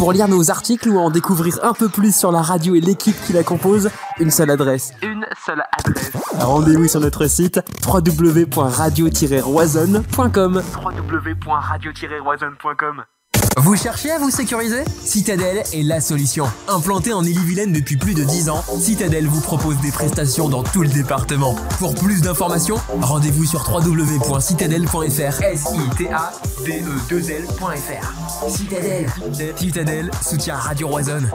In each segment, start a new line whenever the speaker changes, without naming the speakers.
Pour lire nos articles ou en découvrir un peu plus sur la radio et l'équipe qui la compose, une seule adresse.
Une seule adresse.
Rendez-vous sur notre site www.radio-roisonne.com.
www.radio-roisonne.com.
Vous cherchez à vous sécuriser? Citadel est la solution. Implanté en Ille-et-Vilaine depuis plus de 10 ans, Citadel vous propose des prestations dans tout le département. Pour plus d'informations, rendez-vous sur www.citadel.fr. s i t a d e 2 lfr Citadel. Citadel soutient Radio Roisonne.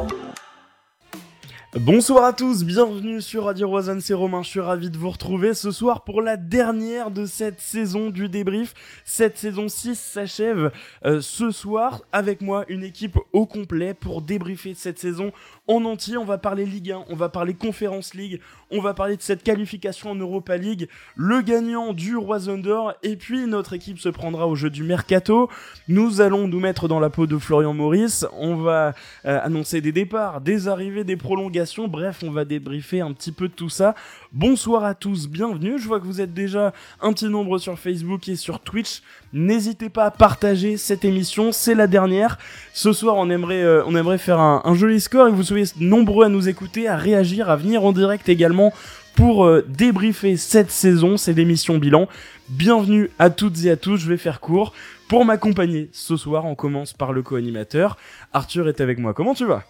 Bonsoir à tous, bienvenue sur Radio Roison, c'est Romain, je suis ravi de vous retrouver ce soir pour la dernière de cette saison du débrief. Cette saison 6 s'achève euh, ce soir avec moi une équipe au complet pour débriefer cette saison en entier. On va parler Ligue 1, on va parler Conference League, on va parler de cette qualification en Europa League, le gagnant du Roison d'Or et puis notre équipe se prendra au jeu du Mercato. Nous allons nous mettre dans la peau de Florian Maurice, on va euh, annoncer des départs, des arrivées, des prolongations Bref, on va débriefer un petit peu de tout ça. Bonsoir à tous, bienvenue. Je vois que vous êtes déjà un petit nombre sur Facebook et sur Twitch. N'hésitez pas à partager cette émission, c'est la dernière. Ce soir, on aimerait, euh, faire un, joli score et vous soyez nombreux à nous écouter, à réagir, à venir en direct également pour euh, débriefer cette saison, c'est l'émission bilan. Bienvenue à toutes et à tous, je vais faire court. Pour m'accompagner ce soir, on commence par le co-animateur. Arthur est avec moi, comment tu vas?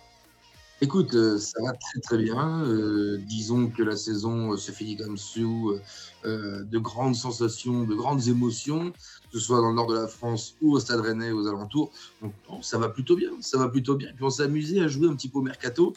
Écoute, euh, ça va très très bien. Disons que la saison se finit comme sous de grandes sensations, de grandes émotions, que ce soit dans le nord de la France ou au Stade Rennais aux alentours. Donc ça va plutôt bien, ça va plutôt bien. Et puis on s'est amusé à jouer un petit peu au mercato.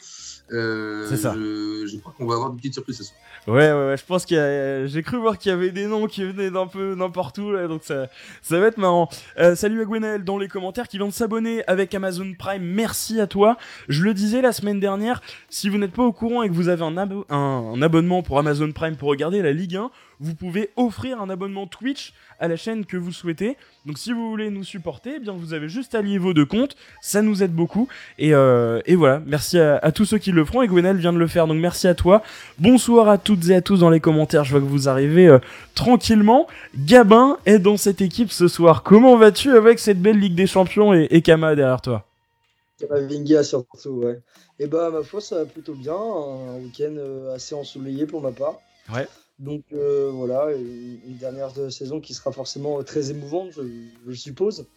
C'est ça.
Je, je crois qu'on va avoir une petite surprise ce soir.
Ouais, ouais, ouais, je pense qu'il y a... J'ai cru voir qu'il y avait des noms qui venaient d'un peu n'importe où, là, donc ça, ça va être marrant. Euh, salut à Gwenaël dans les commentaires qui vient de s'abonner avec Amazon Prime, merci à toi. Je le disais la semaine dernière, si vous n'êtes pas au courant et que vous avez un, un abonnement pour Amazon Prime pour regarder la Ligue 1, vous pouvez offrir un abonnement Twitch à la chaîne que vous souhaitez. Donc si vous voulez nous supporter, eh bien vous avez juste à lier vos deux comptes, ça nous aide beaucoup. Et, euh, et voilà, merci à, tous ceux qui le feront. Et Gwenel vient de le faire, donc merci à toi. Bonsoir à toutes et à tous dans les commentaires. Je vois que vous arrivez euh, tranquillement. Gabin est dans cette équipe ce soir. Comment vas-tu avec cette belle Ligue des Champions et, et Kama derrière toi?
Vinga surtout, ouais. Et bah ma foi ça va plutôt bien, un week-end euh, assez ensoleillé pour ma part.
Ouais.
Donc euh, voilà, une, dernière saison qui sera forcément très émouvante, je, suppose.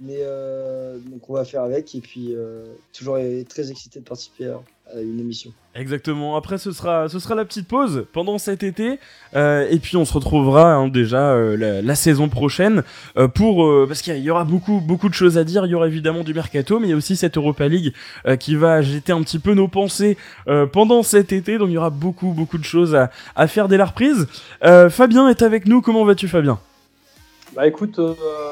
Mais euh, donc on va faire avec et puis euh, toujours très excité de participer à, une émission.
Exactement. Après, ce sera, ce sera la petite pause pendant cet été. Euh, et puis, on se retrouvera hein, déjà euh, la, saison prochaine euh, pour parce qu'il y aura beaucoup, beaucoup de choses à dire. Il y aura évidemment du mercato, mais il y a aussi cette Europa League qui va jeter un petit peu nos pensées pendant cet été. Donc, il y aura beaucoup, beaucoup de choses à, à faire dès la reprise. Fabien est avec nous. Comment vas-tu, Fabien?
Bah, écoute,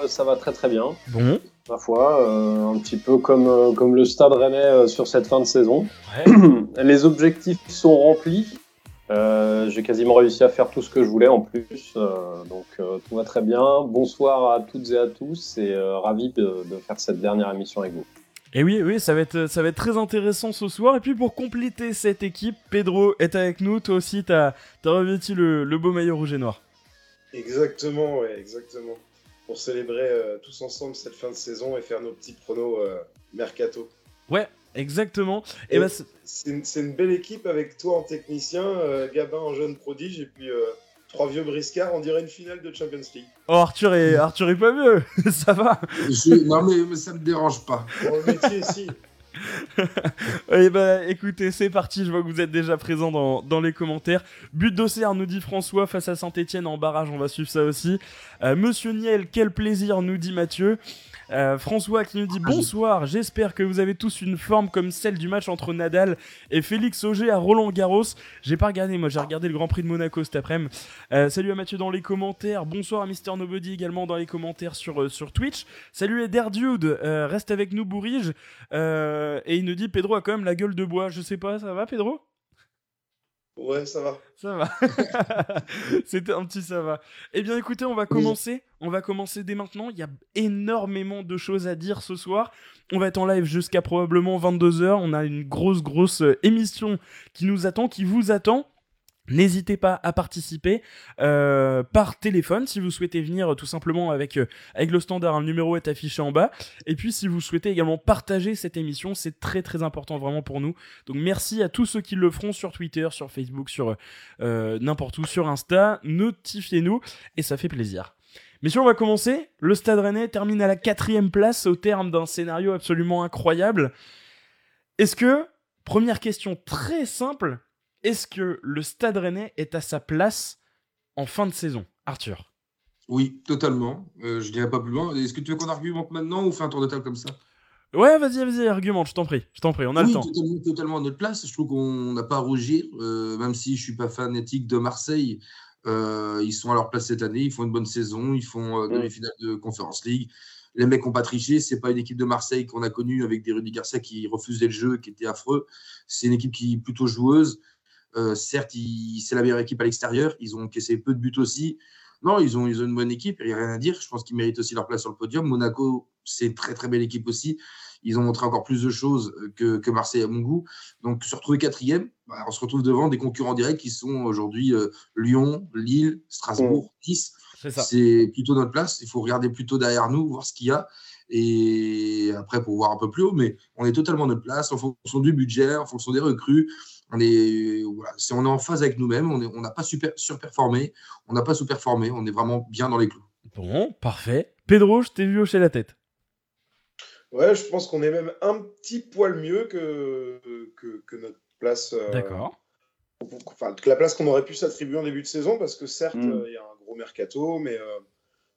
ça va très très bien.
Bon
ma foi, euh, un petit peu comme, euh, comme le Stade Rennais euh, sur cette fin de saison. Les objectifs sont remplis. J'ai quasiment réussi à faire tout ce que je voulais en plus, donc tout va très bien. Bonsoir à toutes et à tous et ravi de, faire cette dernière émission avec vous.
Et oui, oui, ça va être, ça va être très intéressant ce soir. Et puis pour compléter cette équipe, Pedro est avec nous. Toi aussi, tu as, revêtu le, le beau maillot rouge et noir.
Exactement, ouais, exactement pour célébrer euh, tous ensemble cette fin de saison et faire nos petits pronos euh, mercato.
Ouais, exactement.
Et, bah, c'est une, belle équipe avec toi en technicien, euh, Gabin en jeune prodige et puis trois vieux briscards, on dirait une finale de Champions League.
Oh, Arthur est, Arthur est pas vieux, ça va.
non, mais, mais, ça me dérange pas.
Pour le métier, si.
Eh bah écoutez, c'est parti, je vois que vous êtes déjà présent dans, dans les commentaires. But d'Auxerre, nous dit François, face à Saint-Etienne en barrage, on va suivre ça aussi. Euh, Monsieur Niel, quel plaisir, nous dit Mathieu. Euh, François qui nous dit bonsoir, j'espère que vous avez tous une forme comme celle du match entre Nadal et Félix Auger à Roland Garros. J'ai pas regardé, moi j'ai regardé le Grand Prix de Monaco cet après-midi. Euh, salut à Mathieu dans les commentaires, bonsoir à Mister Nobody également dans les commentaires sur, euh, sur Twitch. Salut à Derdude, reste avec nous Bourrige. et il nous dit Pedro a quand même la gueule de bois, je sais pas, ça va Pedro?
Ouais, ça va.
Ça va. C'était un petit ça va. Eh bien, écoutez, on va commencer. On va commencer dès maintenant. Il y a énormément de choses à dire ce soir. On va être en live jusqu'à probablement 22h. On a une grosse, grosse euh, émission qui nous attend, qui vous attend. N'hésitez pas à participer euh, par téléphone si vous souhaitez venir tout simplement avec, euh, avec le standard, hein, le numéro est affiché en bas. Et puis si vous souhaitez également partager cette émission, c'est très très important vraiment pour nous. Donc merci à tous ceux qui le feront sur Twitter, sur Facebook, sur euh, n'importe où, sur Insta. Notifiez-nous et ça fait plaisir. Messieurs, on va commencer. Le Stade Rennais termine à la quatrième place au terme d'un scénario absolument incroyable. Est-ce que, première question très simple, est-ce que le Stade Rennais est à sa place en fin de saison, Arthur?
Oui, totalement. Euh, je dirais pas plus loin. Est-ce que tu veux qu'on argumente maintenant ou fait un tour de table comme ça?
Ouais, vas-y, vas-y, argumente, je t'en prie, je t'en prie, on a
oui,
le temps.
Totalement, totalement à notre place. Je trouve qu'on n'a pas à rougir, euh, même si je suis pas fanatique de Marseille. Euh, ils sont à leur place cette année, ils font une bonne saison, ils font euh, demi-finale de Conference League. Les mecs n'ont pas triché, c'est pas une équipe de Marseille qu'on a connue avec des Rudy Garcia qui refusaient le jeu, qui était affreux. C'est une équipe qui est plutôt joueuse. Euh, certes, c'est la meilleure équipe à l'extérieur. Ils ont encaissé peu de buts aussi. Non, ils ont, ils ont une bonne équipe. Il n'y a rien à dire. Je pense qu'ils méritent aussi leur place sur le podium. Monaco, c'est une très très belle équipe aussi. Ils ont montré encore plus de choses que, que Marseille à mon goût. Donc, se retrouver quatrième, bah, on se retrouve devant des concurrents directs qui sont aujourd'hui euh, Lyon, Lille, Strasbourg, Nice. C'est plutôt notre place. Il faut regarder plutôt derrière nous, voir ce qu'il y a. Et après, pour voir un peu plus haut, mais on est totalement notre place en fonction du budget, en fonction des recrues on est, voilà, on est en phase avec nous-mêmes, on n'a pas super, surperformé, on n'a pas sous-performé, on est vraiment bien dans les clous.
Bon, parfait. Pedro, je t'ai vu hocher la tête.
Ouais, je pense qu'on est même un petit poil mieux que, que, notre place.
Euh, D'accord.
Enfin, que la place qu'on aurait pu s'attribuer en début de saison, parce que certes, mm. euh, il y a un gros mercato, mais euh,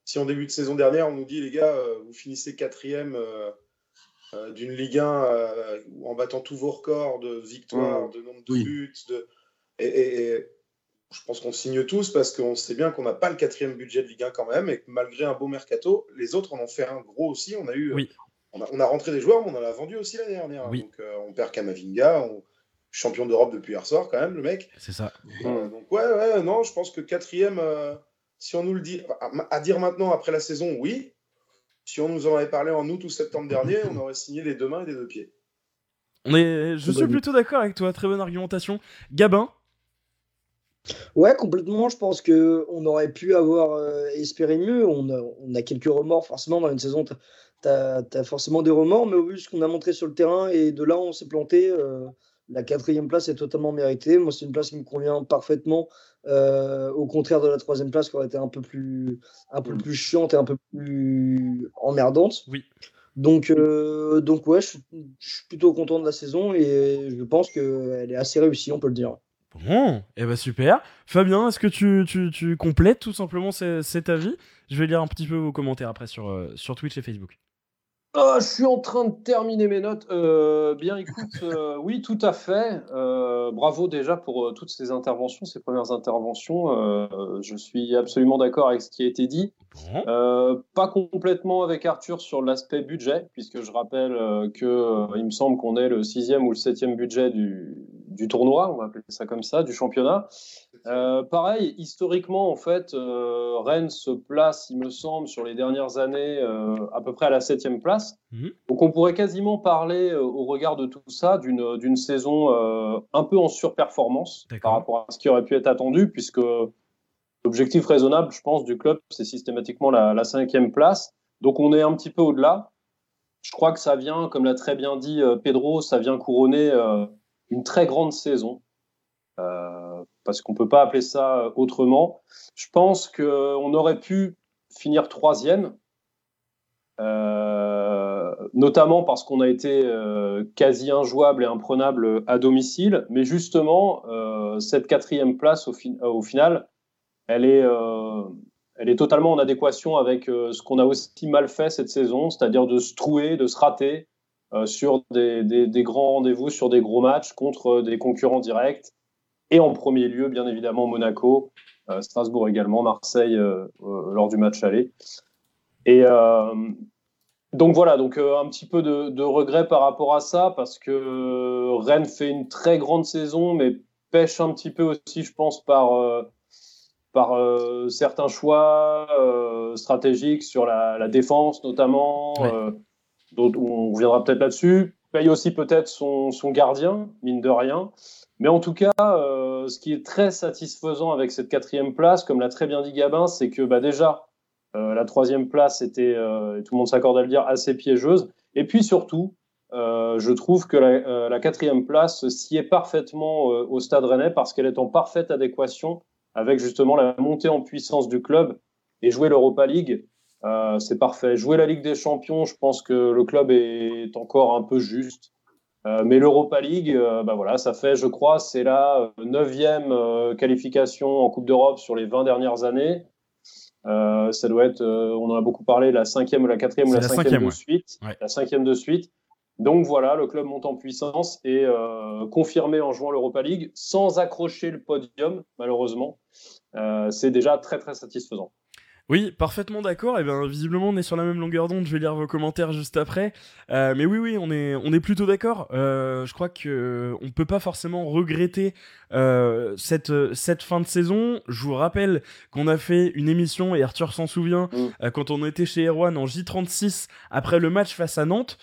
si en début de saison dernière, on nous dit, les gars, vous finissez quatrième euh, d'une Ligue 1 euh, en battant tous vos records de victoires, de nombre de buts. De... Et, je pense qu'on signe tous parce qu'on sait bien qu'on n'a pas le quatrième budget de Ligue 1 quand même et que malgré un beau mercato, les autres en ont fait un gros aussi. On a eu, on, a, rentré des joueurs, mais on en a vendu aussi l'année dernière. Donc euh, on perd Kamavinga, champion d'Europe depuis hier soir quand même, le mec.
C'est ça.
donc ouais, ouais, non, je pense que quatrième, si on nous le dit, à, dire maintenant après la saison, oui. Si on nous en avait parlé en août ou septembre dernier, on aurait signé les deux mains et les deux pieds.
On est... Je suis plutôt d'accord avec toi, très bonne argumentation. Gabin
Ouais, complètement. Je pense que on aurait pu avoir euh, espéré mieux. On a, quelques remords, forcément, dans une saison. Tu as, forcément des remords, mais au vu de ce qu'on a montré sur le terrain et de là où on s'est planté, euh, la quatrième place est totalement méritée. Moi, c'est une place qui me convient parfaitement. Euh, au contraire de la troisième place qui aurait été un peu plus, un peu mm. plus chiante et un peu plus emmerdante.
Oui.
Donc, euh, donc ouais, je, suis plutôt content de la saison et je pense qu'elle est assez réussie, on peut le dire.
Bon, et eh ben super. Fabien, est-ce que tu, tu, tu, complètes tout simplement cet avis? Je vais lire un petit peu vos commentaires après sur, euh, sur Twitch et Facebook.
Oh, je suis en train de terminer mes notes. Euh, bien, écoute, euh, oui, tout à fait. Euh, bravo déjà pour toutes ces interventions, ces premières interventions. je suis absolument d'accord avec ce qui a été dit. pas complètement avec Arthur sur l'aspect budget, puisque je rappelle que il me semble qu'on est le sixième ou le septième budget du, du tournoi, on va appeler ça comme ça, du championnat. Euh, pareil, historiquement, en fait, euh, Rennes se place, il me semble, sur les dernières années, euh, à peu près à la septième place. Mhm. Donc, on pourrait quasiment parler, au regard de tout ça, d'une saison un peu en surperformance par rapport à ce qui aurait pu être attendu, puisque l'objectif raisonnable, je pense, du club, c'est systématiquement la, la, cinquième place. Donc, on est un petit peu au-delà. Je crois que ça vient, comme l'a très bien dit Pedro, ça vient couronner une très grande saison. Euh, parce qu'on ne peut pas appeler ça autrement. Je pense qu'on aurait pu finir troisième, euh, notamment parce qu'on a été euh, quasi injouable et imprenable à domicile. Mais justement, cette quatrième place au, final, elle est, totalement en adéquation avec ce qu'on a aussi mal fait cette saison, c'est-à-dire de se trouer, de se rater, euh, sur des, des, grands rendez-vous, sur des gros matchs contre des concurrents directs. Et en premier lieu, bien évidemment, Monaco, euh, Strasbourg également, Marseille euh, lors du match aller. Et donc voilà, donc un petit peu de, de, regret par rapport à ça, parce que Rennes fait une très grande saison, mais pêche un petit peu aussi, je pense, par par certains choix stratégiques sur la, la, défense notamment on reviendra peut-être là-dessus. Paye aussi peut-être son, son, gardien, mine de rien. Mais en tout cas, ce qui est très satisfaisant avec cette quatrième place, comme l'a très bien dit Gabin, c'est que bah, déjà, la troisième place était, tout le monde s'accorde à le dire, assez piégeuse. Et puis surtout, je trouve que la, quatrième place s'y est parfaitement au Stade Rennais parce qu'elle est en parfaite adéquation avec justement la montée en puissance du club et jouer l'Europa League, euh, c'est parfait. Jouer la Ligue des Champions, je pense que le club est encore un peu juste. Euh, mais l'Europa League, euh, bah voilà, ça fait, je crois, c'est la neuvième qualification en Coupe d'Europe sur les 20 dernières années. ça doit être, on en a beaucoup parlé, la cinquième ou la quatrième ou la, cinquième, de suite. La cinquième de suite. Donc voilà, le club monte en puissance et confirmé en jouant l'Europa League sans accrocher le podium, malheureusement. c'est déjà très très satisfaisant.
Oui, parfaitement d'accord. Et eh bien, visiblement, on est sur la même longueur d'onde. Je vais lire vos commentaires juste après. Euh, mais oui, oui, on est, on est plutôt d'accord. Euh, je crois que on peut pas forcément regretter euh, cette, cette fin de saison. Je vous rappelle qu'on a fait une émission et Arthur s'en souvient mm. quand on était chez Erwan en J36 après le match face à Nantes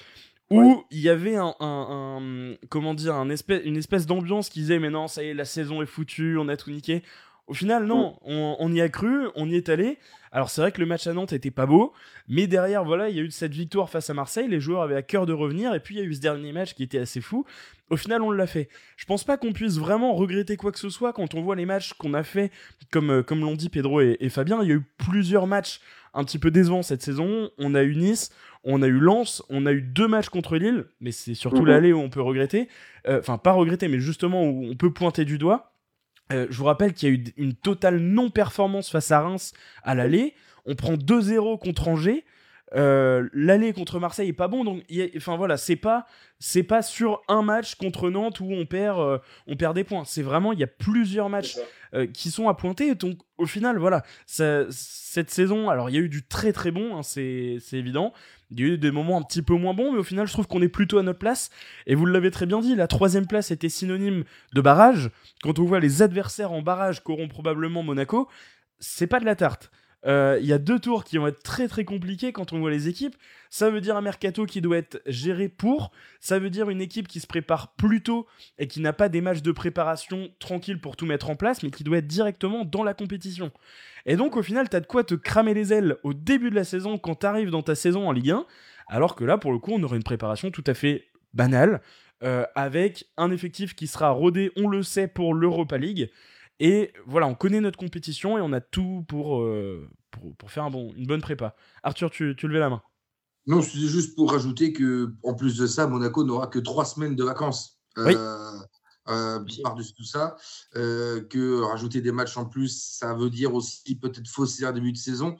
où il y avait un, un, comment dire un espèce, une espèce d'ambiance qui disait mais non ça y est la saison est foutue on a tout niqué au final, non, on, y a cru, on y est allé. Alors c'est vrai que le match à Nantes était pas beau, mais derrière, voilà, il y a eu cette victoire face à Marseille, les joueurs avaient à cœur de revenir, et puis il y a eu ce dernier match qui était assez fou. Au final, on l'a fait. Je pense pas qu'on puisse vraiment regretter quoi que ce soit quand on voit les matchs qu'on a fait, comme, euh, comme l'ont dit Pedro et, Fabien. Il y a eu plusieurs matchs un petit peu décevants cette saison. On a eu Nice, on a eu Lens, on a eu deux matchs contre Lille, mais c'est surtout mm-hmm. l'aller où on peut regretter. Euh, enfin, pas regretter, mais justement où on peut pointer du doigt. Euh, je vous rappelle qu'il y a eu une totale non-performance face à Reims à l'aller. On prend 2-0 contre Angers. Euh, l'aller contre Marseille est pas bon donc enfin voilà c'est pas c'est pas sur un match contre Nantes où on perd euh, on perd des points c'est vraiment il y a plusieurs matchs qui sont à pointer donc au final voilà cette saison alors il y a eu du très très bon hein, c'est évident il y a eu des moments un petit peu moins bons, mais au final, je trouve qu'on est plutôt à notre place. Et vous l'avez très bien dit, la troisième place était synonyme de barrage. Quand on voit les adversaires en barrage qu'auront probablement Monaco, c'est pas de la tarte. Euh, il y a deux tours qui vont être très très compliqués quand on voit les équipes. Ça veut dire un mercato qui doit être géré pour. Ça veut dire une équipe qui se prépare plus tôt et qui n'a pas des matchs de préparation tranquilles pour tout mettre en place, mais qui doit être directement dans la compétition. Et donc au final, t'as de quoi te cramer les ailes au début de la saison quand t'arrives dans ta saison en Ligue 1, alors que là, pour le coup, on aurait une préparation tout à fait banale. Euh, avec un effectif qui sera rodé, on le sait, pour l'Europa League, et voilà, on connaît notre compétition et on a tout pour, euh, pour, faire un bon, une bonne prépa. Arthur, tu, tu levais la main.
Non, c'est juste pour rajouter que en plus de ça, Monaco n'aura que trois semaines de vacances. Oui. Euh, euh par-dessus tout ça, euh, que rajouter des matchs en plus, ça veut dire aussi peut-être fausser un début de saison.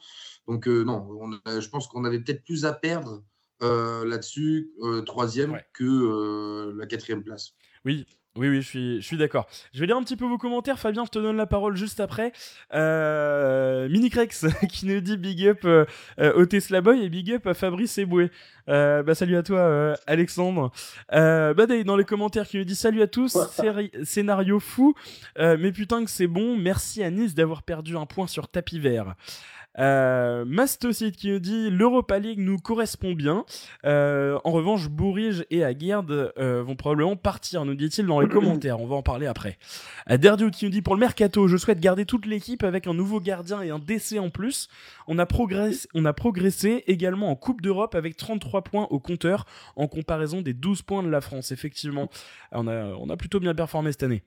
Donc non, je pense qu'on avait peut-être plus à perdre là-dessus, troisième, que la quatrième place.
Oui, oui, oui, je suis, je suis d'accord. Je vais lire un petit peu vos commentaires. Fabien, je te donne la parole juste après. Euh, Minicrex qui nous dit big up euh, euh, au Tesla Boy et big up à Fabrice Eboué. Euh, bah, salut à toi, euh, Alexandre. Euh, bah, dans les commentaires qui nous dit salut à tous, scénario fou, mais putain que c'est bon. Merci à Nice d'avoir perdu un point sur tapis vert. Euh, Mastocide qui nous dit l'Europa League nous correspond bien. Euh, en revanche, Bourige et Aguirre euh, vont probablement partir, nous dit-il dans les commentaires. On va en parler après. Euh, Derdio qui nous dit pour le mercato, je souhaite garder toute l'équipe avec un nouveau gardien et un décès en plus. On a, progressé, on a progressé également en Coupe d'Europe avec 33 points au compteur en comparaison des 12 points de la France. Effectivement, on a, on a plutôt bien performé cette année.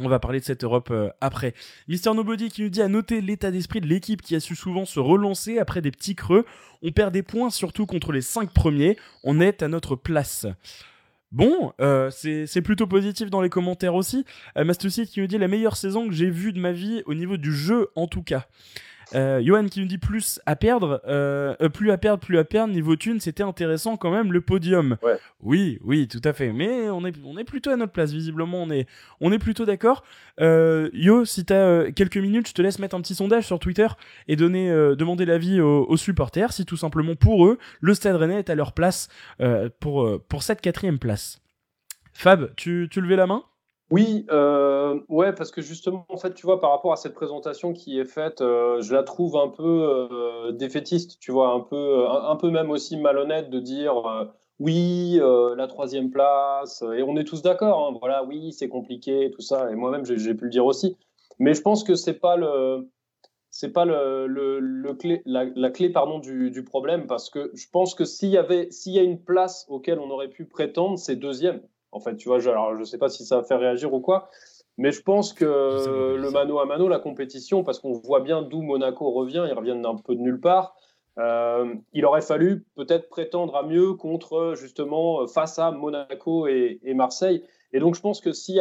On va parler de cette Europe euh, après. Mister Nobody qui nous dit à noter l'état d'esprit de l'équipe qui a su souvent se relancer après des petits creux. On perd des points surtout contre les 5 premiers. On est à notre place. Bon, euh, c'est plutôt positif dans les commentaires aussi. Euh, qui nous dit la meilleure saison que j'ai vue de ma vie au niveau du jeu en tout cas. Euh, Johan qui nous dit plus à perdre, euh, euh, plus à perdre, plus à perdre. Niveau thune, c'était intéressant quand même le podium. Oui, oui, tout à fait. Mais on est, on est plutôt à notre place. Visiblement, on est, on est plutôt d'accord. Yo, si t'as quelques minutes, je te laisse mettre un petit sondage sur Twitter et donner, demander l'avis aux, aux, supporters. Si tout simplement pour eux, le Stade Rennais est à leur place pour, pour cette quatrième place. Fab, tu, tu levais la main?
Oui, euh, ouais, parce que justement, en fait, tu vois, par rapport à cette présentation qui est faite, euh, je la trouve un peu euh, défaitiste, tu vois, un peu, un, peu même aussi malhonnête de dire oui, la troisième place, et on est tous d'accord, hein, voilà, oui, c'est compliqué, tout ça, et moi-même j'ai pu le dire aussi. Mais je pense que c'est pas le, c'est pas le, le, clé, la, clé pardon, du, du, problème parce que je pense que s'il y avait s'il y a une place auquel on aurait pu prétendre, c'est deuxième. En fait, tu vois, je, alors je sais pas si ça va faire réagir ou quoi, mais je pense que le mano à mano, la compétition, parce qu'on voit bien d'où Monaco revient, ils reviennent d'un peu de nulle part. Euh, il aurait fallu peut-être prétendre à mieux contre justement face à Monaco et, et Marseille. Et donc je pense que si,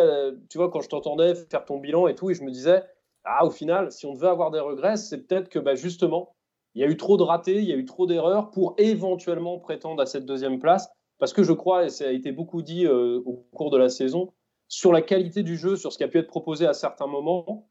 tu vois, quand je t'entendais faire ton bilan et tout, et je me disais, ah, au final, si on devait avoir des regrets, c'est peut-être que bah, justement, il y a eu trop de ratés, il y a eu trop d'erreurs pour éventuellement prétendre à cette deuxième place. Parce que je crois, et ça a été beaucoup dit euh, au cours de la saison, sur la qualité du jeu, sur ce qui a pu être proposé à certains moments,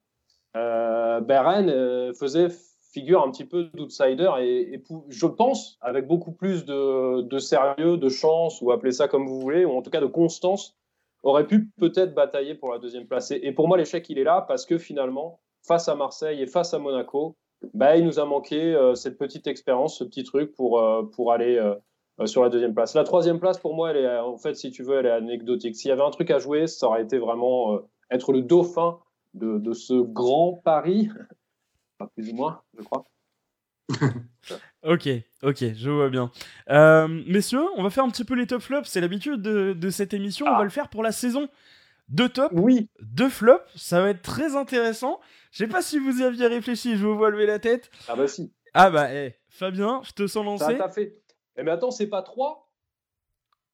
euh, Rennes euh, faisait figure un petit peu d'outsider et, je pense avec beaucoup plus de, sérieux, de chance, ou appelez ça comme vous voulez, ou en tout cas de constance, aurait pu peut-être batailler pour la deuxième place. Et, pour moi, l'échec, il est là parce que finalement, face à Marseille et face à Monaco, bah, il nous a manqué euh, cette petite expérience, ce petit truc pour, pour aller sur la deuxième place. La troisième place, pour moi, elle est, en fait, si tu veux, elle est anecdotique. S'il y avait un truc à jouer, ça aurait été vraiment être le dauphin de, de ce grand pari, pas plus ou moins, je crois.
ok, ok, je vois bien. Euh, messieurs, on va faire un petit peu les top flops. C'est l'habitude de, cette émission. On va ah. le faire pour la saison. Deux top,
oui.
deux flops. Ça va être très intéressant. Je sais pas si vous y aviez réfléchi. Je vous vois lever la tête.
Ah bah si.
Ah bah, eh, Fabien, je te sens lancer.
Ça fait. Eh mais attends, c'est pas trois?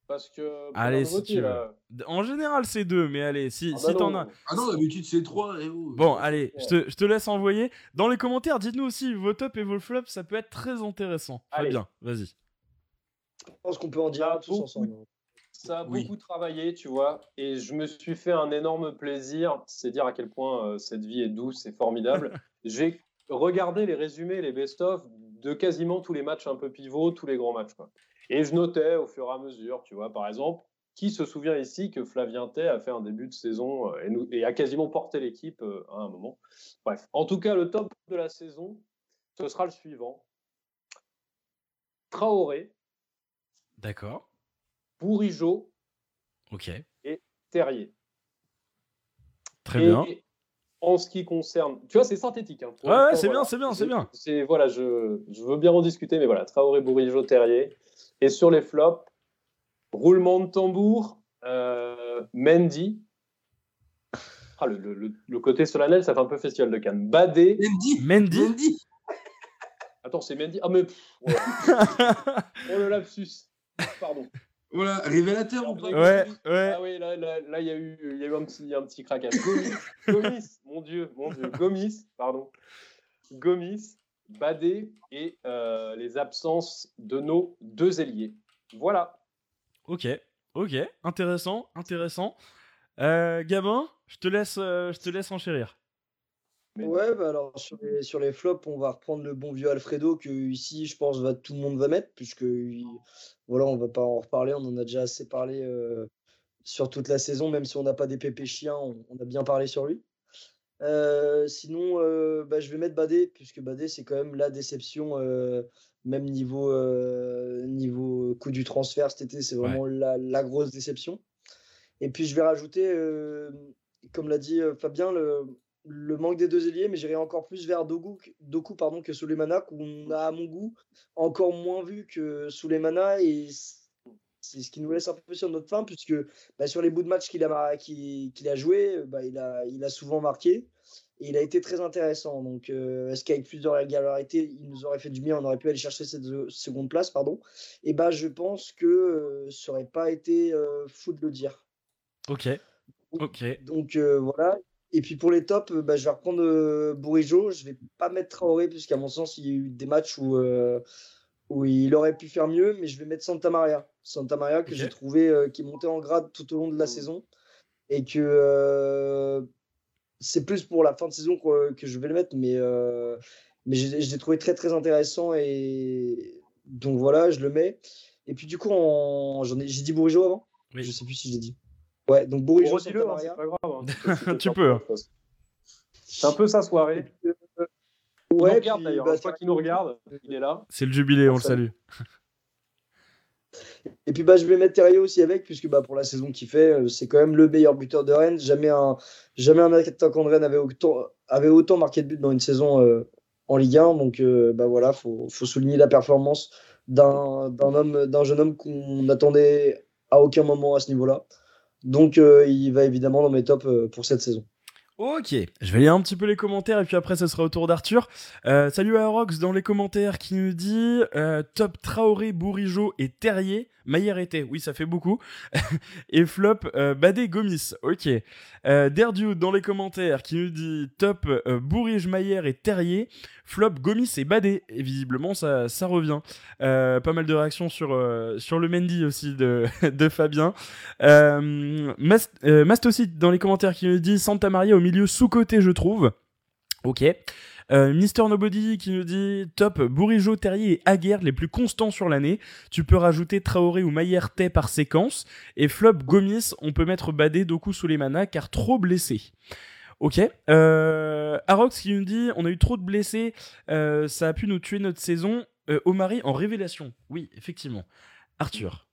Parce que.
Allez, si tu veux. En général, c'est deux, mais allez, si, ah si bah t'en as.
Ah non, d'habitude, c'est trois.
Bon, allez, je te, je te, laisse envoyer. Dans les commentaires, dites-nous aussi vos tops et vos flops, ça peut être très intéressant. Très bien, vas-y.
Je pense qu'on peut en dire tous ensemble.
Ça a beaucoup travaillé, tu vois, et je me suis fait un énorme plaisir. C'est dire à quel point euh, cette vie est douce et formidable. J'ai regardé les résumés, les best-of de quasiment tous les matchs un peu pivots, tous les grands matchs. Quoi. Et je notais au fur et à mesure, tu vois, par exemple, qui se souvient ici que Flavien Tay a fait un début de saison euh, et, nous, et a quasiment porté l'équipe euh, à un moment. Bref, en tout cas, le top de la saison, ce sera le suivant. Traoré.
D'accord.
Bourigeau.
Ok.
Et Terrier.
Très bien.
En ce qui concerne, tu vois, c'est synthétique. Hein,
ouais, c'est bien, c'est bien, c'est bien.
C'est voilà, je, je, veux bien en discuter, mais voilà, Traoré, Bourigeau, Terrier. Et sur les flops, roulement de tambour, euh, Mendy. Ah, le, côté solennel, ça fait un peu festival de Cannes. Badé.
Mendy.
Mendy.
Attends, c'est Mendy. Ah, mais. oh le lapsus. Pardon.
Voilà, révélateur
ou pas Ouais, ouais.
Ah oui, là, là, il y a eu, il y a eu un petit, un petit craquage. Gomis, Gomis, mon Dieu, mon Dieu. Gomis, pardon. Gomis. Badé et euh, les absences de nos deux ailiers. Voilà.
Ok, ok, intéressant, intéressant. Euh, Gabin, je te laisse, euh, je te laisse enchérir.
Ouais, bah alors sur les, sur les, flops, on va reprendre le bon vieux Alfredo que ici, je pense, va, tout le monde va mettre, puisque voilà, on va pas en reparler, on en a déjà assez parlé sur toute la saison, même si on n'a pas des pépés chiens, on, a bien parlé sur lui. Euh, sinon, euh, bah, je vais mettre Badé, puisque Badé, c'est quand même la déception, euh, même niveau, niveau coût du transfert cet été, c'est vraiment la, grosse déception. Et puis, je vais rajouter, comme l'a dit Fabien, le, le, manque des deux ailiers, mais j'irai encore plus vers Doku, Doku pardon, que Souleymana, qu'on a, à mon goût, encore moins vu que Souleymana. Et c'est ce qui nous laisse un peu sur notre fin, puisque bah, sur les bouts de match qu'il a, qu'il, a joué, bah, il, a, il a souvent marqué et il a été très intéressant. Donc, euh, est-ce qu'avec plus de régularité, il nous aurait fait du bien, on aurait pu aller chercher cette seconde place, pardon? Et bah, je pense que euh, ça n'aurait pas été euh, fou de le dire.
Ok. Ok.
Donc voilà. Et puis pour les tops, bah, je vais reprendre Bourigeau. Je vais pas mettre Traoré, puisqu'à mon sens, il y a eu des matchs où où il aurait pu faire mieux, mais je vais mettre Santa Maria. Santa Maria que j'ai trouvé euh, qui est monté en grade tout au long de la mmh. saison et que euh, c'est plus pour la fin de saison que, que je vais le mettre, mais, euh, mais je, l'ai trouvé très très intéressant et donc voilà, je le mets. Et puis du coup, j'ai dit Bourigeau avant? Je sais plus si je l'ai dit. Ouais, donc Bourigeau, Santa
hein,
Maria.
pas grave.
Hein. tu peux. Hein.
C'est un peu sa soirée. Ouais, regarde d'ailleurs, bah, je crois qu'il nous regarde, il est là.
C'est le jubilé, on le salue.
Et puis bah, je vais mettre Terrier aussi avec, puisque bah, pour la saison qu'il fait, euh, c'est quand même le meilleur buteur de Rennes. Jamais un, jamais un attaquant de Rennes avait autant, avait autant marqué de buts dans une saison euh, en Ligue 1. Donc euh, bah, voilà, faut, faut souligner la performance d'un homme, d'un jeune homme qu'on n'attendait à aucun moment à ce niveau-là. Donc il va évidemment dans mes tops pour cette saison.
Ok, je vais lire un petit peu les commentaires et puis après ce sera au tour d'Arthur. Euh, salut à Rox dans les commentaires qui nous dit euh, top Traoré, Bourigeau et Terrier. Maillère était, oui ça fait beaucoup. et flop euh, Badé Gomis. Ok. Euh, dans les commentaires qui nous dit top euh, Bourige, Maillère et Terrier. Flop Gomis et Badé. Et visiblement ça, ça revient. Euh, pas mal de réactions sur, le Mendy aussi de, Fabien. Mast, dans les commentaires qui nous dit Santa Maria au milieu sous-côté je trouve. Ok. Euh, Mister Nobody qui nous dit top Bourigeau, Terrier et Aguerre les plus constants sur l'année. Tu peux rajouter Traoré ou Maillère Tay par séquence. Et flop Gomis, on peut mettre Badé, Doku sous les manas car trop blessé. Ok. Euh, Arox qui nous dit on a eu trop de blessés, euh, ça a pu nous tuer notre saison. Omari en révélation. Oui, effectivement. Arthur.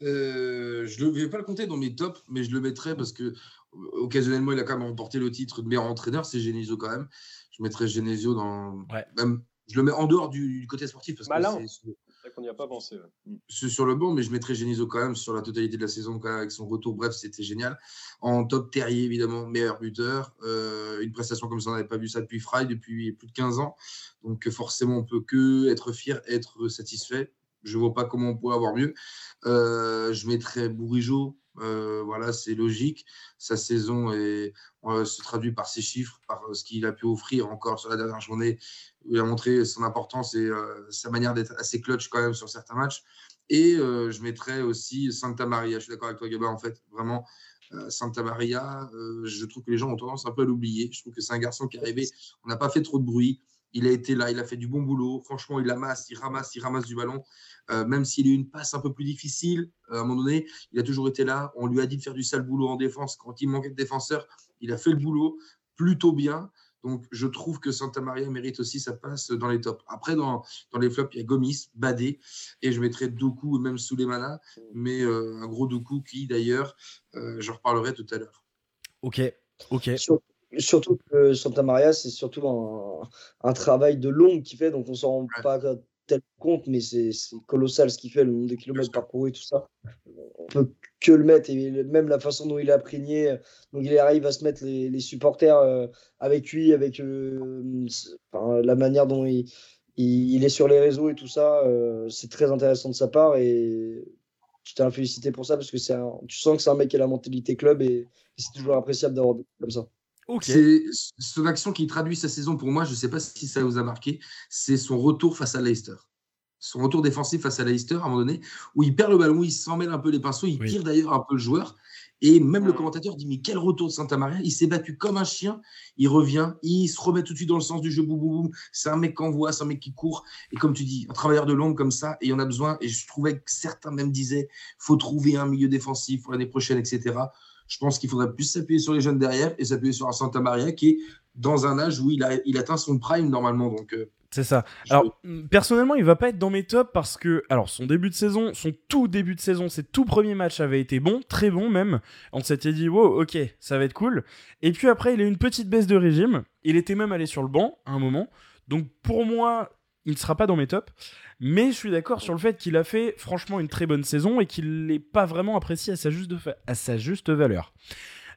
Je ne vais pas le compter dans mes tops, mais je le mettrai parce que occasionnellement, il a quand même remporté le titre de meilleur entraîneur. C'est Genesio quand même. Je mettrais Genesio dans. Même, je le mets en dehors du, côté sportif parce que
c'est qu'on n'y a pas pensé.
C'est sur le banc, mais je mettrais Genesio quand même sur la totalité de la saison avec son retour. Bref, c'était génial. En top Terrier, évidemment, meilleur buteur. Euh, une prestation comme ça, on n'avait pas vu ça depuis Fry, depuis plus de 15 ans. Donc forcément, on peut que être fier, être satisfait. Je vois pas comment on pourrait avoir mieux. Euh, je mettrais Bourigeau euh, voilà, c'est logique. Sa saison euh, se traduit par ses chiffres, par euh, ce qu'il a pu offrir encore sur la dernière journée. Il a montré son importance et sa manière d'être assez clutch quand même sur certains matchs. Et je mettrais aussi Santa Maria. Je suis d'accord avec toi, Gaba, en fait, vraiment. Santa Maria, je trouve que les gens ont tendance un peu à l'oublier. Je trouve que c'est un garçon qui est arrivé, on n'a pas fait trop de bruit. Il a été là, il a fait du bon boulot. Franchement, il amasse, il ramasse, il ramasse du ballon. Euh, même s'il a eu une passe un peu plus difficile, euh, à un moment donné, il a toujours été là. On lui a dit de faire du sale boulot en défense. Quand il manquait de défenseurs, il a fait le boulot plutôt bien. Donc, je trouve que Santa Maria mérite aussi sa place dans les tops. Après, dans, dans les flops, il y a Gomis, Badé, et je mettrai Doku, même Souleymana, mais euh, un gros Doku qui, d'ailleurs, je reparlerai tout à l'heure.
Ok, ok.
Surtout que Santa Maria, c'est surtout un, travail de longue qu'il fait, donc on s'en rend pas tel compte, mais c'est colossal ce qu'il fait, le nombre de kilomètres parcourus et tout ça. On peut que le mettre, et même la façon dont il a prégné, donc il arrive à se mettre les, supporters euh, avec lui, avec euh, la manière dont il, il, est sur les réseaux et tout ça, euh, c'est très intéressant de sa part, et je tiens à féliciter pour ça, parce que tu sens que c'est un mec qui a la mentalité club, et, et c'est toujours appréciable d'avoir comme ça.
C'est son action qui traduit sa saison pour moi, je ne sais pas si ça vous a marqué, c'est son retour face à Leicester. Son retour défensif face à Leicester, à un moment donné, où il perd le ballon, il s'en mêle un peu les pinceaux, il tire d'ailleurs un peu le joueur. Et même le commentateur dit Mais quel retour de Santa Maria Il s'est battu comme un chien, il revient, il se remet tout de suite dans le sens du jeu, boum, boum, boum. C'est un mec qui envoie, c'est un mec qui court. Et comme tu dis, un travailleur de l'ombre comme ça, et il en a besoin. Et je trouvais que certains même disaient faut trouver un milieu défensif pour l'année prochaine, etc. Je pense qu'il faudrait plus s'appuyer sur les jeunes derrière et s'appuyer sur un Santa Maria qui est dans un âge où il, a, il atteint son prime normalement. Donc, euh,
c'est ça. Alors, personnellement, il va pas être dans mes tops parce que, alors, son début de saison, son tout début de saison, ses tout premiers matchs avaient été bons, très bons même. On s'était dit, wow, ok, ça va être cool. Et puis après, il a eu une petite baisse de régime. Il était même allé sur le banc à un moment. Donc, pour moi, il ne sera pas dans mes tops. Mais je suis d'accord sur le fait qu'il a fait franchement une très bonne saison et qu'il n'est pas vraiment apprécié à sa juste, à sa juste valeur.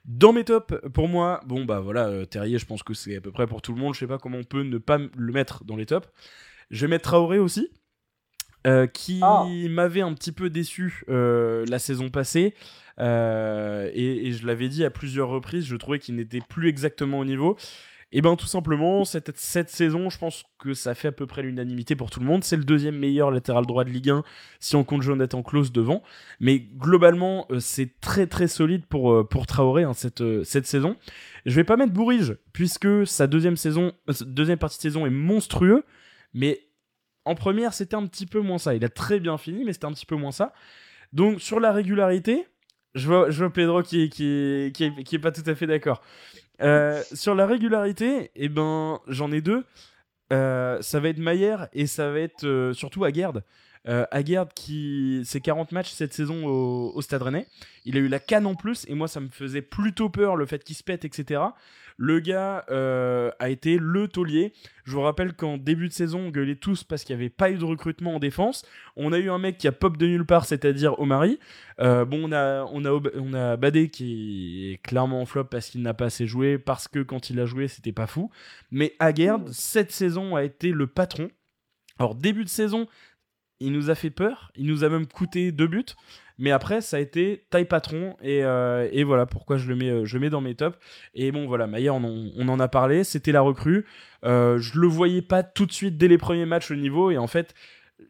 Dans mes tops, pour moi, bon bah voilà, euh, Terrier, je pense que c'est à peu près pour tout le monde. Je sais pas comment on peut ne pas le mettre dans les tops. Je vais mettre Traoré aussi, euh, qui ah. m'avait un petit peu déçu euh, la saison passée. et, je l'avais dit à plusieurs reprises, je trouvais qu'il n'était plus exactement au niveau. Et eh bien tout simplement, cette, saison, je pense que ça fait à peu près l'unanimité pour tout le monde. C'est le deuxième meilleur latéral droit de Ligue 1 si on compte Jonathan Klaus devant. Mais globalement, euh, c'est très très solide pour, euh, Traoré hein, cette, euh, cette saison. Je vais pas mettre Bourige, puisque sa deuxième, saison, deuxième partie de saison est monstrueux. Mais en première, c'était un petit peu moins ça. Il a très bien fini, mais c'était un petit peu moins ça. Donc sur la régularité, je vois, je Pedro qui, qui, qui, qui est pas tout à fait d'accord. Euh, sur la régularité, eh ben, j'en ai deux. Euh, ça va être Maillère et ça va être euh, surtout Aguerd. Euh, Aguerd, qui c'est 40 matchs cette saison au, Stade Rennais. Il a eu la canne en plus, et moi, ça me faisait plutôt peur le fait qu'il se pète, etc. Le gars euh, a été le taulier. Je vous rappelle qu'en début de saison, on gueulait tous parce qu'il n'y avait pas eu de recrutement en défense. On a eu un mec qui a pop de nulle part, c'est-à-dire Omari. Euh, bon, on a, on, a, on a Badé qui est clairement en flop parce qu'il n'a pas assez joué, parce que quand il a joué, c'était pas fou. Mais Aguerd, cette saison, a été le patron. Alors, début de saison, il nous a fait peur. Il nous a même coûté deux buts. Mais après, ça a été taille patron. Et, euh, et voilà pourquoi je le mets, euh, je mets dans mes tops. Et bon, voilà, Maillard, on, on en a parlé. C'était la recrue. Euh, je le voyais pas tout de suite dès les premiers matchs au niveau. Et en fait,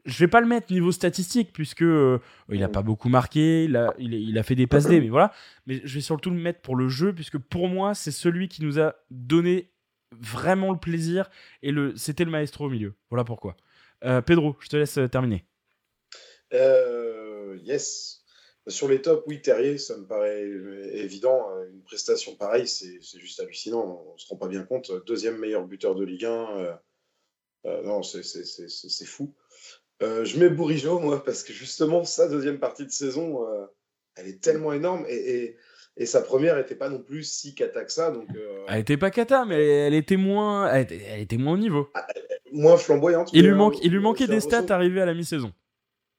je vais pas le mettre niveau statistique puisque euh, il a pas beaucoup marqué, il a, il, a fait des passes D, mais voilà. Mais je vais surtout le mettre pour le jeu puisque pour moi c'est celui qui nous a donné vraiment le plaisir et le c'était le maestro au milieu. Voilà pourquoi. Euh, Pedro, je te laisse terminer.
Euh, yes. Sur les tops, oui, Terrier, ça me paraît évident. Une prestation pareille, c'est juste hallucinant. On se rend pas bien compte. Deuxième meilleur buteur de Ligue 1. non, c'est fou. Euh, je mets Bourigeau, moi, parce que justement, sa deuxième partie de saison, euh, elle est tellement énorme. Et, et, sa première n'était pas non plus si cata que ça. Donc, euh,
Elle était pas cata, mais elle était moins, elle était, moins au niveau.
Ah, moins flamboyante.
Il, lui, manque, il lui manquait des stats arrivés à la mi-saison.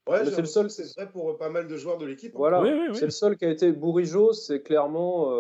Ouais, c'est le seul. C'est vrai pour pas mal de joueurs de l'équipe.
Hein. Voilà, c'est le seul qui a été Bourigeau. C'est clairement.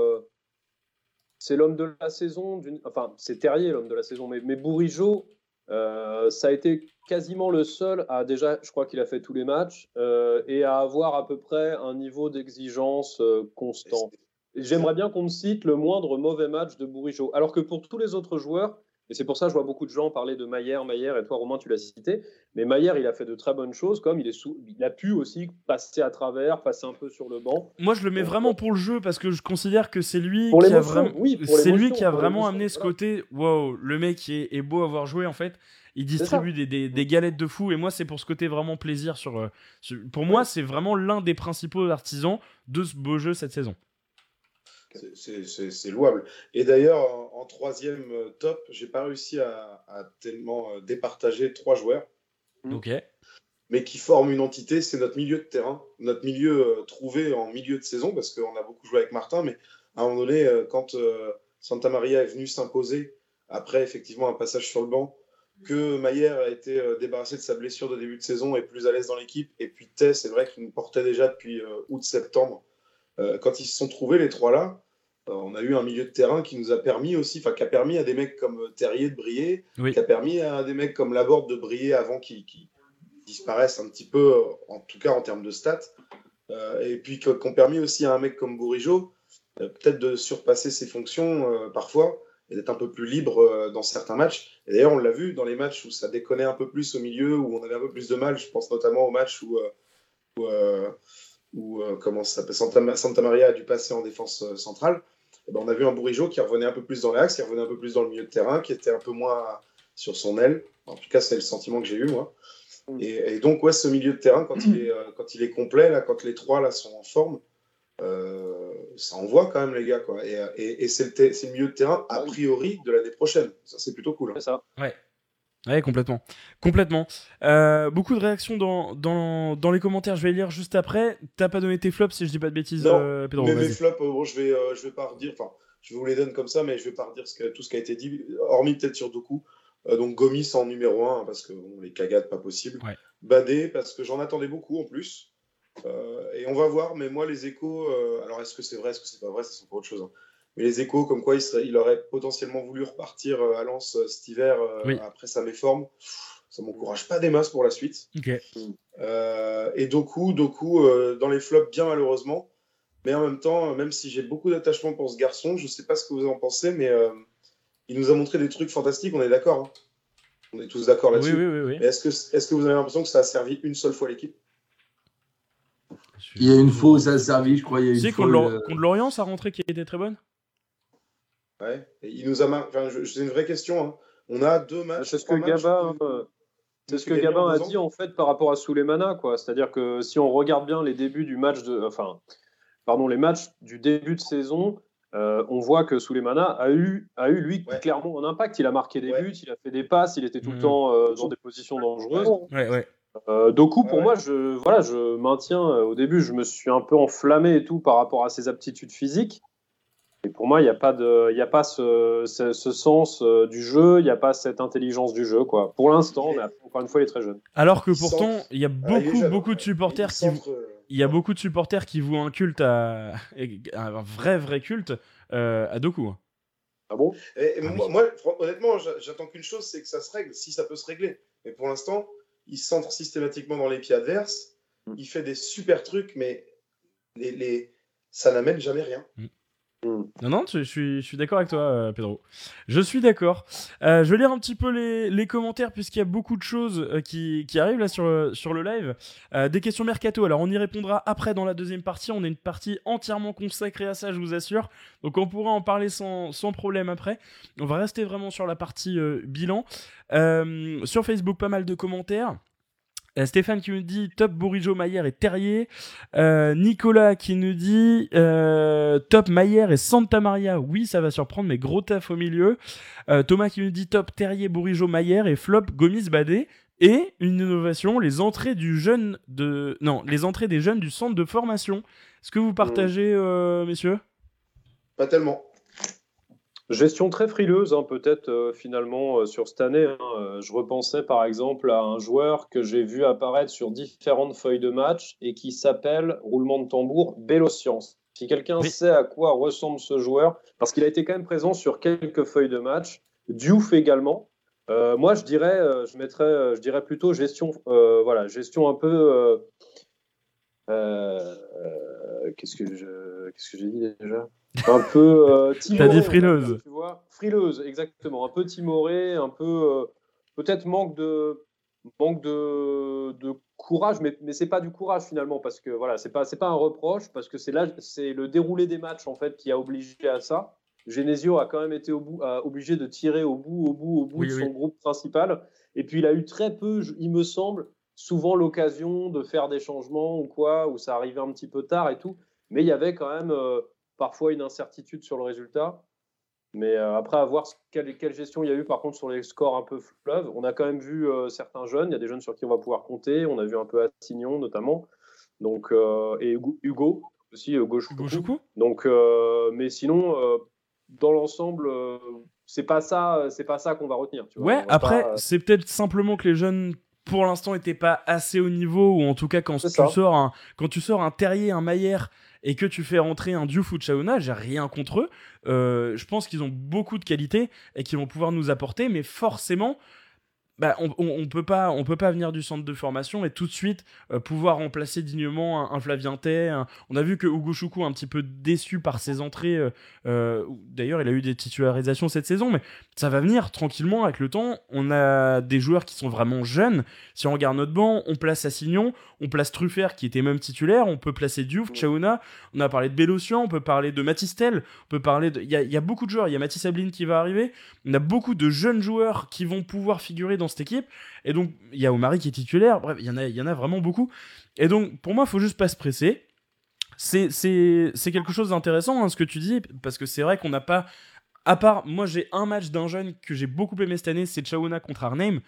c'est l'homme de la saison. Enfin, c'est Terrier l'homme de la saison, mais, mais Bourigeau, euh, ça a été quasiment le seul à déjà, je crois qu'il a fait tous les matchs, euh, et à avoir à peu près un niveau d'exigence euh, constant. J'aimerais bien qu'on me cite le moindre mauvais match de Bourigeau. Alors que pour tous les autres joueurs, et c'est pour ça que je vois beaucoup de gens parler de Maillère, Maillère, et toi Romain tu l'as cité, mais Maillère il a fait de très bonnes choses, comme il, est il a pu aussi passer à travers, passer un peu sur le banc.
Moi je le mets vraiment pour le jeu, parce que je considère que c'est lui, qui a, vraiment, oui, c'est lui qui a vraiment amené ce côté, wow, le mec est, est, beau à avoir joué en fait, il distribue des, des, des, galettes de fou, et moi c'est pour ce côté vraiment plaisir. sur, euh, pour moi c'est vraiment l'un des principaux artisans de ce beau jeu cette saison.
C'est louable. Et d'ailleurs, en, troisième euh, top, j'ai pas réussi à, tellement euh, départager trois joueurs.
Mmh. Ok.
Mais qui forment une entité, c'est notre milieu de terrain, notre milieu euh, trouvé en milieu de saison, parce qu'on a beaucoup joué avec Martin, mais à un moment donné, quand Santa Maria est venu s'imposer, après effectivement un passage sur le banc, que Mayer a été débarrassé de sa blessure de début de saison et plus à l'aise dans l'équipe, et puis Tess, c'est vrai qu'il nous portait déjà depuis août-septembre. quand ils se sont trouvés, les trois là, euh, on a eu un milieu de terrain qui nous a permis aussi, enfin qui a permis à des mecs comme Terrier de briller, qui a permis à des mecs comme Laborde de briller avant qu'ils disparaissent un petit peu, en tout cas en termes de stats, euh, et puis qui ont permis aussi à un mec comme Bourigeau euh, peut-être de surpasser ses fonctions parfois et d'être un peu plus libre dans certains matchs. Et d'ailleurs, on l'a vu dans les matchs où ça déconnait un peu plus au milieu, où on avait un peu plus de mal. Je pense notamment au match où, où, comment ça s'appelle Santa, Maria a dû passer en défense centrale. Eh ben, on a vu un Bourigeau qui revenait un peu plus dans l'axe, qui revenait un peu plus dans le milieu de terrain, qui était un peu moins sur son aile. En tout cas, c'est le sentiment que j'ai eu, moi. Mm. Et, donc, ouais, ce milieu de terrain, quand, il, est, euh, quand il est complet, là, quand les trois là, sont en forme, euh, ça envoie quand même, les gars. Quoi. Et, c'est le, le, milieu de terrain, a priori, de l'année prochaine. Ça, c'est plutôt cool. Hein.
C'est ça.
Ouais. Ouais, complètement. Complètement. Euh, beaucoup de réactions dans, dans, dans, les commentaires, je vais lire juste après. T'as pas donné tes flops si je dis pas de bêtises,
non, euh, Pedro, Mais mes flops, euh, bon, je vais, je vais pas redire, enfin, je vous les donne comme ça, mais je vais pas redire ce que, tout ce qui a été dit, hormis peut-être sur Doku. donc Gomis en numéro 1, parce que bon, les cagades, pas possible.
Ouais.
Badé, parce que j'en attendais beaucoup en plus. et on va voir, mais moi, les échos, alors est-ce que c'est vrai, est-ce que c'est pas vrai, ça c'est pas autre chose. Hein. Mais les échos, comme quoi il, serait, il aurait potentiellement voulu repartir euh, à Lens euh, cet hiver euh, après sa méforme, ça m'encourage pas des masses pour la suite. et Doku, Doku dans les flops, bien malheureusement. Mais en même temps, même si j'ai beaucoup d'attachement pour ce garçon, je sais pas ce que vous en pensez, mais il nous a montré des trucs fantastiques, on est d'accord. Hein. on est tous d'accord là-dessus.
Oui, oui,
est-ce que, est que vous avez l'impression que ça a servi une seule fois l'équipe?
Il y a une fois où ça a servi, je crois. Il y a une
fois, contre Lorient, ça a rentré qui était très bonne?
Ouais. il nous a enfin, c'est une vraie question. Hein. On a deux matchs.
C'est ce que Gabin, euh, c'est ce que Gabin a dit en fait par rapport à Souleymana, quoi. C'est-à-dire que si on regarde bien les débuts du match de, enfin, pardon, les matchs du début de saison, euh, on voit que Souleymana a eu, a eu lui clairement un impact. Il a marqué des buts, il a fait des passes, il était tout le mmh. temps euh, dans des positions dangereuses.
Ouais,
Euh, Doku, pour moi, je, voilà, je maintiens. au début, je me suis un peu enflammé et tout par rapport à ses aptitudes physiques. Et pour moi, il n'y a pas, de, y a pas ce, ce, sens du jeu, il n'y a pas cette intelligence du jeu. Quoi. Pour l'instant, mais encore une fois, il est très jeune.
Alors que pourtant, il y a beaucoup, beaucoup de supporters qui. Il y a beaucoup de supporters qui vouent un culte à un vrai vrai culte à Doku.
Ah bon?
Et, ah moi, honnêtement, j'attends qu'une chose, c'est que ça se règle, si ça peut se régler. Mais pour l'instant, il centre systématiquement dans les pieds adverses. Mm. Il fait des super trucs, mais les, les... ça n'amène jamais rien. Mm.
Hmm. Non, non, je suis, d'accord avec toi, euh, Pedro. Je suis d'accord. Euh, je vais lire un petit peu les, commentaires puisqu'il y a beaucoup de choses euh, qui, arrivent là sur, le live. des questions mercato. Alors, on y répondra après dans la deuxième partie. On a une partie entièrement consacrée à ça, je vous assure. Donc, on pourra en parler sans problème après. On va rester vraiment sur la partie bilan. sur Facebook, pas mal de commentaires. Euh, Stéphane qui nous dit top Bourigeau, Maillère et Terrier. Euh, Nicolas qui nous dit euh, top Maillère et Santa Maria. Oui, ça va surprendre, mais gros taf au milieu. Thomas qui nous dit top Terrier, Bourigeau, Maillère et flop Gomis Badé. Et une innovation, les entrées du jeune de non, les entrées des jeunes du centre de formation. Est-ce que vous partagez, messieurs?
Pas tellement.
Gestion très frileuse, hein, peut-être euh, finalement euh, sur cette année. Hein. Euh, je repensais par exemple à un joueur que j'ai vu apparaître sur différentes feuilles de match et qui s'appelle, roulement de tambour, Bélocience. Si quelqu'un sait à quoi ressemble ce joueur, parce qu'il a été quand même présent sur quelques feuilles de match, Diouf également. moi, je dirais, je mettrais, je dirais plutôt gestion, voilà, gestion un peu. qu'est-ce que je, qu'est-ce que j'ai dit déjà? Un peu euh,
T'as dit frileuse.
Tu vois, frileuse, exactement. Un peu timoré, un peu euh, peut-être manque de manque de, de courage, mais, mais c'est pas du courage finalement parce que voilà, c'est pas c'est pas un reproche parce que c'est là c'est le déroulé des matchs en fait qui a obligé à ça. Genesio a quand même été au bout, obligé de tirer au bout, au bout, au bout de son groupe principal. Et puis il a eu très peu, il me semble, souvent l'occasion de faire des changements ou quoi, où ça arrivait un petit peu tard et tout. Mais il y avait quand même euh, parfois une incertitude sur le résultat. Mais euh, après, à voir quelle, quelle, gestion il y a eu par contre sur les scores un peu fleuves. On a quand même vu euh, certains jeunes. Il y a des jeunes sur qui on va pouvoir compter. On a vu un peu Assignon notamment. Donc, euh, et Hugo aussi, gauche Donc, mais sinon, dans l'ensemble, c'est pas ça, c'est pas ça qu'on va retenir. Tu
vois. Ouais. Après, c'est peut-être simplement que les jeunes pour l'instant n'étaient pas assez au niveau ou en tout cas quand tu sors un quand tu sors un Terrier un Maillère et que tu fais rentrer un Diouf ou Chauna, j'ai rien contre eux. Euh, je pense qu'ils ont beaucoup de qualités et qu'ils vont pouvoir nous apporter, mais forcément, bah, on, on, peut pas on peut pas venir du centre de formation et tout de suite euh, pouvoir remplacer dignement un, Flavien Tay. On a vu que Hugo un petit peu déçu par ses entrées. Euh, D'ailleurs, il a eu des titularisations cette saison, mais ça va venir tranquillement avec le temps. On a des joueurs qui sont vraiment jeunes. Si on regarde notre banc, on place Assignon, on place Truffert qui était même titulaire, on peut placer Diouf, Chaouna, on a parlé de Bélocian, on peut parler de Matistel, on peut parler de. Il y a, y a, beaucoup de joueurs. Il y a Mathis Ablin qui va arriver. On a beaucoup de jeunes joueurs qui vont pouvoir figurer dans cette équipe. Et donc, il y a Omari qui est titulaire. Bref, il y en a, y en a vraiment beaucoup. Et donc, pour moi, il faut juste pas se presser. C'est quelque chose d'intéressant, hein, ce que tu dis, parce que c'est vrai qu'on n'a pas. À part, moi, j'ai un match d'un jeune que j'ai beaucoup aimé cette année, c'est Chauna contre Arnhem.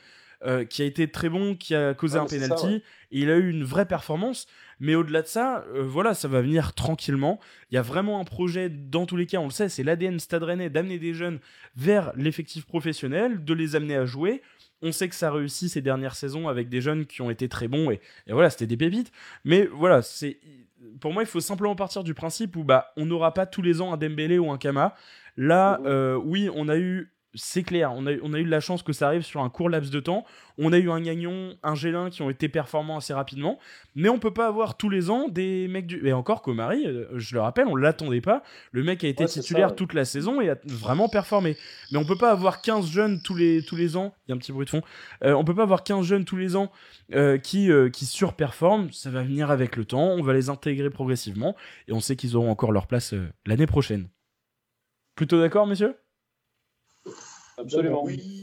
Euh, qui a été très bon, qui a causé un penalty. Et il a eu une vraie performance. Mais au-delà de ça, euh, voilà, ça va venir tranquillement. Il y a vraiment un projet, dans tous les cas, on le sait, c'est l'ADN Stade Rennais d'amener des jeunes vers l'effectif professionnel, de les amener à jouer. On sait que ça réussit ces dernières saisons avec des jeunes qui ont été très bons et, voilà, c'était des pépites. Mais voilà, c'est pour moi, il faut simplement partir du principe où bah on n'aura pas tous les ans un Dembélé ou un Kama. Là, euh, oui, on a eu c'est clair, on a, on a eu de la chance que ça arrive sur un court laps de temps. On a eu un Gagnon, un Gélin qui ont été performants assez rapidement. Mais on peut pas avoir tous les ans des mecs du. Et encore, Komari, euh, je le rappelle, on l'attendait pas. Le mec a été titulaire toute la saison et a vraiment performé. Mais on peut pas avoir 15 jeunes tous les, tous les ans. Il y a un petit bruit de fond. Euh, on peut pas avoir 15 jeunes tous les ans euh, qui, qui surperforment. Ça va venir avec le temps. On va les intégrer progressivement. Et on sait qu'ils auront encore leur place l'année prochaine. Plutôt d'accord, monsieur
Absolument.
Oui.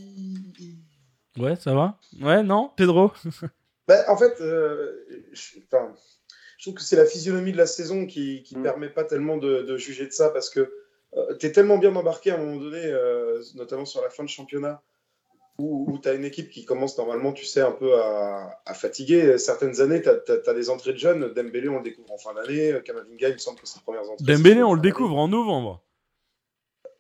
Ouais, ça va? Ouais, non? Pedro?
Bah, En fait, euh, je, trouve que c'est la physionomie de la saison qui ne mm. permet pas tellement de, juger de ça parce que euh, tu es tellement bien embarqué à un moment donné, euh, notamment sur la fin de championnat, où, tu as une équipe qui commence normalement, tu sais, un peu à, fatiguer. Certaines années, tu as, des entrées de jeunes. Dembélé, on le découvre en fin d'année. Kamavinga, il me semble que c'est les premières entrées.
Dembélé, on le découvre en novembre.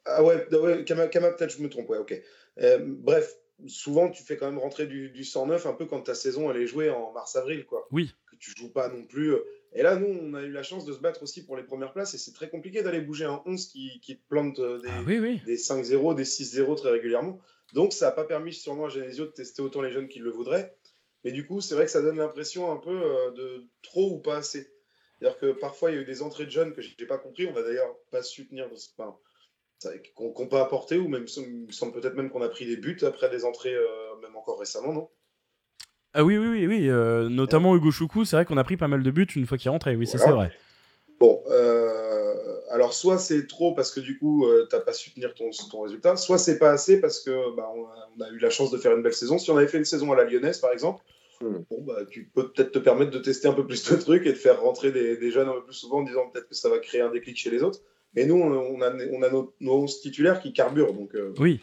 Ah ouais, ouais Kama, peut-être je me trompe, ouais, ok. Euh, bref, souvent tu fais quand même rentrer du, du 109 un peu quand ta saison elle est jouée en mars-avril, quoi.
Oui.
Que tu joues pas non plus. Euh. Et là, nous, on a eu la chance de se battre aussi pour les premières places et c'est très compliqué d'aller bouger un 11 qui, qui te plante euh, des,
ah
des 5-0, des 6-0 très régulièrement. Donc ça n'a pas permis sûrement à Genesio de tester autant les jeunes qu'il le voudraient. Mais du coup, c'est vrai que ça donne l'impression un peu de trop ou pas assez. C'est-à-dire que parfois, il y a eu des entrées de jeunes que je n'ai pas compris. On va d'ailleurs pas su tenir qu'on peut apporter, ou même, il me semble peut-être même qu'on a pris des buts après des entrées, euh, même encore récemment, non?
Ah oui, oui, oui, oui. Euh, notamment Hugo Choukou, c'est vrai qu'on a pris pas mal de buts une fois qu'il est rentré, oui, c'est vrai.
Bon, euh, alors soit c'est trop parce que du coup, t'as pas su tenir ton, ton résultat, soit c'est pas assez parce que bah, on, a, eu la chance de faire une belle saison. Si on avait fait une saison à la Lyonnaise, par exemple, hmm. bon, bah, tu peux peut-être te permettre de tester un peu plus de trucs et de faire rentrer des, des jeunes un peu plus souvent en disant peut-être que ça va créer un déclic chez les autres. Mais nous, on a, on a nos, nos titulaires qui carburent. Donc, euh,
Oui.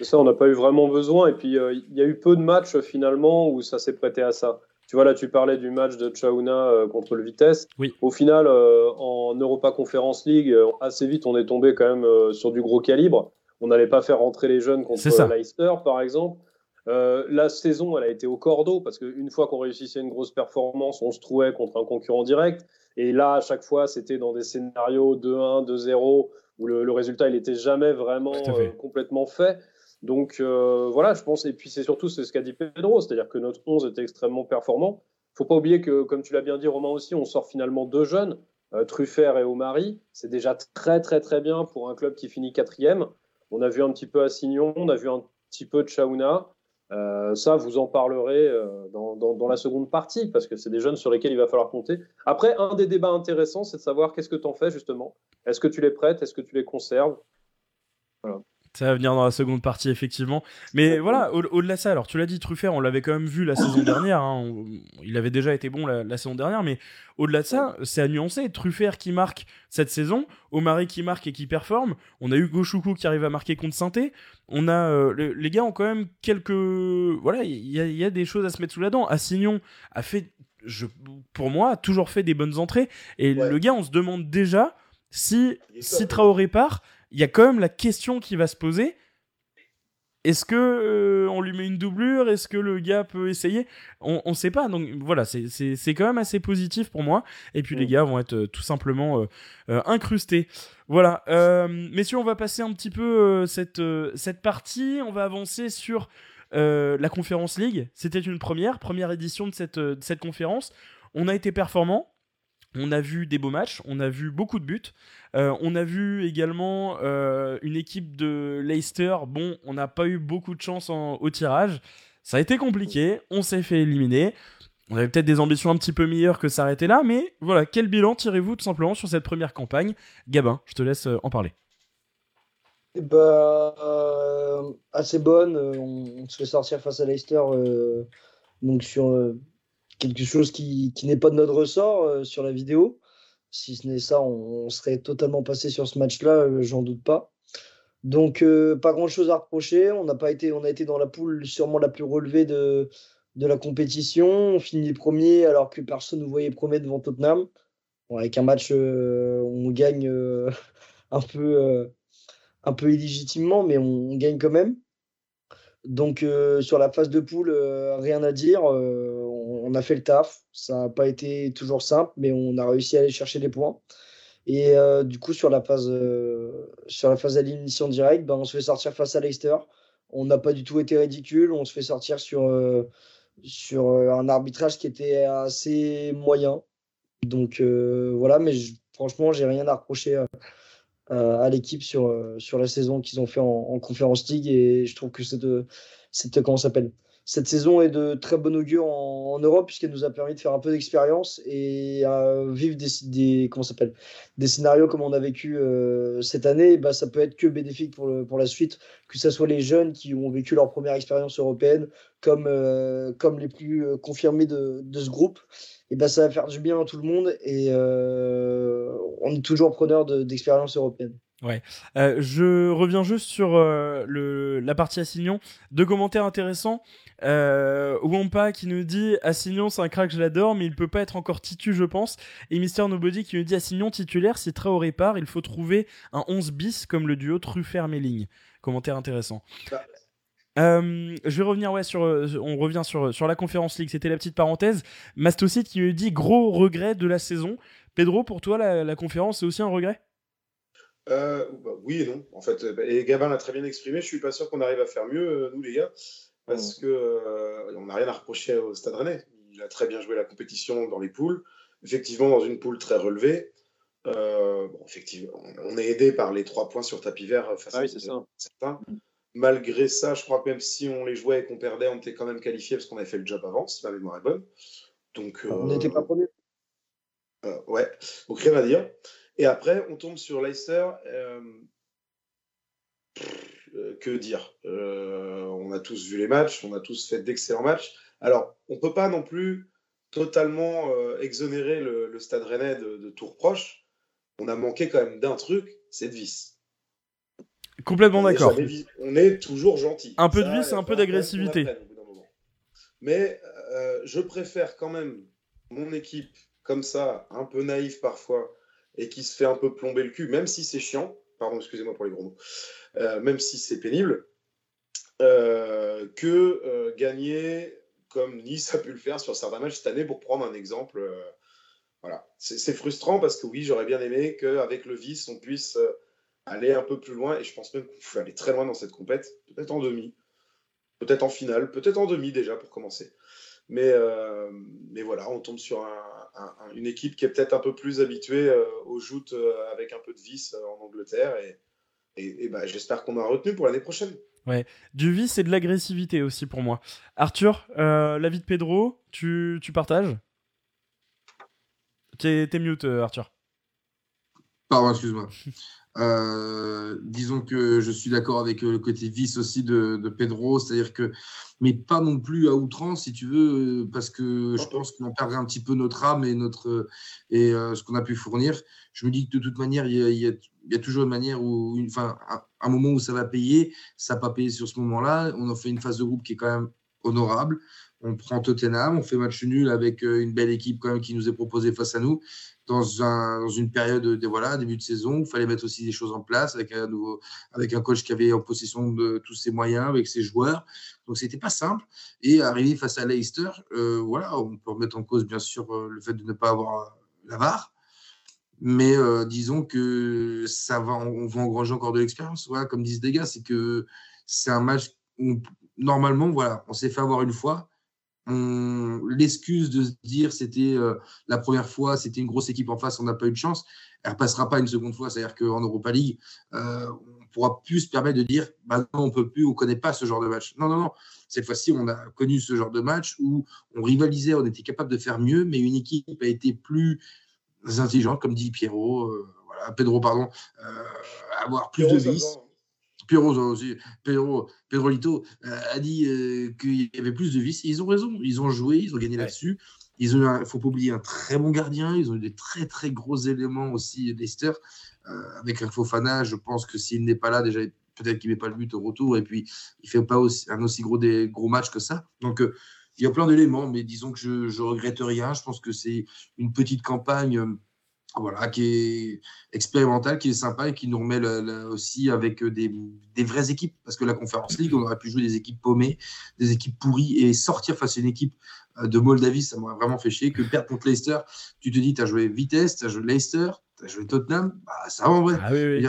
Ça, on n'a pas eu vraiment besoin. Et puis, euh, il y a eu peu de matchs finalement où ça s'est prêté à ça. Tu vois, là, tu parlais du match de Chauna euh, contre le Vitesse.
Oui.
Au final, en Europa Conference League, assez vite, on est tombé quand même sur du gros calibre. On n'allait pas faire rentrer les jeunes contre Leicester, par exemple. la saison, elle a été au cordeau parce qu'une fois qu'on réussissait une grosse performance, on se trouvait contre un concurrent direct. Et là, à chaque fois, c'était dans des scénarios 2-1, 2-0, où le, résultat, il n'était jamais vraiment euh, complètement fait. Donc euh, voilà, je pense, et puis c'est surtout ce qu'a dit Pedro, c'est-à-dire que notre 11 était extrêmement performant. Il faut pas oublier que, comme tu l'as bien dit, Romain aussi, on sort finalement deux jeunes, euh, Truffert et Omari. C'est déjà très très très bien pour un club qui finit quatrième. On a vu un petit peu Assignon, on a vu un petit peu de Chaouna. Euh, ça, vous en parlerez euh, dans, la seconde partie, parce que c'est des jeunes sur lesquels il va falloir compter. Après, un des débats intéressants, c'est de savoir qu'est-ce que tu en fais, justement. Est-ce que tu les prêtes? Est-ce que tu les conserves?
Voilà. Ça va venir dans la seconde partie, effectivement. Mais voilà, au-delà de ça, alors tu l'as dit, Truffert, on l'avait quand même vu la saison dernière. Hein, il avait déjà été bon la, saison dernière, mais au-delà de ça, c'est à nuancer. Truffert qui marque cette saison, Omari qui marque et qui performe. On a eu Gochoukou qui arrive à marquer contre Sainté. On a, euh, les gars ont quand même quelques. Voilà, il y, a des choses à se mettre sous la dent. Assignon a fait, je, pour moi, a toujours fait des bonnes entrées. Et le gars, on se demande déjà si, si Traoré part il y a quand même la question qui va se poser. Est-ce que euh, on lui met une doublure? Est-ce que le gars peut essayer? On ne sait pas. Donc voilà, c'est quand même assez positif pour moi. Et puis les mm. gars vont être euh, tout simplement euh, incrustés. Voilà. messieurs, on va passer un petit peu cette, cette partie. On va avancer sur la conférence League. C'était une première, première édition de cette, de cette conférence. On a été performant. On a vu des beaux matchs, on a vu beaucoup de buts. Euh, on a vu également euh, une équipe de Leicester. Bon, on n'a pas eu beaucoup de chance au tirage. Ça a été compliqué, on s'est fait éliminer. On avait peut-être des ambitions un petit peu meilleures que s'arrêter là, mais voilà, quel bilan tirez-vous tout simplement sur cette première campagne? Gabin, je te laisse euh, en parler.
Bah, assez bonne. On, se fait sortir face à Leicester donc sur quelque chose qui, n'est pas de notre ressort euh, sur la vidéo. Si ce n'est ça, on, serait totalement passé sur ce match-là, euh, j'en doute pas. Donc, euh, pas grand-chose à reprocher. On, pas été, on a été dans la poule sûrement la plus relevée de, de la compétition. On finit premier alors que personne ne voyait premier devant Tottenham. avec un match on gagne un, peu, un peu illégitimement, mais on, gagne quand même. Donc, sur la phase de poule, rien à dire on a fait le taf. Ça n'a pas été toujours simple, mais on a réussi à aller chercher des points. Et euh, du coup, sur la phase, euh, sur la phase d'élimination directe, ben, on se fait sortir face à Leicester. On n'a pas du tout été ridicule. On se fait sortir sur, euh, sur un arbitrage qui était assez moyen. Donc voilà, mais franchement, j'ai rien à reprocher à l'équipe sur, sur la saison qu'ils ont fait en, en Conference League. Et je trouve que c'est de, comment s'appelle? Cette saison est de très bon augure en, Europe puisqu'elle nous a permis de faire un peu d'expérience et euh, vivre des, des comment s'appelle? Des scénarios comme on a vécu euh, cette année. Bah, ça peut être que bénéfique pour, le, pour la suite, que ce soit les jeunes qui ont vécu leur première expérience européenne comme, euh, comme les plus confirmés de, de, ce groupe. Et bah, ça va faire du bien à tout le monde et on est toujours preneur d'expérience européenne.
Ouais. Euh, je reviens juste sur euh, le, la partie Assignon. Deux commentaires intéressants. Euh, Wampa qui nous dit Assignon, c'est un crack, je l'adore, mais il peut pas être encore titu, je pense. Et Mister Nobody qui nous dit Assignon titulaire, si Traoré part, il faut trouver un 11 bis comme le duo Truffert-Melling. Commentaire intéressant. Bah. Euh, je vais revenir ouais sur on revient sur sur la conférence league c'était la petite parenthèse Mastocite qui nous dit gros regret de la saison Pedro pour toi la, la conférence c'est aussi un regret?
Euh, bah, oui et non, en fait. Et Gabin l'a très bien exprimé. Je suis pas sûr qu'on arrive à faire mieux, euh, nous les gars, parce qu'on que euh, on n'a rien à reprocher au Stade Rennais. Il a très bien joué la compétition dans les poules. Effectivement, dans une poule très relevée. bon, effectivement, on est aidé par les trois points sur tapis vert face
ah oui, à
certains. Malgré ça, je crois que même si on les jouait et qu'on perdait, on était quand même qualifié parce qu'on avait fait le job avant, si ma mémoire est bonne. Donc,
on n'était pas premier.
ouais, donc rien à dire. Et après, on tombe sur Leicester. Euh, euh, que dire? Euh, On a tous vu les matchs, on a tous fait d'excellents matchs. Alors, on ne peut pas non plus totalement exonérer le, Stade Rennais de, de tours proches. On a manqué quand même d'un truc, c'est de vis.
Complètement d'accord.
On est toujours gentil.
Un peu de vis et un peu d'agressivité.
Mais je préfère quand même mon équipe comme ça, un peu naïf parfois, et qui se fait un peu plomber le cul, même si c'est chiant, pardon, excusez-moi pour les gros mots, euh, même si c'est pénible, euh, que euh, gagner comme Nice a pu le faire sur certains matchs cette année, pour prendre un exemple. voilà, c'est frustrant parce que oui, j'aurais bien aimé qu'avec le vice, on puisse aller un peu plus loin, et je pense même qu'on peut aller très loin dans cette compète, peut-être en demi, peut-être en finale, peut-être en demi déjà pour commencer. Mais, mais voilà, on tombe sur un, une équipe qui est peut-être un peu plus habituée euh, aux joutes euh, avec un peu de vis euh, en Angleterre. Et, et, bah, j'espère qu'on a retenu pour l'année prochaine.
Ouais, du vice et de l'agressivité aussi pour moi. Arthur, l'avis de Pedro, tu, tu partages? T'es mute, Arthur.
Pardon, excuse-moi. Euh, disons que je suis d'accord avec le côté vice aussi de, Pedro, c'est-à-dire que, mais pas non plus à outrance, si tu veux, parce que je pense qu'on perdrait un petit peu notre âme et notre et euh, ce qu'on a pu fournir. Je me dis que de toute manière, il y a, toujours une manière où, enfin, un, moment où ça va payer, ça n'a pas payé sur ce moment-là. On a fait une phase de groupe qui est quand même honorable. On prend Tottenham, on fait match nul avec euh, une belle équipe quand même qui nous est proposée face à nous dans, un, dans une période de voilà début de saison. Il fallait mettre aussi des choses en place avec un nouveau, avec un coach qui avait en possession de tous ses moyens, avec ses joueurs. Donc c'était pas simple. Et arriver face à Leicester, euh, voilà, on peut remettre en cause bien sûr euh, le fait de ne pas avoir la VAR. Mais euh, disons que ça va, on va engranger encore de l'expérience. Voilà, comme disent des gars, c'est que c'est un match où normalement, voilà, on s'est fait avoir une fois l'excuse de se dire c'était euh, la première fois, c'était une grosse équipe en face, on n'a pas eu de chance, elle ne repassera pas une seconde fois. C'est-à-dire qu'en Europa League, euh, on pourra plus se permettre de dire bah non, on peut plus, on connaît pas ce genre de match. Non, non, non. Cette fois-ci, on a connu ce genre de match où on rivalisait, on était capable de faire mieux, mais une équipe a été plus intelligente, comme dit Pierrot, euh, voilà, Pedro, pardon, avoir plus de vis. Pedro aussi, Pedro, Pedrolito euh, a dit euh, qu'il y avait plus de vis. ils ont raison. Ils ont joué, ils ont gagné là-dessus. Ils ont, faut pas oublier un très bon gardien. Ils ont eu des très très gros éléments aussi, Leicester, euh, avec un Fofana. Je pense que s'il n'est pas là, déjà peut-être qu'il met pas le but au retour. Et puis il fait pas aussi, un aussi gros des gros matchs que ça. Donc il y a plein d'éléments, mais disons que je, je regrette rien. Je pense que c'est une petite campagne voilà, qui est expérimental, qui est sympa et qui nous remet aussi avec euh, des, des, vraies équipes. Parce que la Conférence League, on aurait pu jouer des équipes paumées, des équipes pourries et sortir face à une équipe euh, de Moldavie, ça m'aurait vraiment fait chier. Que perdre contre Leicester, tu te dis, tu as joué Vitesse, tu as joué Leicester, tu as joué Tottenham, bah, ça va en vrai.
Ah oui, oui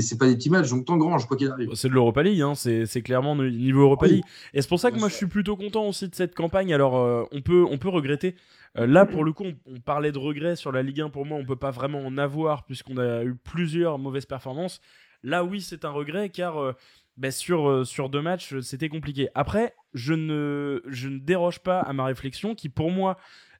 c'est pas des petits matchs, donc t'engranges quoi qu'il arrive.
C'est de l'Europa League, hein, c'est clairement niveau Europa League. Et c'est pour ça que moi je suis plutôt content aussi de cette campagne. Alors euh, on, peut, on peut regretter. Euh, là pour le coup, on, parlait de regrets sur la Ligue 1. Pour moi, on peut pas vraiment en avoir puisqu'on a eu plusieurs mauvaises performances. Là oui, c'est un regret car euh, ben, sur, sur deux matchs, c'était compliqué. Après, je ne, je ne déroge pas à ma réflexion qui pour moi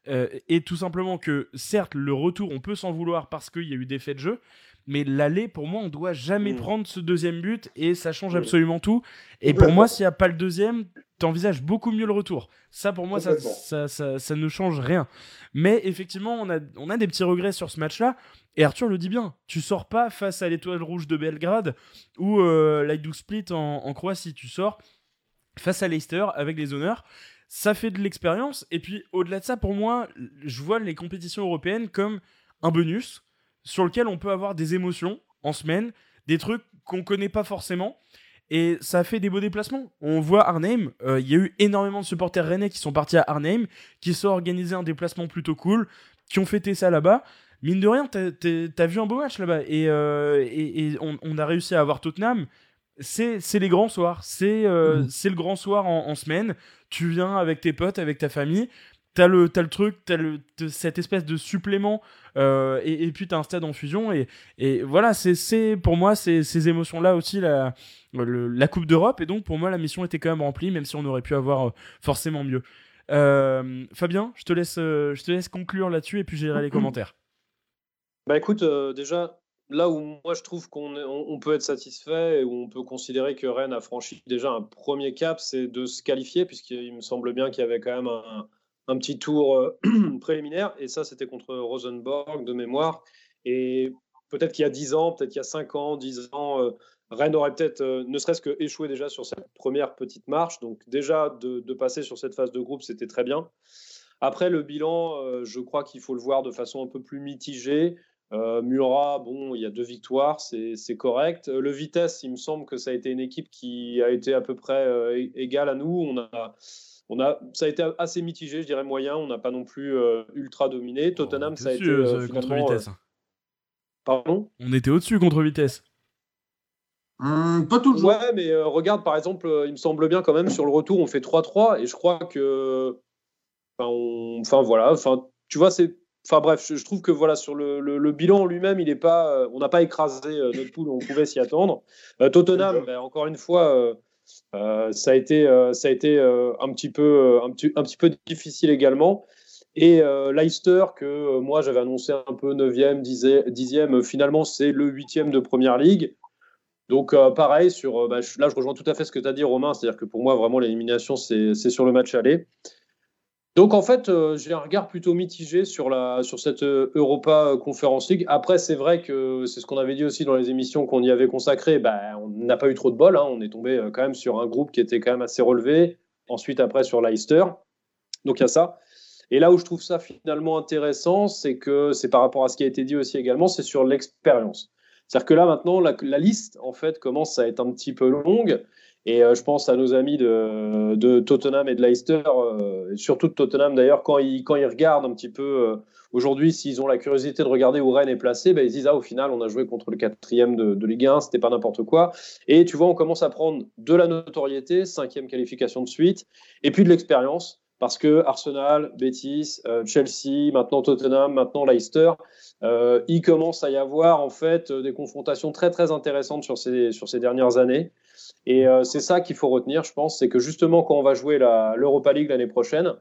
est tout simplement que certes le retour, on peut s'en vouloir parce qu'il y a eu des faits de jeu. Mais l'aller, pour moi, on doit jamais mm. prendre ce deuxième but et ça change mm. absolument tout. Et pour moi, s'il n'y a pas le deuxième, t'envisages beaucoup mieux le retour. Ça, pour moi, ça, ça, ça, ne change rien. Mais effectivement, on a, on a des petits regrets sur ce match-là. Et Arthur le dit bien, tu sors pas face à l'étoile rouge de Belgrade ou euh, Split en, en, Croatie. Tu sors face à Leicester avec les honneurs. Ça fait de l'expérience. Et puis, au-delà de ça, pour moi, je vois les compétitions européennes comme un bonus sur lequel on peut avoir des émotions en semaine, des trucs qu'on connaît pas forcément. Et ça a fait des beaux déplacements. On voit Arnhem, euh, il y a eu énormément de supporters rennais qui sont partis à Arnhem, qui sont organisés un déplacement plutôt cool, qui ont fêté ça là-bas. Mine de rien, t'as vu un beau match là-bas. Et, euh, et, on, a réussi à avoir Tottenham. C'est les grands soirs. C'est euh, mmh. le grand soir en, en, semaine. Tu viens avec tes potes, avec ta famille t'as le, le truc, t'as le, cette espèce de supplément, euh, et, et, puis t'as un stade en fusion, et, et voilà, c'est pour moi ces émotions-là aussi la, la Coupe d'Europe, et donc pour moi la mission était quand même remplie, même si on aurait pu avoir euh, forcément mieux. Euh, Fabien, je te laisse, je te laisse conclure là-dessus, et puis j'irai les commentaires.
Bah écoute, déjà, là où moi je trouve qu'on on, peut être satisfait et où on peut considérer que Rennes a franchi déjà un premier cap, c'est de se qualifier, puisqu'il me semble bien qu'il y avait quand même un, un petit tour euh, préliminaire. Et ça, c'était contre Rosenborg de mémoire. Et peut-être qu'il y a 10 ans, peut-être qu'il y a 5 ans, 10 ans, euh, Rennes aurait peut-être, euh, ne serait-ce que échoué déjà sur cette première petite marche. Donc déjà, de, passer sur cette phase de groupe, c'était très bien. Après, le bilan, je crois qu'il faut le voir de façon un peu plus mitigée. Murat, bon, il y a deux victoires, c'est correct. Le Vitesse, il me semble que ça a été une équipe qui a été à peu près égale à nous. On a on a, ça a été assez mitigé, je dirais moyen. On n'a pas non plus euh, ultra dominé. Tottenham, ça a été euh,
contre Vitesse. Euh,
pardon?
On était au-dessus contre Vitesse.
Hum, pas toujours.
Ouais, mais regarde, par exemple, il me semble bien quand même sur le retour, on fait 3-3 et je crois que. Enfin, voilà. Enfin, tu vois, c'est. Enfin bref, je, trouve que voilà sur le, bilan lui-même, il est pas, on n'a pas écrasé notre poule, on pouvait s'y attendre. Tottenham, ben, encore une fois, euh, ça a été, euh, ça a été euh, un, petit peu, un, petit, un petit peu difficile également. Et Leicester, que moi j'avais annoncé un peu 9e, 10e, finalement c'est le 8e de Première Ligue. Donc pareil, sur, bah, là je rejoins tout à fait ce que tu as dit Romain, c'est-à-dire que pour moi vraiment l'élimination c'est sur le match aller. Donc en fait, euh, j'ai un regard plutôt mitigé sur, la, sur cette euh, Europa euh, Conference League. Après, c'est vrai que c'est ce qu'on avait dit aussi dans les émissions qu'on y avait consacrées. Ben, on n'a pas eu trop de bol. Hein. On est tombé quand même sur un groupe qui était quand même assez relevé. Ensuite, après, sur Leicester. Donc il y a ça. Et là où je trouve ça finalement intéressant, c'est que c'est par rapport à ce qui a été dit aussi également, c'est sur l'expérience. C'est-à-dire que là maintenant, la, la, liste en fait commence à être un petit peu longue. Et euh, je pense à nos amis de, Tottenham et de Leicester, euh, surtout de Tottenham d'ailleurs, quand ils, regardent un petit peu euh, aujourd'hui, s'ils ont la curiosité de regarder où Rennes est placé, ben, ils disent Ah, au final, on a joué contre le quatrième de, de Ligue 1, c'était pas n'importe quoi. Et tu vois, on commence à prendre de la notoriété, cinquième qualification de suite, et puis de l'expérience. Parce que Arsenal, Betis, Chelsea, maintenant Tottenham, maintenant Leicester, il commence à y avoir en fait des confrontations très très intéressantes sur ces dernières années. Et euh, c'est ça qu'il faut retenir, je pense, c'est que justement quand on va jouer l'Europa League l'année prochaine,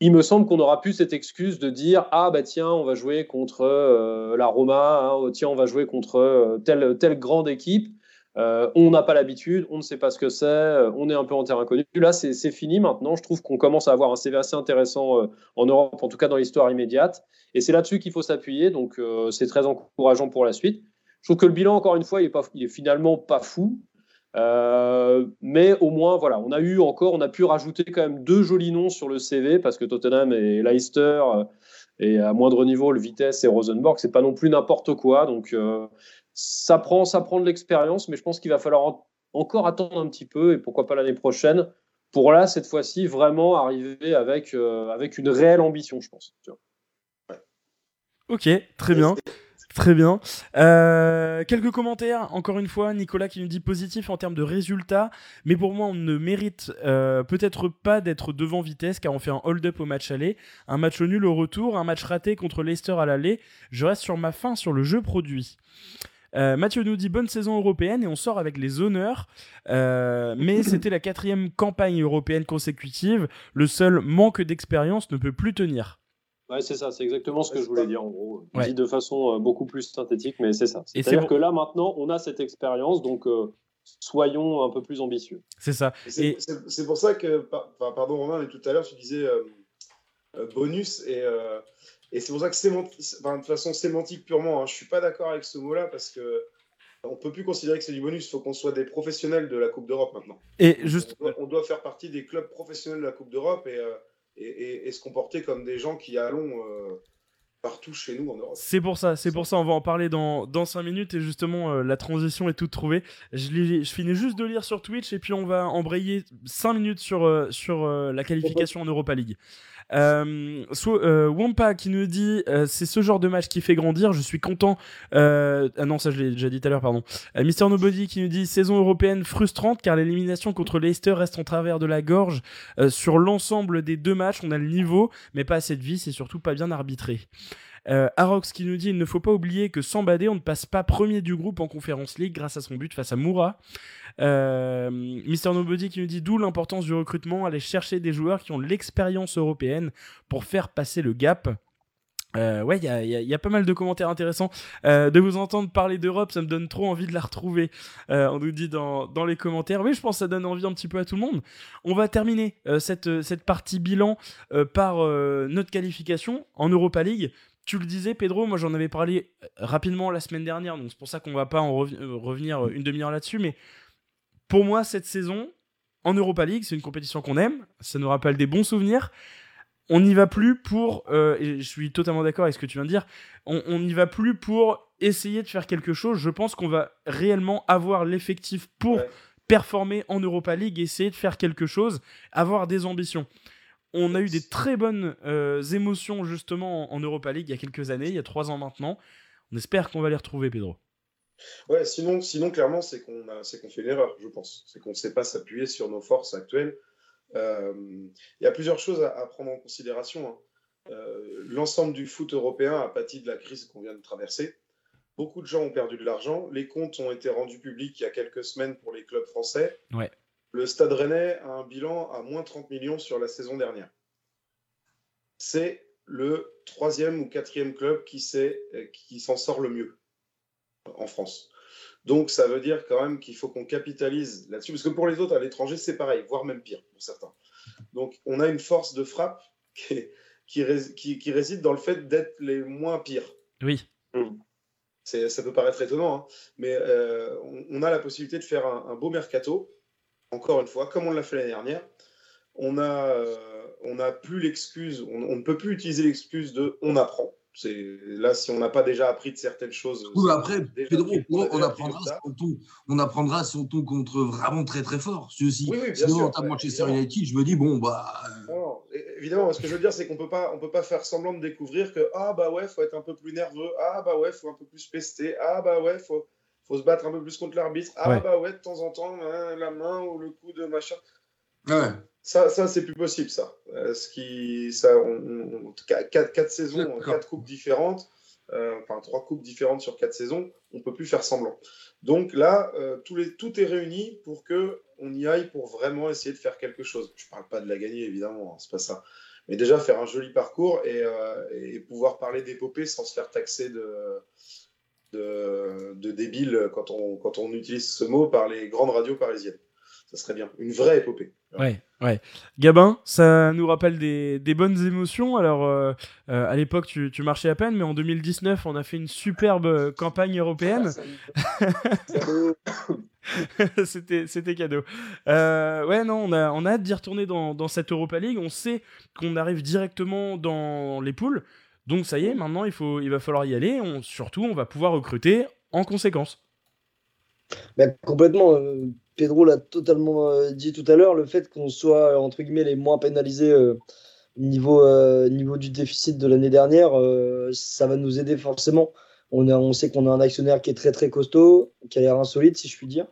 il me semble qu'on n'aura plus cette excuse de dire ah bah tiens on va jouer contre euh, la Roma, hein, oh, tiens on va jouer contre euh, telle telle grande équipe. on n'a pas l'habitude, on ne sait pas ce que c'est, on est un peu en terrain inconnu. Là, c'est fini maintenant. Je trouve qu'on commence à avoir un CV assez intéressant en Europe, en tout cas dans l'histoire immédiate. Et c'est là-dessus qu'il faut s'appuyer. Donc, c'est très encourageant pour la suite. Je trouve que le bilan, encore une fois, il est, il est finalement pas fou. Euh, mais au moins, voilà, on a eu encore, on a pu rajouter quand même deux jolis noms sur le CV parce que Tottenham et Leicester euh, et à moindre niveau le Vitesse et Rosenborg, c'est pas non plus n'importe quoi. Donc euh, ça prend, ça prend de l'expérience, mais je pense qu'il va falloir encore attendre un petit peu et pourquoi pas l'année prochaine pour là cette fois-ci vraiment arriver avec avec une réelle ambition, je pense.
Ok, très bien. Très bien. Euh, quelques commentaires, encore une fois, Nicolas qui nous dit positif en termes de résultats, mais pour moi on ne mérite euh, peut-être pas d'être devant vitesse car on fait un hold-up au match aller, un match nul au retour, un match raté contre Leicester à l'aller. Je reste sur ma fin sur le jeu produit. Euh, Mathieu nous dit bonne saison européenne et on sort avec les honneurs. mais c'était la quatrième campagne européenne consécutive. Le seul manque d'expérience ne peut plus tenir.
Ouais, c'est ça, c'est exactement ce que je voulais dire en gros. Dit de façon euh, beaucoup plus synthétique, mais c'est ça. C'est-à-dire que là maintenant, on a cette expérience, donc euh, soyons un peu plus ambitieux.
C'est ça.
C'est pour ça que, pardon Romain, mais tout à l'heure tu disais bonus et, et c'est pour ça que de façon sémantique purement, hein, je suis pas d'accord avec ce mot-là parce que on peut plus considérer que c'est du bonus. Il faut qu'on soit des professionnels de la Coupe d'Europe maintenant.
Et juste,
on doit, faire partie des clubs professionnels de la Coupe d'Europe et, et, se comporter comme des gens qui allons partout chez nous en Europe.
C'est pour ça, c'est pour ça, on va en parler dans, dans 5 minutes et justement euh, la transition est toute trouvée. Je, finis juste de lire sur Twitch et puis on va embrayer 5 minutes sur, euh, sur euh, la qualification en Europa League. Euh, euh, Wampa qui nous dit euh, c'est ce genre de match qui fait grandir. Je suis content. ah non, ça je l'ai déjà dit tout à l'heure, pardon. Mister Nobody qui nous dit saison européenne frustrante car l'élimination contre Leicester reste en travers de la gorge. sur l'ensemble des deux matchs, on a le niveau, mais pas assez de vie. C'est surtout pas bien arbitré. Euh, Arox qui nous dit il ne faut pas oublier que sans Badé, on ne passe pas premier du groupe en Conférence League grâce à son but face à Moura. Euh, Mister Nobody qui nous dit d'où l'importance du recrutement, aller chercher des joueurs qui ont l'expérience européenne pour faire passer le gap. Euh, ouais, il y a, pas mal de commentaires intéressants. Euh, de vous entendre parler d'Europe, ça me donne trop envie de la retrouver. Euh, on nous dit dans, les commentaires. Oui, je pense que ça donne envie un petit peu à tout le monde. On va terminer cette partie bilan par notre qualification en Europa League. Tu le disais, Pedro, moi j'en avais parlé rapidement la semaine dernière, donc c'est pour ça qu'on va pas en revenir une demi-heure là-dessus. Mais pour moi, cette saison, en Europa League, c'est une compétition qu'on aime, ça nous rappelle des bons souvenirs. On n'y va plus pour, euh, et je suis totalement d'accord avec ce que tu viens de dire, on n'y va plus pour essayer de faire quelque chose. Je pense qu'on va réellement avoir l'effectif pour performer en Europa League, essayer de faire quelque chose, avoir des ambitions. On a eu des très bonnes euh, émotions justement en Europa League il y a quelques années, il y a trois ans maintenant. On espère qu'on va les retrouver, Pedro.
Ouais, sinon, sinon clairement, c'est qu'on qu'on fait l'erreur, je pense. C'est qu'on ne sait pas s'appuyer sur nos forces actuelles. Euh, il y a plusieurs choses à, prendre en considération. Hein. Euh, l'ensemble du foot européen a pâti de la crise qu'on vient de traverser. Beaucoup de gens ont perdu de l'argent. Les comptes ont été rendus publics il y a quelques semaines pour les clubs français.
Ouais.
Le Stade Rennais a un bilan à moins 30 millions sur la saison dernière. C'est le troisième ou quatrième club qui s'en sort le mieux en France. Donc ça veut dire quand même qu'il faut qu'on capitalise là-dessus, parce que pour les autres, à l'étranger, c'est pareil, voire même pire pour certains. Donc on a une force de frappe qui, qui, réside dans le fait d'être les moins pires.
Oui.
Hmm. Ça peut paraître étonnant, hein, mais euh, on, a la possibilité de faire un, beau mercato, encore une fois, comme on l'a fait l'année dernière. On a, euh, on a plus l'excuse, on, ne peut plus utiliser l'excuse de on apprend. C'est là si on n'a pas déjà appris de certaines choses.
Oui, après, Pedro, on, apprendra si on, tombe, on apprendra si on tombe contre vraiment très très fort. Si aussi, oui, oui, sinon, sûr, Manchester United, je me dis bon bah.
Euh, évidemment, ce que je veux dire, c'est qu'on peut pas, on peut pas faire semblant de découvrir que ah bah ouais, faut être un peu plus nerveux, ah bah ouais, faut un peu plus pester, ah bah ouais, faut, faut se battre un peu plus contre l'arbitre, ah bah ouais, de temps en temps, hein, la main ou le coup de machin.
Ouais.
Ça, ça c'est plus possible, ça. Euh, ce qui, ça on, quatre, quatre, saisons, quatre coupes différentes, euh, enfin trois coupes différentes sur quatre saisons, on peut plus faire semblant. Donc là, euh, tout, les, tout, est réuni pour que on y aille pour vraiment essayer de faire quelque chose. Je parle pas de la gagner, évidemment, hein, c'est pas ça. Mais déjà faire un joli parcours et, et pouvoir parler d'épopée sans se faire taxer de, de, de débile quand on, quand on utilise ce mot par les grandes radios parisiennes ça serait bien. Une vraie épopée.
Ouais, ouais. Gabin, ça nous rappelle des, des bonnes émotions. Alors, euh, euh, à l'époque, tu, tu, marchais à peine, mais en 2019, on a fait une superbe euh, campagne européenne. c'était, c'était cadeau. ouais, non, on a, on a hâte d'y retourner dans, dans cette Europa League. On sait qu'on arrive directement dans les poules. Donc, ça y est, maintenant, il, faut, il va falloir y aller. On, surtout, on va pouvoir recruter en conséquence.
Ben, complètement. Pedro l'a totalement euh, dit tout à l'heure, le fait qu'on soit entre guillemets les moins pénalisés euh, niveau, euh, niveau du déficit de l'année dernière, ça va nous aider forcément. On, a, sait qu'on a un actionnaire qui est très très costaud, qui a l'air insolite si je puis dire.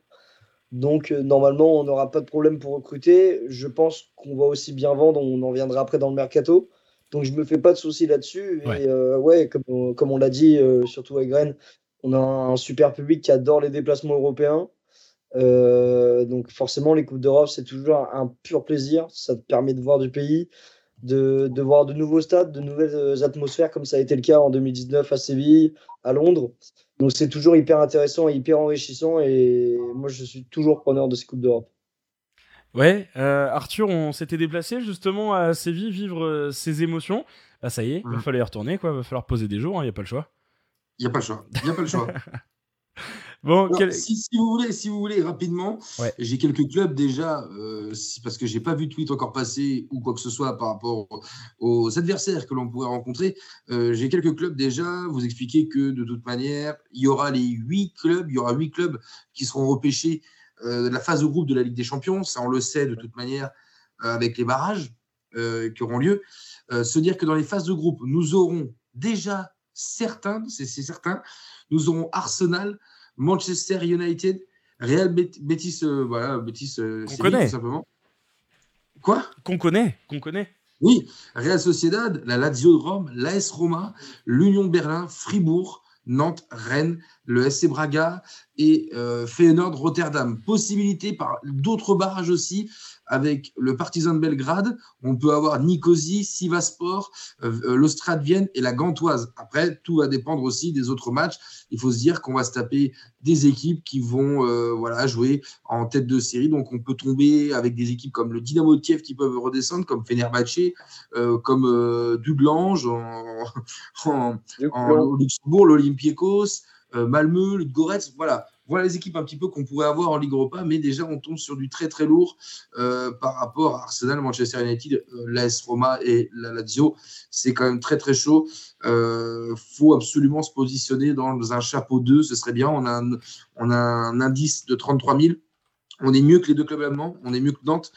Donc normalement on n'aura pas de problème pour recruter. Je pense qu'on va aussi bien vendre, on en viendra après dans le mercato. Donc je me fais pas de soucis là-dessus. Et ouais, comme, comme on l'a dit, surtout avec Rennes, on a un super public qui adore les déplacements européens. Euh, donc forcément, les Coupes d'Europe, c'est toujours un pur plaisir. Ça te permet de voir du pays, de, de, voir de nouveaux stades, de nouvelles atmosphères, comme ça a été le cas en 2019 à Séville, à Londres. Donc c'est toujours hyper intéressant et hyper enrichissant et moi je suis toujours preneur de ces Coupes d'Europe.
Ouais, euh, Arthur, on s'était déplacé justement à Séville vivre euh, ses émotions. Bah ça y est, il va
Mhm.
falloir y retourner, quoi. va falloir poser des jours, il n'y a pas le choix.
Il n'y a pas le choix. Il n'y a pas le choix.
Bon,
Alors,
quel-
si, si vous voulez, si vous voulez rapidement,
Ouais.
j'ai quelques clubs déjà, euh, parce que j'ai pas vu de tweet encore passer ou quoi que ce soit par rapport aux adversaires que l'on pourrait rencontrer. euh, j'ai quelques clubs déjà. Vous expliquer que de toute manière, il y aura les huit clubs, il y aura huit clubs qui seront repêchés euh, la phase de groupe de la Ligue des Champions. Ça, on le sait de toute manière euh, avec les barrages euh, qui auront lieu. Se dire que dans les phases de groupe, nous aurons déjà certains, c'est certain, nous aurons Arsenal. Manchester United, Real Bet- Betis, voilà, Betis, Séville,
connaît.
tout simplement. Quoi?
Qu'on connaît, qu'on connaît.
Oui, Real Sociedad, la Lazio de Rome, l'AS Roma, l'Union de Berlin, Fribourg, Nantes, Rennes, le SC Braga et euh, Feyenoord Rotterdam. Possibilité par d'autres barrages aussi avec le Partizan de Belgrade. On peut avoir Nicosie, Sivaspor, euh, euh, l'Ostrade Vienne et la Gantoise. Après, tout va dépendre aussi des autres matchs. Il faut se dire qu'on va se taper des équipes qui vont euh, voilà, jouer en tête de série. Donc, on peut tomber avec des équipes comme le Dynamo de Kiev qui peuvent redescendre, comme Fenerbahçe, euh, comme Duglange en, en, en- au Luxembourg, l'Olympiakos, Malmö, le Goretz, voilà. Voilà les équipes un petit peu qu'on pourrait avoir en Ligue Europa, mais déjà on tombe sur du très très lourd euh, par rapport à Arsenal, Manchester United, euh, l'AS Roma et la Lazio. C'est quand même très très chaud. Euh, faut absolument se positionner dans un chapeau 2, ce serait bien. On a un, indice de 33 000. On est mieux que les deux clubs allemands, on est mieux que Nantes.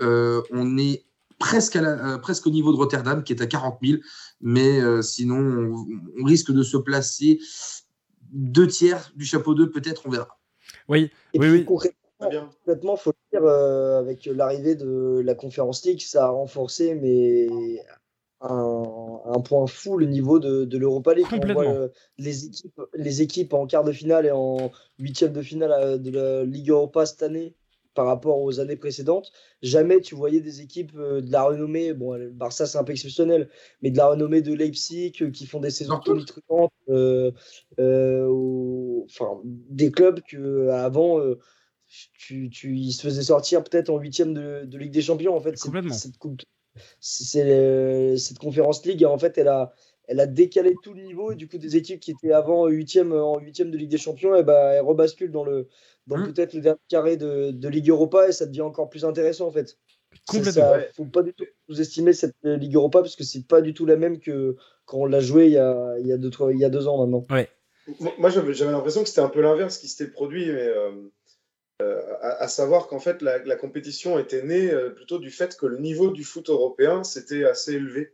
Euh, on est euh, presque au niveau de Rotterdam qui est à 40 000, mais sinon on, on risque de se placer deux tiers du chapeau 2, peut-être, on verra.
Oui,
Et
oui,
puis
oui.
concrètement, concrètement, faut le dire, euh, avec l'arrivée de la Conférence League, ça a renforcé, mais un, un point fou le niveau de, de l'Europa League. On voit euh, les, équipes, les équipes en quart de finale et en huitième de finale euh, de la Ligue Europa cette année par rapport aux années précédentes, jamais tu voyais des équipes euh, de la renommée, bon, le Barça c'est un peu exceptionnel, mais de la renommée de Leipzig euh, qui font des saisons tonitruantes, euh, euh, ou- enfin des clubs que avant euh, tu, tu, ils se faisaient sortir peut-être en huitième de, de Ligue des Champions. En fait, cette,
Complètement.
cette coupe, cette conférence Ligue, en fait, elle a, elle a décalé tout le niveau et du coup, des équipes qui étaient avant huitième en huitième de Ligue des Champions, et ben, elles rebasculent dans le, dans
Mm.
peut-être le dernier carré de, de Ligue Europa et ça devient encore plus intéressant en fait.
Complètement.
ça-
ouais.
faut pas du tout sous-estimer cette euh, Ligue Europa parce que c'est pas du tout la même que quand on l'a joué il y a, il y a deux, trois, il y a deux ans maintenant.
Moi, moi, j'avais j'avais l'impression que c'était un peu l'inverse qui s'était produit, mais euh, euh, à, à savoir qu'en fait, la, la compétition était née euh, plutôt du fait que le niveau du foot européen s'était assez élevé.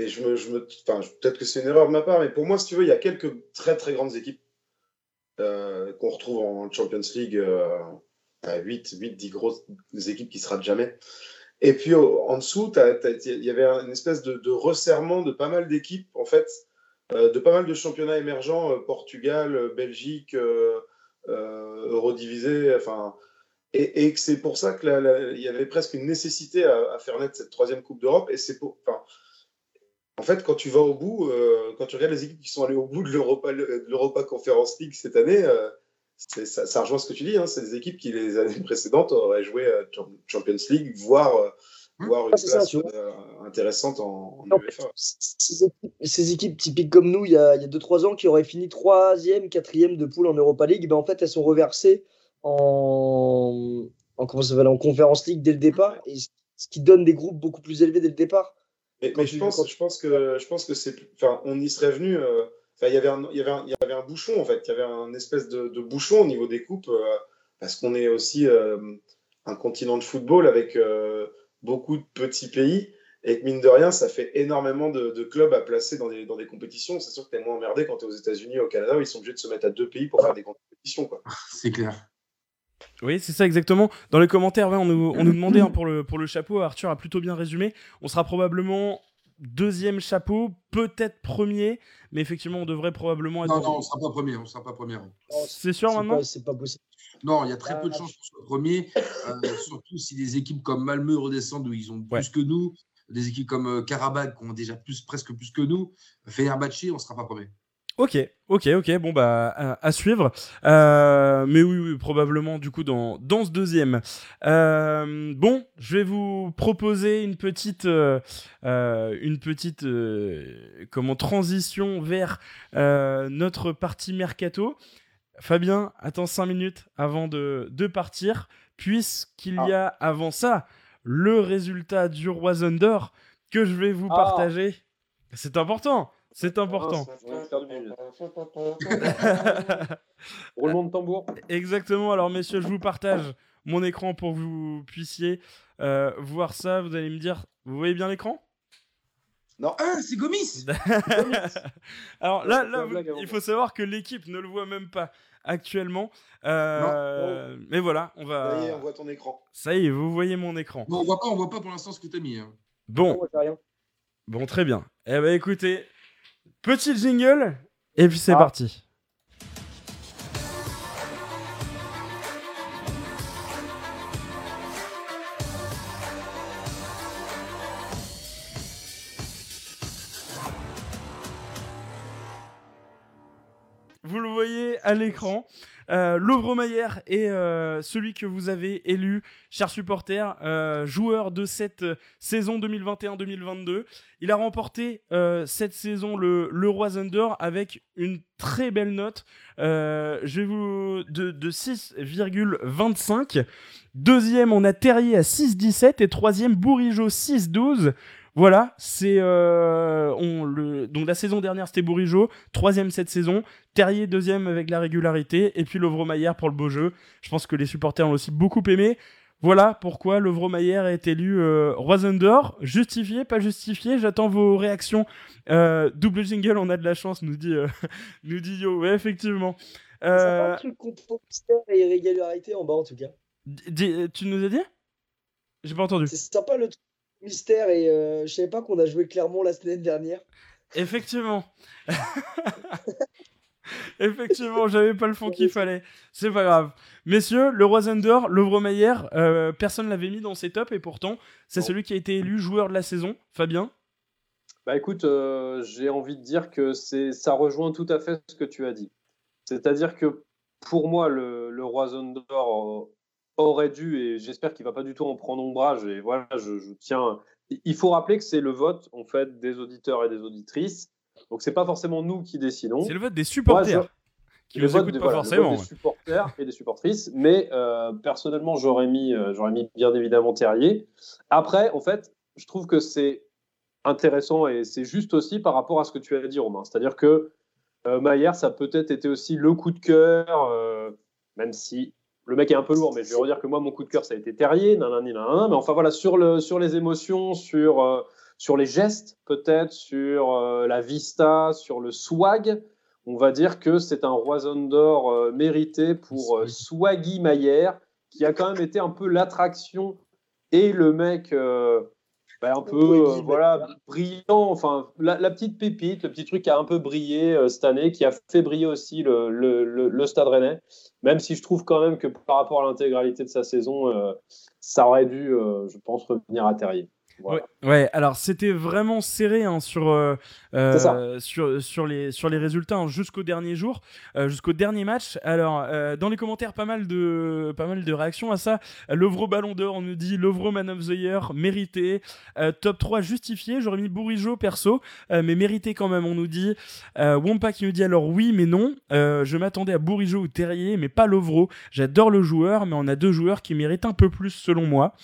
Et je me, je me, peut-être que c'est une erreur de ma part, mais pour moi, si tu veux, il y a quelques très très grandes équipes euh, qu'on retrouve en Champions League, euh, à 8, 8, 10 grosses équipes qui se ratent jamais. Et puis en dessous, il y avait une espèce de, resserrement de pas mal d'équipes, en fait, euh, de pas mal de championnats émergents, euh, Portugal, Belgique, Eurodivisé, enfin, et, et c'est pour ça que la- la- il y avait presque une nécessité à, faire naître cette troisième Coupe d'Europe. Et c'est pour, en fait, quand tu vas au bout, euh, quand tu regardes les équipes qui sont allées au bout de l'Europa, Conference League cette année, euh, ça, ça rejoint ce que tu dis. Hein, c'est des équipes qui les années précédentes auraient joué à Cham- Champions League, voire, euh, voire une
Ah, ça,
place euh, intéressante en, en
Non,
UEFA.
ces équipes, ces équipes typiques comme nous, il y a 2-3 ans, qui auraient fini 3e, 4e de poule en Europa League, ben en fait, elles sont reversées en, en, comment ça s'appelle, en Conference League dès le départ, et ce qui donne des groupes beaucoup plus élevés dès le départ.
Mais,
tu-
je, pense,
quand-
je pense que je pense que c'est enfin on y serait venu euh, enfin il y avait un il y avait un, il y avait un bouchon en fait. Il y avait un espèce de, de bouchon au niveau des coupes euh, parce qu'on est aussi euh, un continent de football avec euh, beaucoup de petits pays. Et que mine de rien ça fait énormément de, de clubs à placer dans des, dans des compétitions. C'est sûr que t'es moins emmerdé quand t'es aux États-Unis au Canada où ils sont obligés de se mettre à deux pays pour faire des compétitions quoi.
C'est clair.
Oui, c'est ça exactement. Dans les commentaires, ouais, on, nous, on nous demandait hein, pour, le, pour le chapeau, Arthur a plutôt bien résumé. On sera probablement deuxième chapeau, peut-être premier, mais effectivement, on devrait probablement être.
Non, non, on ne sera pas premier. On sera pas premier.
C'est sûr maintenant
C'est pas possible.
Non, il y a très peu de
Ah,
chances qu'on soit premier, euh, surtout si des équipes comme Malmö redescendent où ils ont plus
Ouais.
que nous, des équipes comme euh, Karabakh qui ont déjà plus, presque plus que nous, Fenerbahçe, on ne sera pas premier.
Ok, ok, ok. Bon bah à, suivre. Euh, mais oui, oui, probablement du coup dans dans ce deuxième. Euh, bon, je vais vous proposer une petite euh, une petite comment transition vers notre partie mercato. Fabien, attends cinq minutes avant de de partir, puisqu'il y a avant ça le résultat du Roi Thunder que je vais vous ah. partager. C'est important. C'est important.
Roulement de tambour.
Exactement. Alors, messieurs, je vous partage mon écran pour que vous puissiez euh, voir ça. Vous allez me dire, vous voyez bien l'écran?
Non, ah, c'est Gomis
Alors là, là il faut savoir que l'équipe ne le voit même pas actuellement. Euh, mais voilà, on va.
Ça y est, on voit ton écran.
Ça y est, vous voyez mon écran.
Non, on voit pas, on voit pas pour l'instant ce que tu as mis. Hein.
Bon. Bon, très bien. Eh ben, écoutez, Petit jingle, et puis c'est ah. parti. Vous le voyez à l'écran. Euh, est euh, celui que vous avez élu, chers supporters, euh, joueur de cette saison 2021-2022. Il a remporté cette saison le, le Roi Thunder avec une très belle note. je vous de, de 6,25. Deuxième, on a Terrier à 6,17 et troisième Bourigeau 6,12. Voilà, c'est euh, on le donc la saison dernière c'était Bourigeau, troisième cette saison, Terrier deuxième avec la régularité et puis Lovromayer pour le beau jeu. Je pense que les supporters ont aussi beaucoup aimé. Voilà pourquoi Lovromayer est élu euh, Justifié, pas justifié J'attends vos réactions. Euh, double jingle, on a de la chance, nous dit, euh, nous dit Yo. Ouais, effectivement.
Euh... C'est et irrégularité en bas en tout cas.
tu nous as dit? J'ai pas entendu.
C'est sympa le truc mystère et euh, je savais pas qu'on a joué Clermont la semaine dernière.
Effectivement. Effectivement, j'avais pas le fond qu'il fallait. C'est pas grave. Messieurs, le Roi Zender, le euh, personne l'avait mis dans ses tops et pourtant, c'est celui qui a été élu joueur de la saison. Fabien?
Bah écoute, euh, j'ai envie de dire que c'est ça rejoint tout à fait ce que tu as dit. C'est-à-dire que pour moi, le, le Roi Zender aurait dû, et j'espère qu'il va pas du tout en prendre ombrage, et voilà, je, tiens. Il faut rappeler que c'est le vote, en fait, des auditeurs et des auditrices. Donc, c'est pas forcément nous qui décidons.
C'est le vote des supporters. qui le vote, pas forcément,
des supporters et des supportrices. Mais euh, personnellement, j'aurais mis, euh, j'aurais mis bien évidemment Terrier. Après, en fait, je trouve que c'est intéressant et c'est juste aussi par rapport à ce que tu as dit, Romain. C'est-à-dire que euh, Maillard, ça a peut-être été aussi le coup de cœur, euh, même si le mec est un peu lourd, mais je vais redire que moi, mon coup de cœur, ça a été Terrier, nanani, nanana, mais enfin voilà, sur, le, sur les émotions, sur, euh, sur les gestes, peut-être, sur euh, la vista, sur le swag, on va dire que c'est un Roison d'or euh, mérité pour Swaggy Mayer, qui a quand même été un peu l'attraction et le mec bah, un peu voilà brillant enfin la, petite pépite le petit truc qui a un peu brillé cette année qui a fait briller aussi le, le, le Stade Rennais même si je trouve quand même que par rapport à l'intégralité de sa saison, euh, ça aurait dû, euh, je pense, revenir à Terrier.
Ouais, alors c'était vraiment serré hein, sur, euh, euh sur, sur, les, sur les résultats hein, jusqu'au dernier jour, euh, jusqu'au dernier match. Alors, euh, dans les commentaires, pas mal de, pas mal de réactions à ça. L'Ovro Ballon d'Or, on nous dit l'Ovro Man of the Year, mérité. top 3 justifié, j'aurais mis Bourigeau perso, mais mérité quand même, on nous dit. Wampa qui nous dit alors oui, mais non. je m'attendais à Bourigeau ou Terrier, mais pas Lovro. J'adore le joueur, mais on a deux joueurs qui méritent un peu plus selon moi.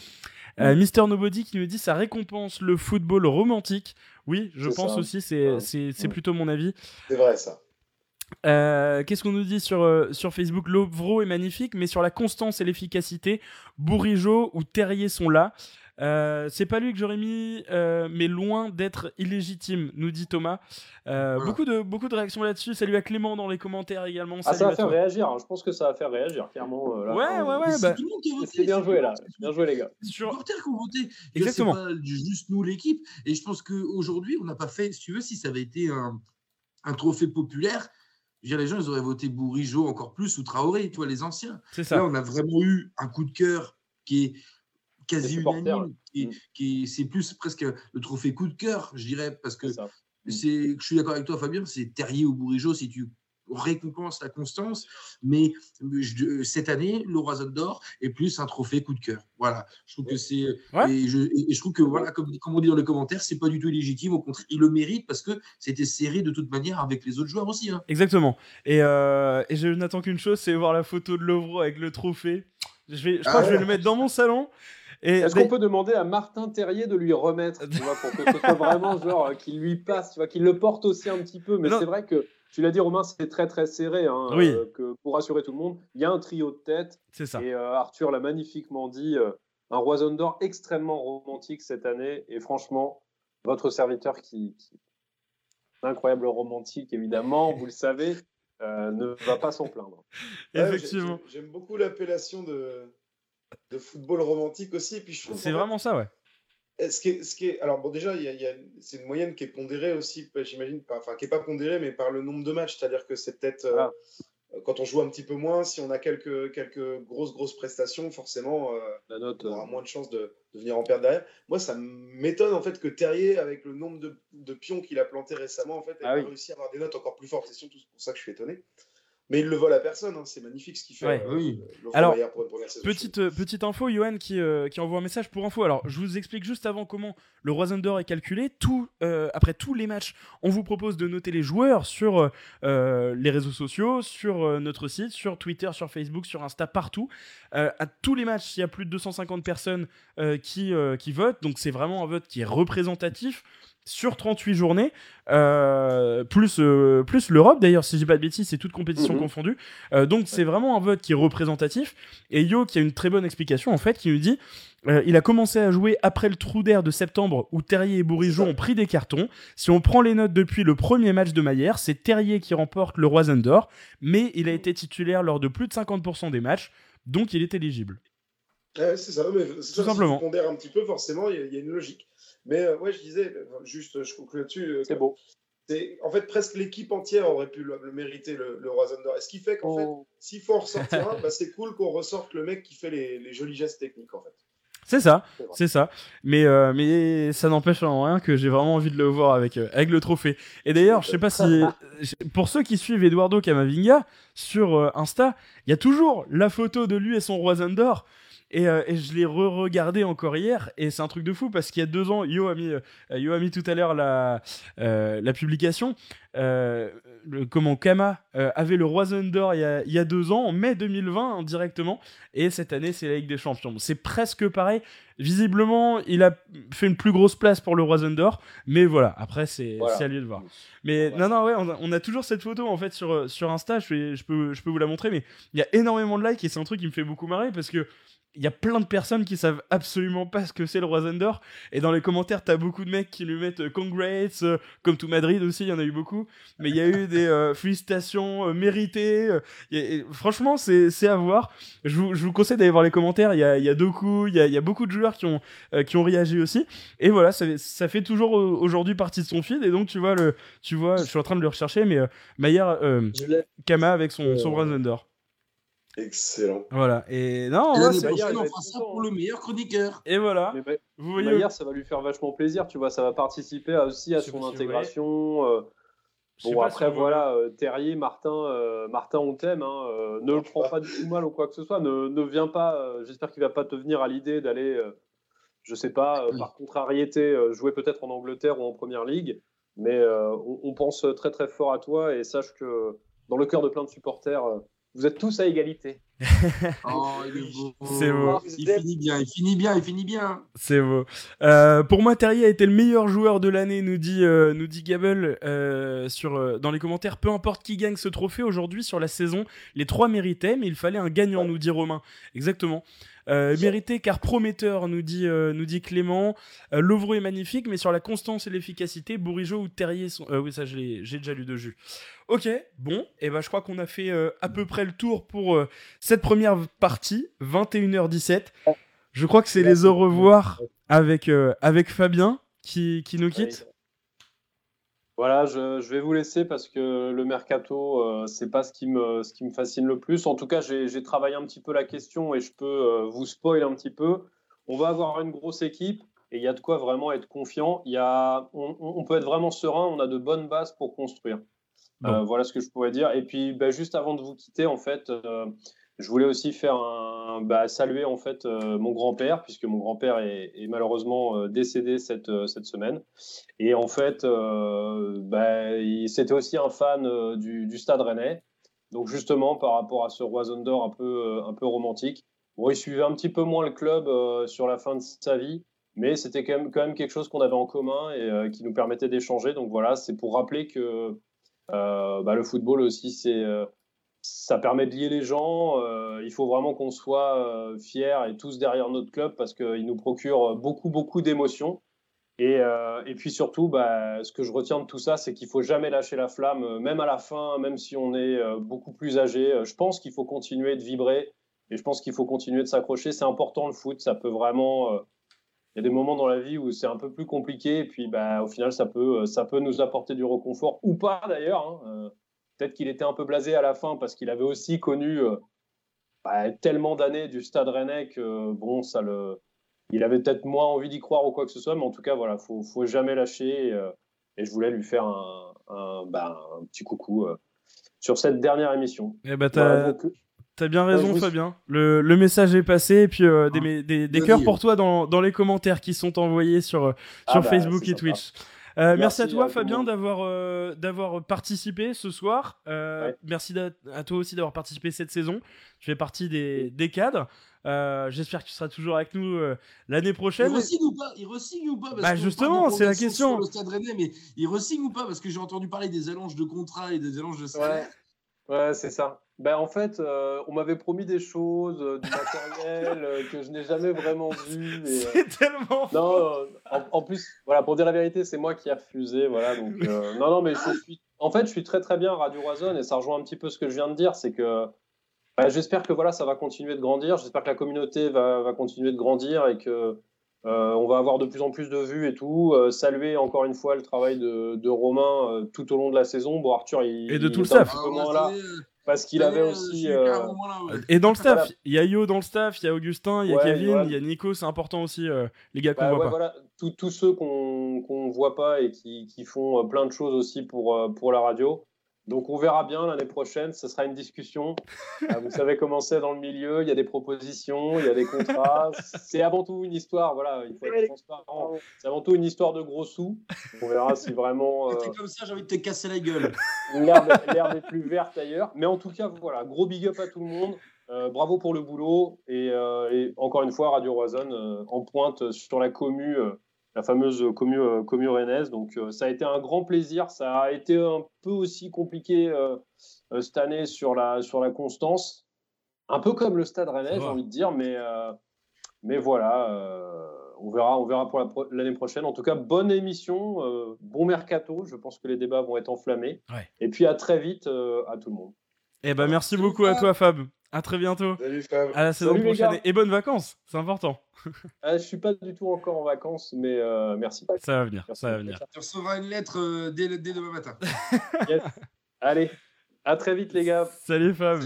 Euh, Mister Nobody qui nous dit ça récompense le football romantique. Oui, je pense aussi, c'est c'est plutôt mon avis.
C'est vrai ça.
Euh, qu'est-ce qu'on nous dit sur, euh, sur Facebook? Lovro est magnifique, mais sur la constance et l'efficacité, Bourigeau ou Terrier sont là. Euh, c'est pas lui que j'aurais mis, euh, mais loin d'être illégitime, nous dit Thomas. Euh, beaucoup, de, beaucoup de réactions là-dessus. Salut à Clément dans les commentaires également.
Ah, ça va faire réagir, hein. je pense que ça va faire réagir, clairement.
Là, ouais, ouais, ouais, bah...
C'est bien joué là, bien joué les gars.
Sur... Les qui ont voté. Exactement. C'est pas juste nous l'équipe. Et je pense qu'aujourd'hui, on n'a pas fait, si tu veux, si ça avait été un, un trophée populaire, je veux dire, les gens, ils auraient voté Bourigeau encore plus ou Traoré, toi, les anciens.
C'est ça.
Là, on a vraiment eu un coup de cœur qui est quasi unanime. Qui, mm. qui c'est plus presque le trophée coup de cœur, je dirais, parce que c'est, je suis d'accord avec toi, Fabien, c'est Terrier ou Bourigeau si tu récompense la constance, mais cette année, le Roison d'Or est plus un trophée coup de cœur. Voilà, je trouve que c'est et, je, trouve que voilà, comme, comme, on dit dans les commentaires, c'est pas du tout illégitime. Au contraire, il le mérite parce que c'était serré de toute manière avec les autres joueurs aussi. Hein.
Exactement. Et, euh, et je n'attends qu'une chose, c'est voir la photo de Lovro avec le trophée. Je vais, je crois que je vais le mettre dans mon salon.
Est-ce qu'on peut demander à Martin Terrier de lui remettre, tu vois, pour que ce soit vraiment genre euh, qu'il lui passe, tu vois, qu'il le porte aussi un petit peu. Mais c'est vrai que tu l'as dit, Romain, c'est très très serré. Hein, euh, que pour rassurer tout le monde, il y a un trio de tête.
C'est ça.
Et euh, Arthur l'a magnifiquement dit. Euh, un Roison d'or extrêmement romantique cette année. Et franchement, votre serviteur qui, qui incroyable romantique, évidemment, vous le savez, ne va pas s'en plaindre.
Effectivement.
J'aime beaucoup l'appellation de, de football romantique aussi.
C'est vraiment ça, ouais.
Ce qui, est, ce qui est, alors bon, déjà, il y a, c'est une moyenne qui est pondérée aussi, j'imagine, enfin qui n'est pas pondérée, mais par le nombre de matchs. C'est-à-dire que c'est peut-être euh, quand on joue un petit peu moins, si on a quelques, quelques grosses grosses prestations, forcément, euh,
La note,
on aura euh, moins de chances de, de, venir en perdre derrière. Moi, ça m'étonne en fait que Terrier, avec le nombre de, de pions qu'il a planté récemment, en fait, ait ah réussi à avoir des notes encore plus fortes. C'est surtout pour ça que je suis étonné. Mais il le vole à personne, hein. c'est magnifique ce qu'il fait.
Euh, oui. Alors, petite, euh, petite info, Johan qui, euh, qui, envoie un message pour info. Alors, je vous explique juste avant comment le Roison d'Or est calculé. Tout, après tous les matchs, on vous propose de noter les joueurs sur les réseaux sociaux, sur notre site, sur Twitter, sur Facebook, sur Insta, partout. à tous les matchs, il y a plus de 250 personnes qui, qui votent, donc c'est vraiment un vote qui est représentatif sur 38 journées, euh, plus, euh, plus l'Europe d'ailleurs, si je dis pas de bêtises, c'est toute compétition mhm. confondue. Euh, donc c'est vraiment un vote qui est représentatif. Et Yo qui a une très bonne explication en fait, qui nous dit il a commencé à jouer après le trou d'air de septembre où Terrier et Bourigeau ont pris des cartons. Si on prend les notes depuis le premier match de Maillère, c'est Terrier qui remporte le Roisen d'Or, mais il a été titulaire lors de plus de 50% des matchs, donc il est éligible.
c'est ça, mais tout simplement. Si un petit peu, forcément, il y, a une logique. Mais euh, ouais, je disais, juste, je conclue là-dessus.
Euh, c'est beau.
En fait, presque l'équipe entière aurait pu le, mériter, le, le Roison d'Or. Et ce qui fait qu'en fait, oh. s'il faut en ressortir un, bah, c'est cool qu'on ressorte le mec qui fait les, les jolis gestes techniques, en fait.
C'est ça, c'est ça. Mais, euh, mais ça n'empêche en rien que j'ai vraiment envie de le voir avec, avec le trophée. Et d'ailleurs, je sais pas si. Pour ceux qui suivent Eduardo Camavinga sur Insta, il y a toujours la photo de lui et son Roison d'Or. Euh, et, je l'ai re-regardé encore hier, et c'est un truc de fou parce qu'il y a deux ans, Yo a mis, euh, Yo a mis tout à l'heure la, euh, la publication. le, comment Kama avait le Roison d'Or il, il, y a deux ans, en mai 2020 directement, et cette année c'est la Ligue des Champions. C'est presque pareil. Visiblement, il a fait une plus grosse place pour le Roison d'Or, mais voilà, après c'est à lui de voir. Mais non, non, ouais, on a, toujours cette photo en fait sur, sur Insta, je, je, peux, je peux vous la montrer, mais il y a énormément de likes et c'est un truc qui me fait beaucoup marrer parce que il y a plein de personnes qui savent absolument pas ce que c'est le Roison d'Or. Et dans les commentaires, t'as beaucoup de mecs qui lui mettent euh, congrats, euh, comme tout Madrid aussi, il y en a eu beaucoup. Mais il y a eu des euh, félicitations méritées. franchement, c'est à voir. Je vous, je vous conseille d'aller voir les commentaires. Il y a, y a Doku, il y a, y a, beaucoup de joueurs qui ont, qui ont réagi aussi. Et voilà, ça, ça fait toujours aujourd'hui partie de son feed. Et donc, tu vois, le, tu vois, je suis en train de le rechercher, mais Maillard, Kama avec son, son Roison d'Or.
Excellent.
Voilà. Et non,
on fera ça pour le meilleur chroniqueur.
Et voilà.
vous voyez. ça va lui faire vachement plaisir, tu vois. Ça va participer aussi à son intégration. Euh, bon, après, voilà, euh, Terrier, Martin, euh, Martin, on t'aime. Hein, ne le prends pas du tout mal ou quoi que ce soit. Ne, ne viens pas. J'espère qu'il va pas te venir à l'idée d'aller, je sais pas, par contrariété, jouer peut-être en Angleterre ou en Première Ligue. Mais on, on, pense très très fort à toi et sache que dans le cœur de plein de supporters vous êtes tous à égalité.
oh, C'est beau. Il finit bien, il finit bien, il finit bien.
C'est beau. Euh, pour moi, Terrier a été le meilleur joueur de l'année, nous dit, euh, nous dit Gable euh, sur, dans les commentaires. Peu importe qui gagne ce trophée aujourd'hui sur la saison, les trois méritaient, mais il fallait un gagnant, nous dit Romain. Exactement. Euh, mérité car prometteur, nous dit, euh, nous dit Clément. Euh, est magnifique, mais sur la constance et l'efficacité, Bourigeau ou Terrier sont. oui, ça, j'ai déjà lu de jus. Ok, bon, et eh ben je crois qu'on a fait à peu près le tour pour cette première partie, 21h17. Je crois que c'est les au revoir avec, avec Fabien qui, qui nous quitte.
Voilà, je, vais vous laisser parce que le mercato, euh, c'est pas ce qui, me, ce qui me fascine le plus. En tout cas, j'ai travaillé un petit peu la question et je peux euh, vous spoiler un petit peu. On va avoir une grosse équipe. et il y a de quoi vraiment être confiant. Il y a, on, peut être vraiment serein, on a de bonnes bases pour construire. voilà ce que je pourrais dire. Et puis, bah, juste avant de vous quitter, en fait, je voulais aussi faire un, bah, saluer en fait euh, mon grand-père puisque mon grand-père est, malheureusement euh, décédé cette, euh, cette semaine. Et en fait bah, c'était aussi un fan du, du, Stade Rennais. Donc justement par rapport à ce Roison d'or un peu un peu romantique bon il suivait un petit peu moins le club sur la fin de sa vie mais c'était quand même, quand même quelque chose qu'on avait en commun et qui nous permettait d'échanger. Donc voilà c'est pour rappeler que bah, le football aussi c'est ça permet de lier les gens. Euh, il faut vraiment qu'on soit euh, fiers et tous derrière notre club parce qu'il nous procure beaucoup, beaucoup d'émotions. Et, euh, puis surtout, bah, ce que je retiens de tout ça, c'est qu'il faut jamais lâcher la flamme, même à la fin, même si on est beaucoup plus âgé. Je pense qu'il faut continuer de vibrer et je pense qu'il faut continuer de s'accrocher. C'est important le foot, ça peut vraiment. Il y a des moments dans la vie où c'est un peu plus compliqué et puis bah, au final, ça peut, ça peut nous apporter du reconfort ou pas d'ailleurs. Hein. Peut-être qu'il était un peu blasé à la fin parce qu'il avait aussi connu euh, bah, tellement d'années du Stade Rennais que bon, ça le, il avait peut-être moins envie d'y croire ou quoi que ce soit, mais en tout cas, voilà, faut, faut jamais lâcher. Et, euh, je voulais lui faire un, un, bah, un petit coucou euh, sur cette dernière émission.
Eh ben, t'as bien raison, Fabien. Le, le, message est passé, et puis des, des, des cœurs pour toi dans, dans, les commentaires qui sont envoyés sur, ah sur bah, Facebook et Twitch. Euh, merci, à toi, Fabien, d'avoir euh, d'avoir participé ce soir. Euh, merci à toi aussi d'avoir participé cette saison. Tu fais partie des, des cadres. J'espère que tu seras toujours avec nous l'année prochaine.
Il resigne ou pas? Il resigne ou pas? Parce
Bah justement, c'est la question.
Le Stade Rennais, mais il resigne ou pas? Parce que j'ai entendu parler des allonges de contrats et des allonges de salaire.
Ouais, c'est ça. Ben, en fait, euh, on m'avait promis des choses, euh, du matériel euh, que je n'ai jamais vraiment vu.
c'est tellement.
Non, en, plus, voilà, pour dire la vérité, c'est moi qui ai refusé. Voilà, donc, non, non, mais je suis. En fait, je suis très très bien à Radio Roison et ça rejoint un petit peu ce que je viens de dire, c'est que ben, j'espère que voilà, ça va continuer de grandir. J'espère que la communauté va, va continuer de grandir et que euh, on va avoir de plus en plus de vues et tout. Euh, saluer encore une fois le travail de, Romain euh, tout au long de la saison. Bon, Arthur, il,
et de tout le staff.
là, parce qu'il avait aussi.
Et dans le staff, il y a Yo dans le staff, il y a Augustin, il y a Kevin, il y a Nico. C'est important aussi, les gars qu'on bah, voit pas.
Voilà. Tous ceux qu'on ne voit pas et qui, qui, font plein de choses aussi pour, pour la radio. Donc on verra bien l'année prochaine, ce sera une discussion. Euh, vous savez comment c'est dans le milieu, il y a des propositions, il y a des contrats. C'est avant tout une histoire, voilà, il faut être transparent. C'est avant tout une histoire de gros sous. On verra si vraiment.
Euh... comme ça, j'ai envie de te casser la gueule.
L'herbe est plus verte ailleurs. Mais en tout cas, voilà, gros big up à tout le monde. Euh, bravo pour le boulot. Et, euh, et, encore une fois, Radio Roison en pointe sur la commu la fameuse commu, euh, commu rennaise. Donc euh, ça a été un grand plaisir. Ça a été un peu aussi compliqué euh, cette année sur la, sur la constance. Un peu comme le stade rennais, j'ai envie de dire, mais, mais voilà, on verra, on verra pour l'année prochaine. En tout cas, bonne émission, bon mercato. Je pense que les débats vont être enflammés. Et puis à très vite à tout le monde.
Eh ben, merci beaucoup à toi, Fab. À très bientôt.
Salut Fab.
À la saison prochaine. Et bonnes vacances, c'est important.
ah, je suis pas du tout encore en vacances, mais euh, merci.
Ça va venir, ça va venir.
Tu recevras une lettre euh, dès, dès, demain matin.
yes. Allez, à très vite les gars.
Salut Fab.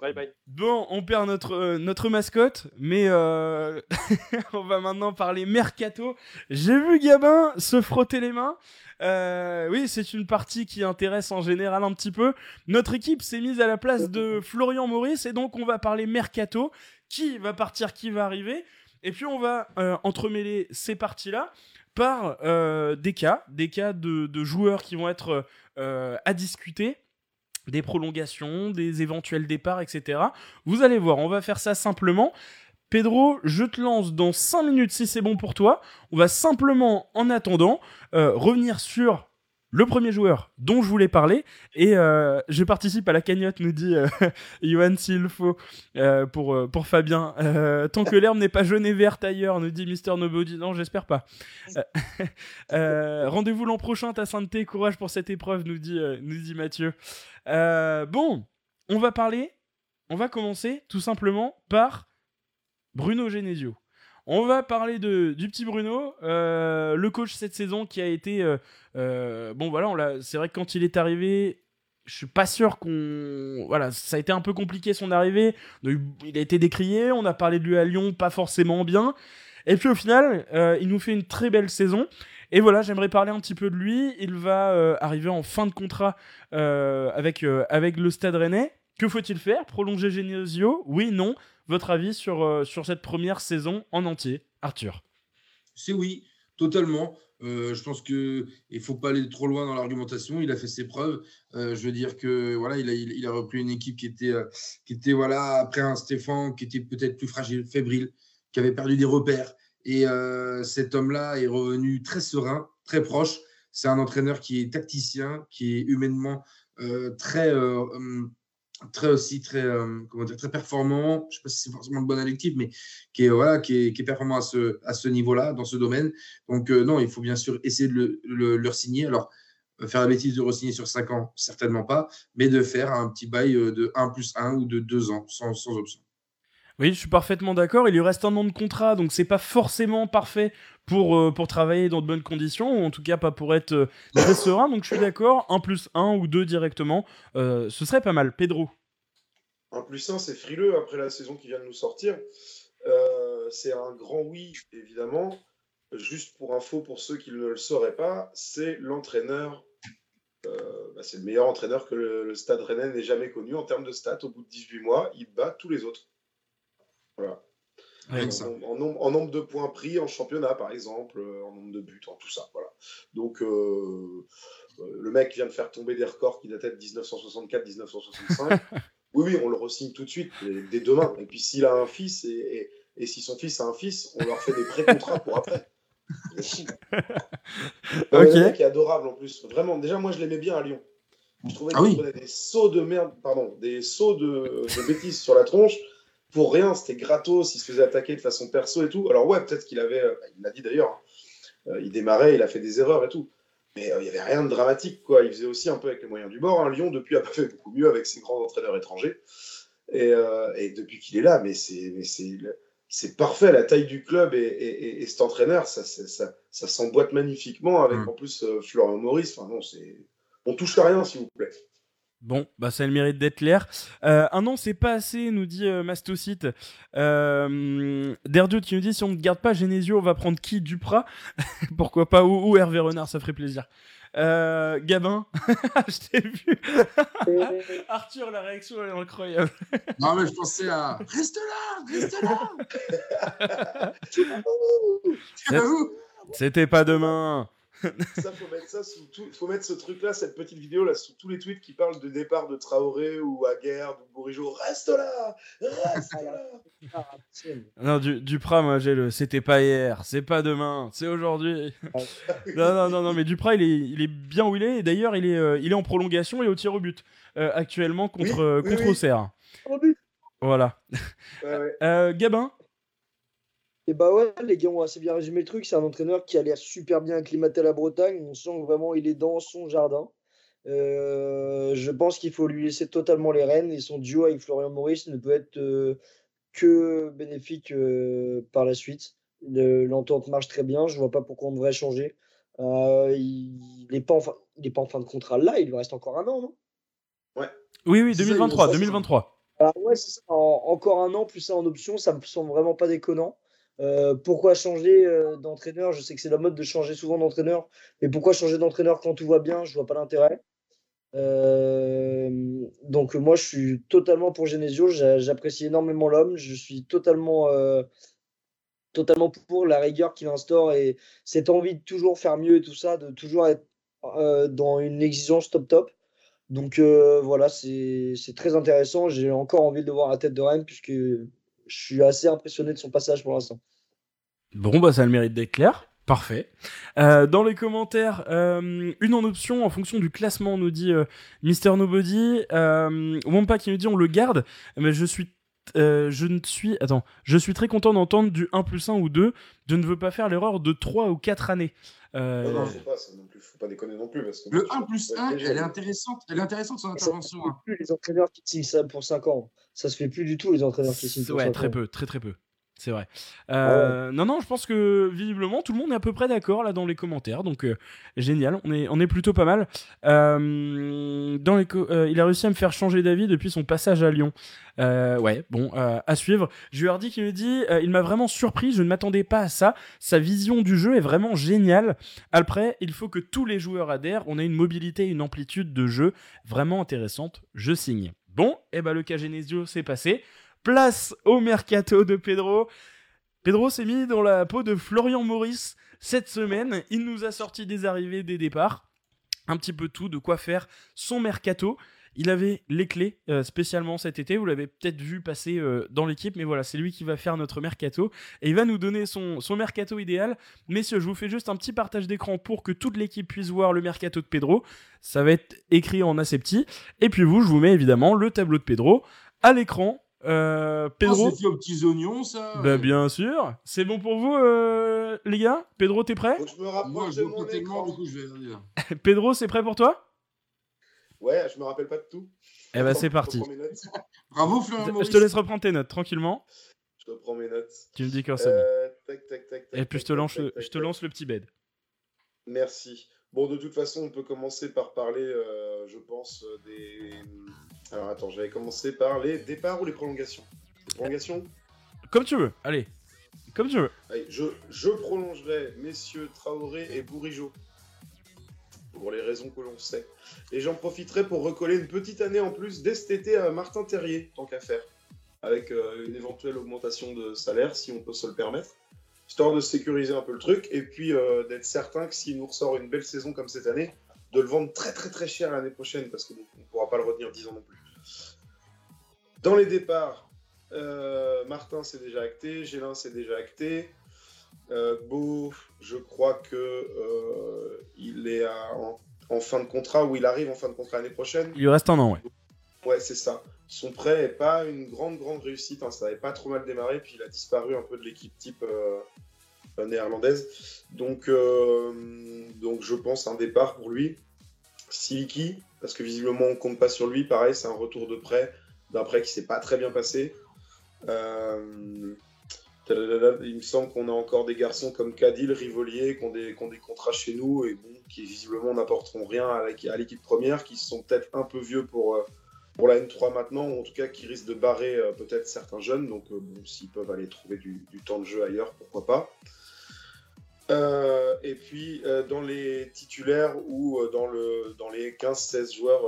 Bye bye.
Bon, on perd notre, euh, notre mascotte, mais euh, on va maintenant parler mercato. J'ai vu Gabin se frotter les mains. Euh, oui, c'est une partie qui intéresse en général un petit peu. Notre équipe s'est mise à la place de Florian Maurice et donc on va parler mercato. Qui va partir, qui va arriver? Et puis on va entremêler ces parties-là par des cas, des cas de, de, joueurs qui vont être à discuter des prolongations, des éventuels départs, etc. Vous allez voir, on va faire ça simplement. Pedro, je te lance dans 5 minutes si c'est bon pour toi. On va simplement, en attendant, euh, revenir sur le premier joueur dont je voulais parler. Et euh, je participe à la cagnotte, nous dit euh, Johan s'il faut, euh, pour, euh, pour Fabien. Tant que l'herbe n'est pas jaune et verte ailleurs, nous dit Mister Nobody. Non, j'espère pas. Rendez-vous l'an prochain, ta sainteté, courage pour cette épreuve, nous dit, nous dit Mathieu. bon, on va parler, on va commencer tout simplement par Bruno Genesio. On va parler de, du petit Bruno, euh, le coach cette saison qui a été... Euh, euh, bon voilà, c'est vrai que quand il est arrivé, je suis pas sûr qu'on... Voilà, ça a été un peu compliqué son arrivée. Il a été décrié, on a parlé de lui à Lyon, pas forcément bien. Et puis au final, il nous fait une très belle saison. Et voilà, j'aimerais parler un petit peu de lui. Il va arriver en fin de contrat avec, avec le Stade Rennais. Que faut-il faire? Prolonger Genesio? Oui, non Votre avis sur, sur cette première saison en entier, Arthur?
C'est oui, totalement. Euh, je pense qu'il ne faut pas aller trop loin dans l'argumentation. Il a fait ses preuves. Euh, je veux dire que voilà, il a, il, a, repris une équipe qui était, euh, qui était voilà, après un Stéphane qui était peut-être plus fragile, fébrile, qui avait perdu des repères. Et cet homme-là est revenu très serein, très proche. C'est un entraîneur qui est tacticien, qui est humainement très hum, très aussi très euh, comment dire très performant. Je sais pas si c'est forcément le bon adjectif mais qui est voilà qui est, performant à ce à ce niveau là dans ce domaine. Donc euh, non il faut bien sûr essayer de le, le, le signer alors euh, faire la bêtise de re-signer sur 5 ans certainement pas mais de faire un petit bail de 1 plus 1 ou de 2 ans sans, sans option
oui, je suis parfaitement d'accord. Il lui reste un an de contrat, donc c'est pas forcément parfait pour, euh, pour travailler dans de bonnes conditions, ou en tout cas pas pour être euh, très serein. Donc je suis d'accord, un plus un ou deux directement, euh, ce serait pas mal. Pedro
Un plus un, c'est frileux après la saison qui vient de nous sortir. c'est un grand oui, évidemment. Juste pour info, pour ceux qui ne le sauraient pas, c'est l'entraîneur bah, c'est le meilleur entraîneur que le, Stade Rennais n'ait jamais connu en termes de stats. Au bout de 18 mois, il bat tous les autres. Voilà. en, nombre, de points pris en championnat, par exemple, euh, en nombre de buts, en tout ça. Voilà. Donc, euh, euh, le mec vient de faire tomber des records qui dataient de 1964-1965. oui, oui, on le re-signe tout de suite, dès demain. Et puis, s'il a un fils et, si son fils a un fils, on leur fait des pré-contrats pour après. Le mec est adorable en plus. Vraiment, déjà, moi, je l'aimais bien à Lyon. Je trouvais ah qu'il prenait des sauts de merde, pardon, des sauts de, de bêtises sur la tronche pour rien, c'était gratos, il se faisait attaquer de façon perso et tout. Alors ouais, peut-être qu'il avait, euh, il l'a dit d'ailleurs, hein. euh, il démarrait, il a fait des erreurs et tout. Mais euh, il n'y avait rien de dramatique, quoi. Il faisait aussi un peu avec les moyens du bord. Hein. Lyon, depuis, a pas fait beaucoup mieux avec ses grands entraîneurs étrangers. Et, depuis qu'il est là, mais c'est parfait. La taille du club et, cet entraîneur, ça, ça, ça s'emboîte magnifiquement avec mm. en plus Florian Maurice. Enfin, non. On touche à rien, s'il vous plaît.
Bon, bah ça a le mérite d'être clair. Euh, un an, c'est pas assez, nous dit euh, Mastocyte. Euh, qui nous dit si on ne garde pas Genesio, on va prendre qui? Duprat? Pourquoi pas? Ou, Hervé Renard, ça ferait plaisir. Euh, Gabin, je t'ai vu. Arthur, la réaction est incroyable.
non, mais je pensais à Reste là, reste
là. C'était pas demain
ça, faut mettre ça sous tout, faut mettre ce truc-là, cette petite vidéo là, sous tous les tweets qui parlent de départ de Traoré ou Aguerre ou Bourigeau. Reste là, reste là.
non, du, Duprat, moi j'ai le. C'était pas hier, c'est pas demain, c'est aujourd'hui. non, non, non, non, mais Duprat, il est, il est bien où il est. D'ailleurs, il est, euh, il est en prolongation et au tir au but euh, actuellement contre, euh, contre Auxerre. Voilà. Gabin,
et bah ouais, les gars ont assez bien résumé le truc. C'est un entraîneur qui a l'air super bien acclimaté à la Bretagne. On sent vraiment il est dans son jardin. Euh, je pense qu'il faut lui laisser totalement les rênes et son duo avec Florian Maurice ne peut être euh, que bénéfique euh, par la suite. L'entente marche très bien. Je vois pas pourquoi on devrait changer. il n'est pas, en fin, pas en fin de contrat là. Il lui reste encore un an, non?
Ouais.
Oui, oui, 2023. 2023.
ouais, ça. encore un an plus ça en option, ça me semble vraiment pas déconnant. Euh, pourquoi changer euh, d'entraîneur? Je sais que c'est la mode de changer souvent d'entraîneur, mais pourquoi changer d'entraîneur quand tout va bien? Je vois pas l'intérêt. Euh, donc moi, je suis totalement pour Genesio. J'apprécie énormément l'homme. Je suis totalement, totalement pour la rigueur qu'il instaure et cette envie de toujours faire mieux et tout ça, de toujours être dans une exigence top top. Donc voilà, c'est très intéressant. J'ai encore envie de voir la tête de Rennes puisque je suis assez impressionné de son passage pour l'instant.
Bon, bah ça a le mérite d'être clair. Parfait. Euh, dans les commentaires, euh, une en option en fonction du classement, nous dit euh, Mister Nobody. Euh, Wampa qui nous dit on le garde, mais je suis je ne suis attends, je suis très content d'entendre du 1 plus 1 ou 2. Je ne veux pas faire l'erreur de 3 ou 4 années.
Euh... Non, non, faut pas, ça non plus, faut pas déconner non plus. Parce que
le 1 plus 1, elle est intéressante, elle est intéressante son intervention. Ça
hein. plus les entraîneurs qui signent ça pour 5 ans. Ça se fait plus du tout les entraîneurs qui signent
pour ouais, 5 très peu, très très peu. C'est vrai. Euh, non, non, je pense que visiblement tout le monde est à peu près d'accord là dans les commentaires, donc euh, génial, on est, on est plutôt pas mal. Euh, dans les il a réussi à me faire changer d'avis depuis son passage à Lyon. ouais, bon, à suivre. Dit qu'il me dit, il m'a vraiment surpris, je ne m'attendais pas à ça. Sa vision du jeu est vraiment géniale. Après, il faut que tous les joueurs adhèrent. On a une mobilité, une amplitude de jeu vraiment intéressante. Je signe. Bon, et eh ben le cas Genesio s'est passé. Place au mercato de Pedro. Pedro s'est mis dans la peau de Florian Maurice cette semaine. Il nous a sorti des arrivées, des départs, un petit peu tout, de quoi faire son mercato. Il avait les clés euh, spécialement cet été, vous l'avez peut-être vu passer euh, dans l'équipe, mais voilà, c'est lui qui va faire notre mercato et il va nous donner son, mercato idéal. Messieurs, je vous fais juste un petit partage d'écran pour que toute l'équipe puisse voir le mercato de Pedro. Ça va être écrit en asepti. Et puis vous, je vous mets évidemment le tableau de Pedro à l'écran euh, Pedro.
Ah, c'est aux petits oignons, ça.
Bah, bien sûr. C'est bon pour vous, euh, les gars? Pedro, t'es prêt?
Je me rapproche de mon écran. coup, je
vais Pedro, c'est prêt pour toi?
Ouais, je me rappelle pas de tout.
Eh bah, c'est parti.
Bravo, Florian.
Je te laisse reprendre tes notes tranquillement.
Je reprends mes notes.
Tu me dis quand c'est euh, tac, tac, tac, Et puis je te, lance, le, je te lance le petit bed.
Merci. Bon, de toute façon, on peut commencer par parler, euh, je pense, des alors attends, je vais commencer par les départs ou les prolongations. Les prolongations
Comme tu veux, allez. Comme tu veux.
Allez, je, je prolongerai messieurs Traoré et Bourigeau. Pour les raisons que l'on sait. Et j'en profiterai pour recoller une petite année en plus dès cet été à Martin Terrier, tant qu'à faire. Avec euh, une éventuelle augmentation de salaire, si on peut se le permettre. Histoire de sécuriser un peu le truc. Et puis euh, d'être certain que s'il nous ressort une belle saison comme cette année, de le vendre très très très cher l'année prochaine parce qu'on ne pourra pas le retenir 10 ans non plus. Dans les départs, euh, Martin c'est déjà acté, Gélin c'est déjà acté. Euh, Beau, je crois que euh, il est en, fin de contrat ou il arrive en fin de contrat l'année prochaine.
Il lui reste un an, ouais.
Ouais, c'est ça. Son prêt n'est pas une grande grande réussite. Hein. Ça n'avait pas trop mal démarré, puis il a disparu un peu de l'équipe type néerlandaise. Donc, donc je pense un départ pour lui. Siliki, parce que visiblement on compte pas sur lui. Pareil, c'est un retour de prêt, d'un prêt qui s'est pas très bien passé. Euh, il me semble qu'on a encore des garçons comme Cadil, Rivolier, qui ont, des, contrats chez nous et qui visiblement n'apporteront rien à l'équipe première, qui sont peut-être un peu vieux pour, euh, pour la N3 maintenant, ou en tout cas qui risquent de barrer euh, peut-être certains jeunes. Donc, s'ils peuvent aller trouver du, temps de jeu ailleurs, pourquoi pas. Euh, et puis euh, dans les titulaires ou euh, dans, le, dans les 15-16 joueurs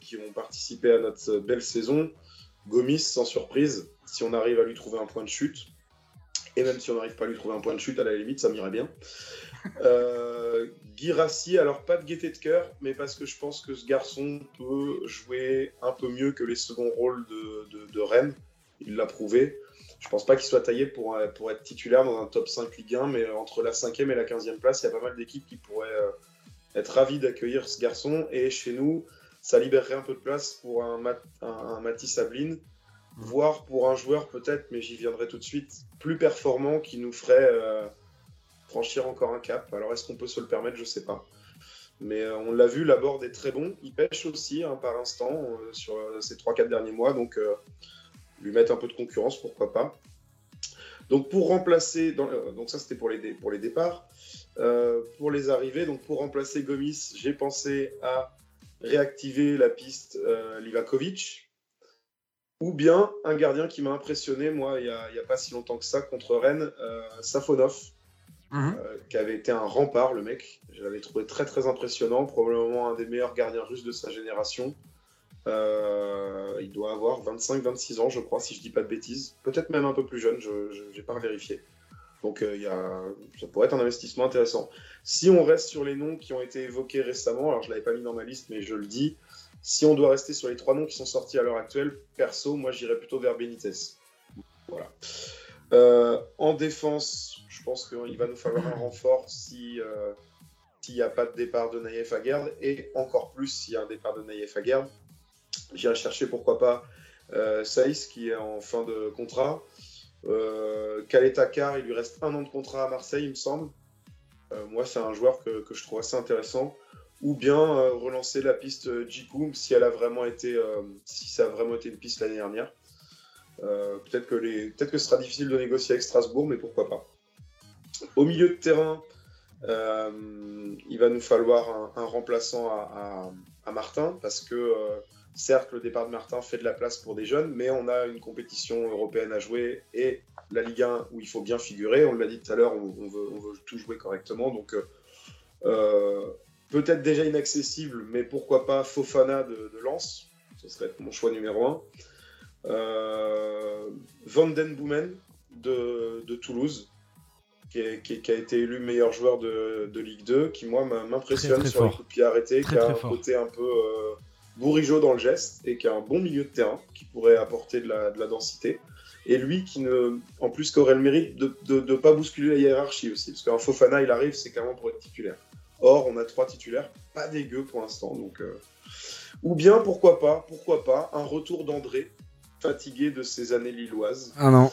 qui ont participé à notre belle saison, Gomis, sans surprise, si on arrive à lui trouver un point de chute, et même si on n'arrive pas à lui trouver un point de chute, à la limite, ça m'irait bien. Girassi, alors pas de gaieté de cœur, mais parce que je pense que ce garçon peut jouer un peu mieux que les seconds rôles de, de Rennes. Il l'a prouvé. Je pense pas qu'il soit taillé pour, euh, pour être titulaire dans un top 5 Ligue 1, mais entre la 5e et la 15e place, il y a pas mal d'équipes qui pourraient euh, être ravies d'accueillir ce garçon. Et chez nous, ça libérerait un peu de place pour un, Mat un, Matisse Ablin, voire pour un joueur peut-être, mais j'y viendrai tout de suite, plus performant qui nous ferait euh, franchir encore un cap. Alors est-ce qu'on peut se le permettre? Je sais pas. Mais on l'a vu, l'abord est très bon. Il pêche aussi hein, par instant sur ces 3-4 derniers mois. Donc lui mettre un peu de concurrence, pourquoi pas. Donc pour remplacer, euh, donc ça c'était pour les, pour les départs. Euh, pour les arrivées, donc pour remplacer Gomis, j'ai pensé à réactiver la piste euh, Livakovic, ou bien un gardien qui m'a impressionné, moi, il n'y a, a, pas si longtemps que ça, contre Rennes, Safonov, mhm. qui avait été un rempart, le mec. Je l'avais trouvé très très impressionnant, probablement un des meilleurs gardiens russes de sa génération. Euh, il doit avoir 25-26 ans, je crois, si je dis pas de bêtises. Peut-être même un peu plus jeune, je n'ai pas vérifié. Donc euh, ça pourrait être un investissement intéressant. Si on reste sur les noms qui ont été évoqués récemment, alors je l'avais pas mis dans ma liste, mais je le dis, si on doit rester sur les trois noms qui sont sortis à l'heure actuelle, perso, moi j'irais plutôt vers Benitez. Voilà. Euh, en défense, je pense qu'il va nous falloir un renfort si s'il n'y a pas de départ de Naïef Aguerd et encore plus s'il y a un départ de Naïef Aguerd. J'irai chercher pourquoi pas euh, Saïs qui est en fin de contrat. Euh, Car, il lui reste un an de contrat à Marseille, il me semble. Euh, moi, c'est un joueur que, je trouve assez intéressant. Ou bien euh, relancer la piste Jiku si elle a vraiment été, si ça a vraiment été une piste l'année dernière. peut-être que, les... peut que ce sera difficile de négocier avec Strasbourg, mais pourquoi pas. Au milieu de terrain, il va nous falloir un, remplaçant à, à, Martin, parce que certes, le départ de Martin fait de la place pour des jeunes, mais on a une compétition européenne à jouer et la Ligue 1 où il faut bien figurer. On l'a dit tout à l'heure, on, veut, tout jouer correctement. Donc, euh, peut-être déjà inaccessible, mais pourquoi pas Fofana de, Lens Ce serait mon choix numéro 1. Euh, Van Den Boomen de, Toulouse, qui, a été élu meilleur joueur de, Ligue 2, qui moi m'impressionne sur les coups de pied arrêtés, qui a un côté un peu euh, bourrigeau dans le geste et qui a un bon milieu de terrain qui pourrait apporter de la, densité. Et lui qui ne, en plus, qui aurait le mérite de ne pas bousculer la hiérarchie aussi, parce qu'un Fofana il arrive, c'est carrément pour être titulaire. Or, on a trois titulaires, pas dégueu pour l'instant. Donc, euh, Ou bien, pourquoi pas, pourquoi pas, un retour d'André, fatigué de ses années lilloises.
Ah non.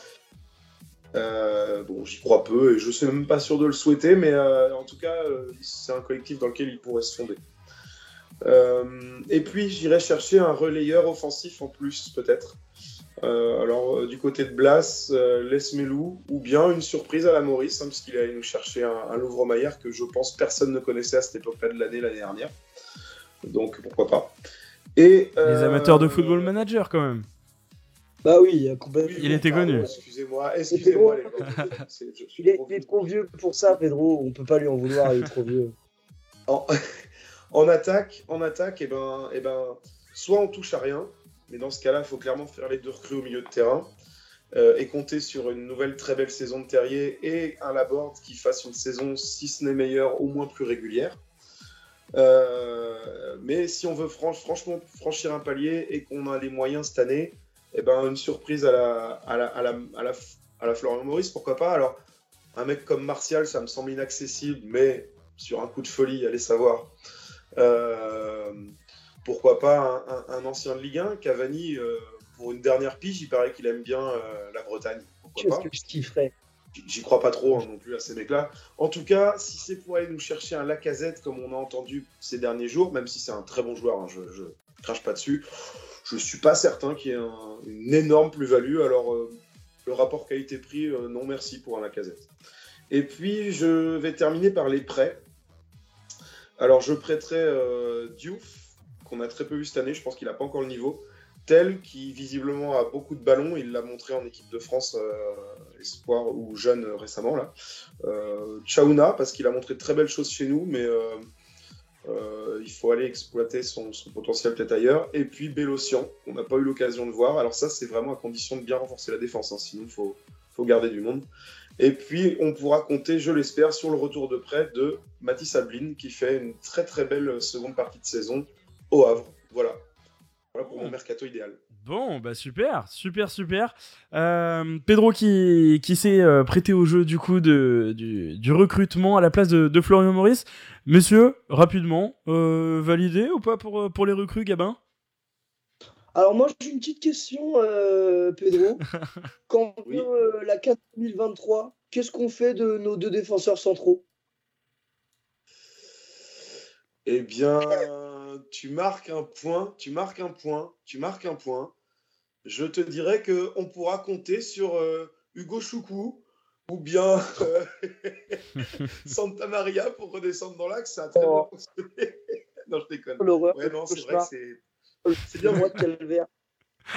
Euh, bon, j'y crois peu et je suis même pas sûr de le souhaiter, mais euh, en tout cas, c'est un collectif dans lequel il pourrait se fonder. Et puis, j'irai chercher un relayeur offensif en plus, peut-être. Euh, alors, euh, du côté de Blas, euh, Lesmelou, ou bien une surprise à la Maurice, hein, puisqu'il est allé nous chercher un, un Louvre-Maillard que je pense personne ne connaissait à cette époque-là de l'année, l'année dernière. Donc, pourquoi pas.
Et, Les amateurs de football manager, quand même.
Bah oui,
il était connu.
Excusez-moi, excusez-moi les
il, est, trop vieux pour ça, Pedro. On peut pas lui en vouloir, il est trop vieux.
En, attaque, en attaque, eh ben, eh ben, soit on touche à rien, mais dans ce cas-là, il faut clairement faire les deux recrues au milieu de terrain euh, et compter sur une nouvelle très belle saison de Terrier et un Laborde qui fasse une saison, si ce n'est meilleure, au moins plus régulière. Euh, mais si on veut franchement franchir un palier et qu'on a les moyens cette année, eh ben, une surprise à la, à à la Florian Maurice, pourquoi pas? Alors, un mec comme Martial, ça me semble inaccessible, mais sur un coup de folie, allez savoir. Euh, pourquoi pas un, ancien de Ligue 1, Cavani, euh, pour une dernière pige, il paraît qu'il aime bien euh, la Bretagne.
Qu'est-ce que je kifferais
J'y crois pas trop hein, non plus à ces mecs-là. En tout cas, si c'est pour aller nous chercher un Lacazette, comme on a entendu ces derniers jours, même si c'est un très bon joueur, hein, je, je crache pas dessus, je suis pas certain qu'il y ait une énorme plus-value. Alors, euh, le rapport qualité-prix, non merci pour un Lacazette. Et puis, je vais terminer par les prêts. Alors, je prêterai Diouf qu'on a très peu vu cette année. Je pense qu'il n'a pas encore le niveau. Tel qui visiblement a beaucoup de ballons, il l'a montré en équipe de France euh, espoir ou jeune euh, récemment là. Euh, Chauna parce qu'il a montré de très belles choses chez nous, mais il faut aller exploiter son, potentiel peut-être ailleurs. Et puis Bélocian, qu'on n'a pas eu l'occasion de voir. Alors ça c'est vraiment à condition de bien renforcer la défense, hein. sinon faut, faut garder du monde. Et puis, on pourra compter, je l'espère, sur le retour de près de Mathis Ablin, qui fait une très très belle seconde partie de saison au Havre. Voilà. Voilà pour mon mercato idéal.
Bon, bah super, super, super. Euh, Pedro qui, qui s'est euh, prêté au jeu du coup de, du, recrutement à la place de, Florian Maurice. Monsieur, rapidement, euh, validé ou pas pour, pour les recrues, Gabin?
Alors moi j'ai une petite question, Pedro. Quand la 4023, qu'est-ce qu'on fait de nos deux défenseurs centraux?
Eh bien, tu marques un point, tu marques un point, tu marques un point. Je te dirais qu'on pourra compter sur euh, Hugo Choukou ou bien euh, Santa Maria pour redescendre dans l'axe. Ça a très bien oh. fonctionné. non, je déconne. Ouais, non, c'est vrai que c'est. C'est bien moi de calvaire.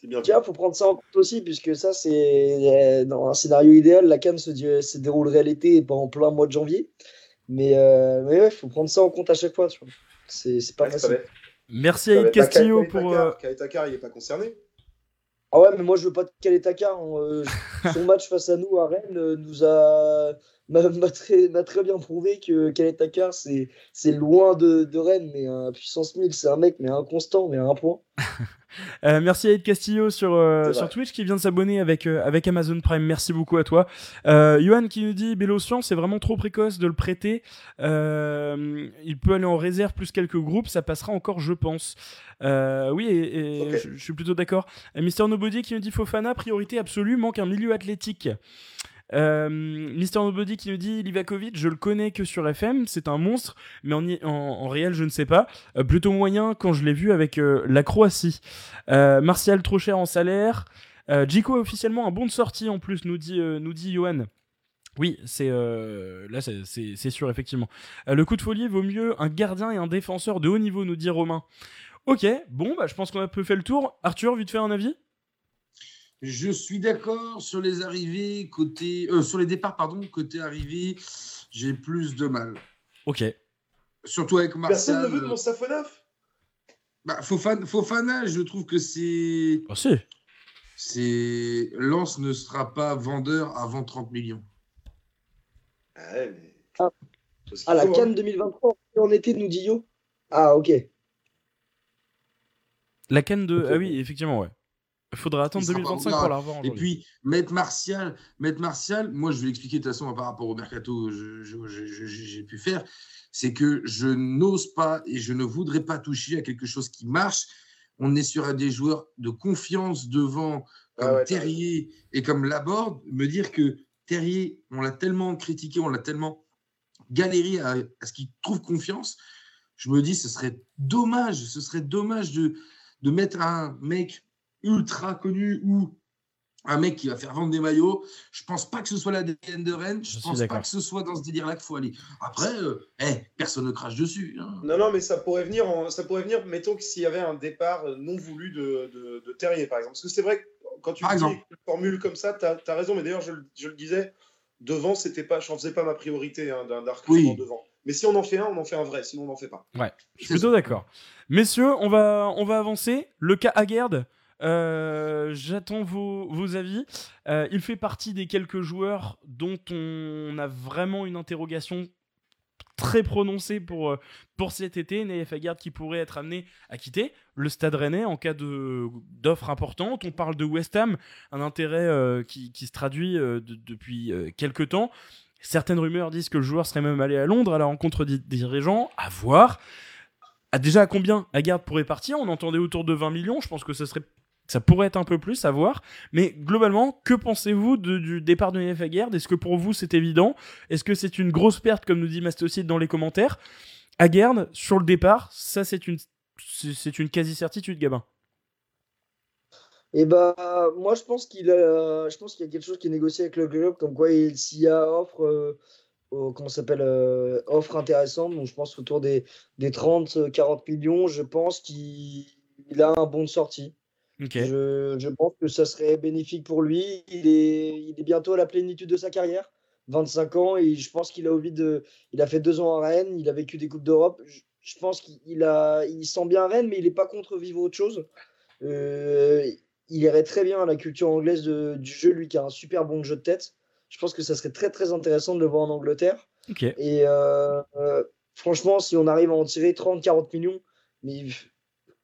c'est bien. Tiens, faut prendre ça en compte aussi, puisque ça, c'est euh, dans un scénario idéal, la canne se, se déroulerait l'été et pas en plein mois de janvier. Mais, euh, mais ouais, il faut prendre ça en compte à chaque fois. C'est pas facile.
Merci à Yves Castillo pour.
Euh... il n'est pas concerné.
Ah ouais, mais moi je veux pas de Kaletakar. Euh, son match face à nous à Rennes nous a m'a très, très, bien prouvé que Kaletakar c'est loin de, de, Rennes, mais à puissance 1000, c'est un mec mais inconstant, mais à un point.
Euh, merci à Ed Castillo sur, euh, sur Twitch qui vient de s'abonner avec, euh, avec Amazon Prime. Merci beaucoup à toi. Johan qui nous dit Bélocian, c'est vraiment trop précoce de le prêter. il peut aller en réserve plus quelques groupes, ça passera encore, je pense. oui, et, je, suis plutôt d'accord. Mister Nobody qui nous dit Fofana, priorité absolue, manque un milieu athlétique. Euh, Mister Nobody qui nous dit Livakovic, je le connais que sur FM, c'est un monstre, mais en, en, réel, je ne sais pas. Euh, plutôt moyen quand je l'ai vu avec euh, la Croatie. Martial trop cher en salaire. Jico est officiellement un bon de sortie en plus, nous dit, nous dit Johan. Oui, c'est là c'est sûr effectivement. le coup de folie vaut mieux un gardien et un défenseur de haut niveau, nous dit Romain. Ok, bon, bah, je pense qu'on a peu fait le tour. Arthur, vite fait un avis?
Je suis d'accord sur les arrivées côté, euh, sur les départs pardon, côté arrivée, j'ai plus de mal.
Ok.
Surtout avec Martial.
Personne ne veut de mon Safonaf
bah, Fofana, Fofana, je trouve que c'est.
Ah si.
C'est Lance ne sera pas vendeur avant 30 millions.
Ah, ouais, mais...
ah. ah la Cannes 2023 en été, nous dit Yo. Ah ok.
La canne de. Ah oui, effectivement, ouais. Il faudra attendre 2025 pour la revoir.
Et puis, mettre Martial, mettre Martial, moi je vais l'expliquer de toute façon par rapport au mercato j'ai pu faire, c'est que je n'ose pas et je ne voudrais pas toucher à quelque chose qui marche. On est sur des joueurs de confiance devant, ah Terrier et comme Laborde, me dire que Terrier, on l'a tellement critiqué, on l'a tellement galéré à, à ce qu'il trouve confiance. Je me dis, ce serait dommage, ce serait dommage de, de mettre un mec ultra connu ou un mec qui va faire vendre des maillots, je pense pas que ce soit l'ADN de Rennes, je, pense pas que ce soit dans ce délire-là qu'il faut aller. Après, euh, eh, personne ne crache dessus. Hein.
Non, non, mais ça pourrait venir, ça pourrait venir mettons que s'il y avait un départ non voulu de, de, Terrier, par exemple. Parce que c'est vrai que quand tu dis une formule comme ça, tu as, raison, mais d'ailleurs, je, je, le disais, devant, c'était pas, je n'en faisais pas ma priorité hein, d'un oui. devant. Mais si on en fait un, on en fait un vrai, sinon on n'en fait pas.
Ouais, je suis plutôt d'accord. Messieurs, on va, on va avancer. Le cas Aguerd, euh, j'attends vos, avis. Euh, il fait partie des quelques joueurs dont on a vraiment une interrogation très prononcée pour, euh, pour cet été. Naïf Aguerd qui pourrait être amené à quitter le Stade Rennais en cas d'offre importante. On parle de West Ham, un intérêt qui, qui, se traduit depuis quelques temps. Certaines rumeurs disent que le joueur serait même allé à Londres à la rencontre des dirigeants. À voir. À déjà à combien Aguerd pourrait partir? On entendait autour de 20 millions. Je pense que ça serait ça pourrait être un peu plus à voir. Mais globalement, que pensez-vous du départ de Nef Est-ce que pour vous c'est évident? Est-ce que c'est une grosse perte, comme nous dit Mastocide dans les commentaires? Aguerd, sur le départ, ça c'est une, c'est une quasi-certitude, Gabin.
Eh bah, moi, je pense qu'il je pense qu'il y a quelque chose qui est négocié avec le club, comme quoi s'il y a offre, euh, comment s'appelle, euh, offre intéressante, donc je pense autour des, des 30-40 millions, je pense qu'il a un bon de sortie. Je, je, pense que ça serait bénéfique pour lui. Il est, il est bientôt à la plénitude de sa carrière, 25 ans, et je pense qu'il a envie de. Il a fait deux ans à Rennes, il a vécu des Coupes d'Europe. Je, pense qu'il a, il sent bien Rennes, mais il n'est pas contre vivre autre chose. Euh, il irait très bien à la culture anglaise du jeu, lui qui a un super bon jeu de tête. Je pense que ça serait très très intéressant de le voir en Angleterre. Et euh, euh, franchement, si on arrive à en tirer 30-40 millions, mais il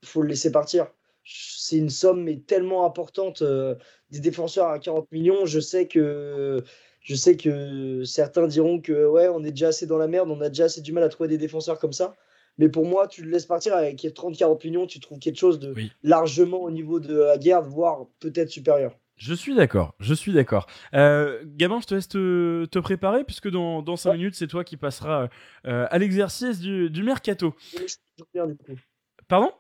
faut le laisser partir. C'est une somme mais tellement importante. Euh, des défenseurs à 40 millions, je sais que je sais que certains diront que ouais, on est déjà assez dans la merde, on a déjà assez du mal à trouver des défenseurs comme ça. Mais pour moi, tu le laisses partir avec 30-40 millions, tu trouves quelque chose de largement au niveau de la guerre, voire peut-être supérieur.
Je suis d'accord, je suis d'accord. Euh, Gabin, je te laisse te, préparer, puisque dans, dans 5 minutes, c'est toi qui passeras euh, à l'exercice du, du mercato. Pardon?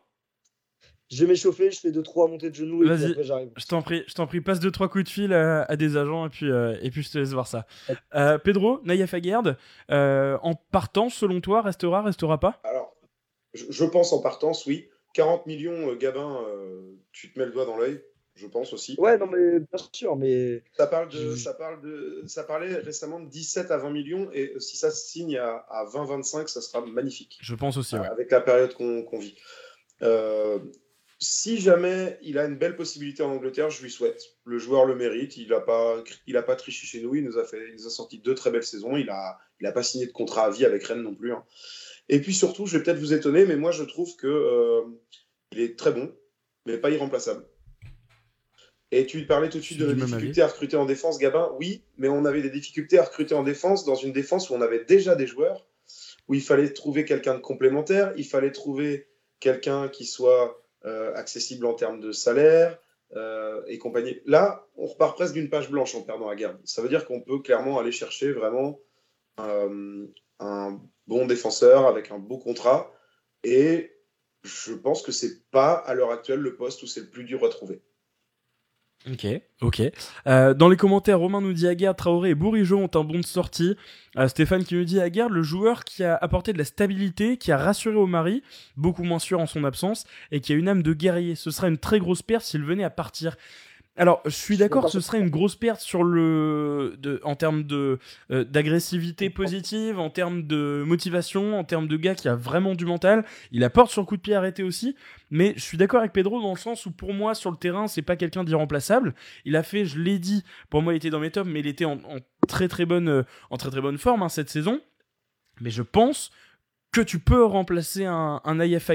Je vais m'échauffer, je fais 2-3 montées de genoux et après j'arrive.
Je t'en prie, je t'en prie, passe 2-3 coups de fil à, des agents et puis, euh, et puis je te laisse voir ça. Euh, Pedro, Naïef Aguerd, euh, en partant, selon toi, restera, restera pas?
Alors, je, pense en partance, oui. 40 millions, Gabin, tu te mets le doigt dans l'œil, je pense aussi.
Ouais, non, mais bien sûr, mais.
Ça, parle de, ça, parle de, ça parlait récemment de 17 à 20 millions et si ça se signe à, à 20-25, ça sera magnifique.
Je pense aussi, ouais.
Avec la période qu'on vit. Euh, si jamais il a une belle possibilité en Angleterre, je lui souhaite. Le joueur le mérite. Il n'a pas, il a pas triché chez nous. Il nous a fait, il nous a sorti deux très belles saisons. Il a, il a pas signé de contrat à vie avec Rennes non plus. Hein. Et puis surtout, je vais peut-être vous étonner, mais moi je trouve que euh, il est très bon, mais pas irremplaçable. Et tu parlais tout de suite de nos difficultés à recruter en défense, Gabin. Oui, mais on avait des difficultés à recruter en défense dans une défense où on avait déjà des joueurs, où il fallait trouver quelqu'un de complémentaire, il fallait trouver quelqu'un qui soit accessible en termes de salaire, et compagnie. Là, on repart presque d'une page blanche en perdant Aguerd. Ça veut dire qu'on peut clairement aller chercher vraiment un bon défenseur avec un beau contrat. Et je pense que c'est pas à l'heure actuelle le poste où c'est le plus dur à trouver.
Ok, ok. Euh, dans les commentaires, Romain nous dit Aguerd, Traoré et Bourigeau ont un bon de sortie. Euh, Stéphane qui nous dit Aguerd, le joueur qui a apporté de la stabilité, qui a rassuré au mari, beaucoup moins sûr en son absence, et qui a une âme de guerrier. Ce sera une très grosse perte s'il venait à partir. Alors, je suis d'accord, ce serait une grosse perte sur le, en termes de euh, d'agressivité positive, en termes de motivation, en termes de gars qui a vraiment du mental. Il apporte sur le coup de pied arrêté aussi, mais je suis d'accord avec Pedro dans le sens où pour moi sur le terrain c'est pas quelqu'un d'irremplaçable. Il a fait, je l'ai dit, pour moi il était dans mes tops, mais il était en, très très bonne euh, en très très bonne forme hein, cette saison. Mais je pense que tu peux remplacer un, un Ayef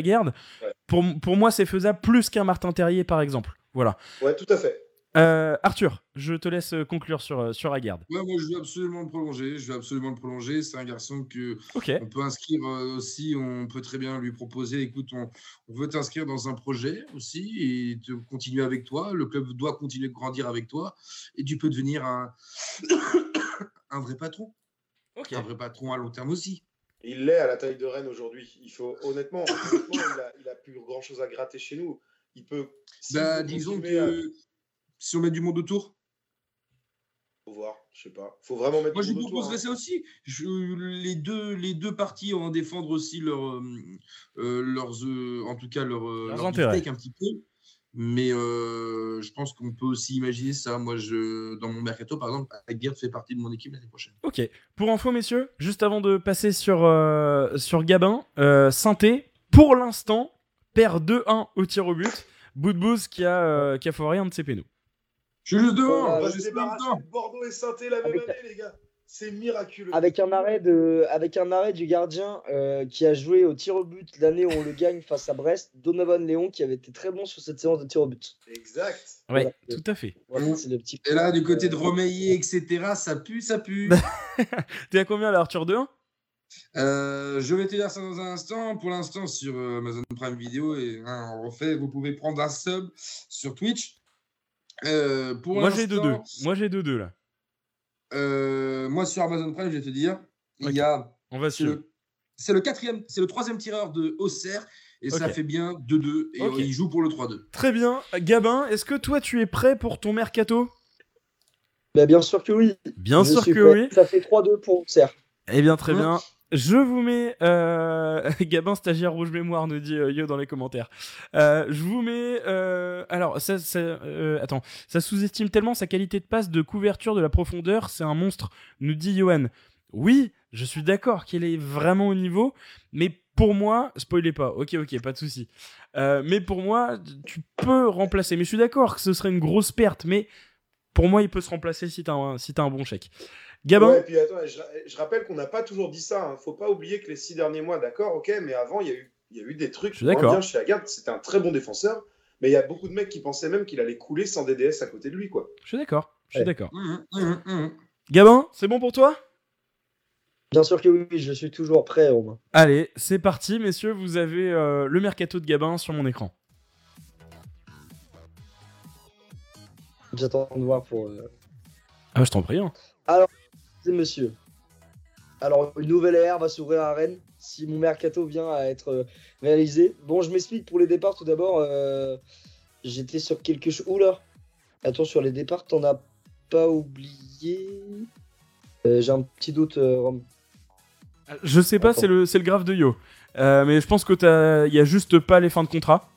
Pour, pour moi, c'est faisable plus qu'un Martin Terrier, par exemple. Voilà.
Ouais, tout à fait.
Euh, Arthur, je te laisse euh, conclure sur, euh, sur.
Ouais, moi je veux absolument le prolonger. Je veux absolument le prolonger. C'est un garçon que on peut inscrire aussi. On peut très bien lui proposer écoute, on, veut t'inscrire dans un projet aussi et te continuer avec toi. Le club doit continuer de grandir avec toi et tu peux devenir un, un vrai patron. Un vrai patron à long terme aussi.
Il l'est à la taille de Rennes aujourd'hui. Il faut honnêtement, il, a, plus grand chose à gratter chez nous. Il peut.
Bah, disons que si on met du monde autour
Faut voir, je sais pas. Faut vraiment mettre
Moi, je vous proposerais hein. ça aussi. les, deux, les deux parties vont défendre aussi leur, euh, euh, leurs, euh, en tout cas leur, leur intérêts un petit peu. Mais je pense qu'on peut aussi imaginer ça. Moi, je, dans mon mercato, par exemple, Aguirre fait partie de mon équipe l'année prochaine.
Ok. Pour info, messieurs, juste avant de passer sur, sur Gabin, Synthé, pour l'instant, perd 2-1 au tir au but. Boudbouz qui a, qui a foiré un de ses pénaux.
Je suis juste devant.
On va se débarrasser de Bordeaux et saint la même année, les gars. C'est miraculeux.
Avec un arrêt, de, avec un arrêt du gardien euh, qui a joué au tir au but l'année où on le gagne face à Brest, Donovan Léon, qui avait été très bon sur cette séance de tir au but.
Exact.
Oui, tout à fait.
le petit...
Et là, du côté de Romeillet, etc., ça pue, ça pue.
T'es à combien là, Arthur 2
euh, je vais te dire ça dans un instant. Pour l'instant, sur euh, Amazon Prime Video, et hein, on refait, vous pouvez prendre un sub sur Twitch.
Euh, moi j'ai 2-2. Moi j'ai 2-2 là.
Euh, moi sur Amazon Prime, je vais te dire, il y a.
On va
sur. C'est le quatrième, c'est le troisième tireur de Auxerre et ça fait bien 2-2 et il joue pour le 3-2.
Très bien, Gabin, est-ce que toi tu es prêt pour ton mercato?
Bah, Bien sûr que oui.
Bien sûr que oui.
Ça fait 3-2 pour Auxerre.
Eh bien très bien. Je vous mets euh... Gabin stagiaire rouge mémoire nous dit euh, yo dans les commentaires. Euh, je vous mets euh... alors ça, ça euh, attends ça sous-estime tellement sa qualité de passe de couverture de la profondeur c'est un monstre nous dit Johan. Oui je suis d'accord qu'il est vraiment au niveau mais pour moi spoilez pas ok ok pas de souci mais pour moi tu peux remplacer mais je suis d'accord que ce serait une grosse perte mais pour moi il peut se remplacer si t'as un, si un bon chèque. Gabin
puis attends, je, rappelle qu'on n'a pas toujours dit ça. ne hein. Faut pas oublier que les six derniers mois, d'accord, ok, mais avant, il y, a eu, y a eu des trucs.
Je bien
chez c'était un très bon défenseur, mais il y a beaucoup de mecs qui pensaient même qu'il allait couler sans DDS à côté de lui, quoi.
Je suis d'accord. Je suis d'accord. Mmh, mmh, mmh, Gabin, c'est bon pour toi?
Bien sûr que oui, je suis toujours prêt, Romain.
Allez, c'est parti, messieurs. Vous avez euh, le mercato de Gabin sur mon écran.
J'attends de voir pour. Euh,
ah, je t'en prie. Hein.
Monsieur. Alors, une nouvelle ère va s'ouvrir à Rennes si mon mercato vient à être euh, réalisé. Bon, je m'explique pour les départs tout d'abord. Euh, j'étais sur quelque chose. Oula Attends, sur les départs, t'en as pas oublié? Euh, J'ai un petit doute, Rome.
Je sais pas, c'est le, le graphe de Yo. mais je pense que il y a juste pas les fins de contrat.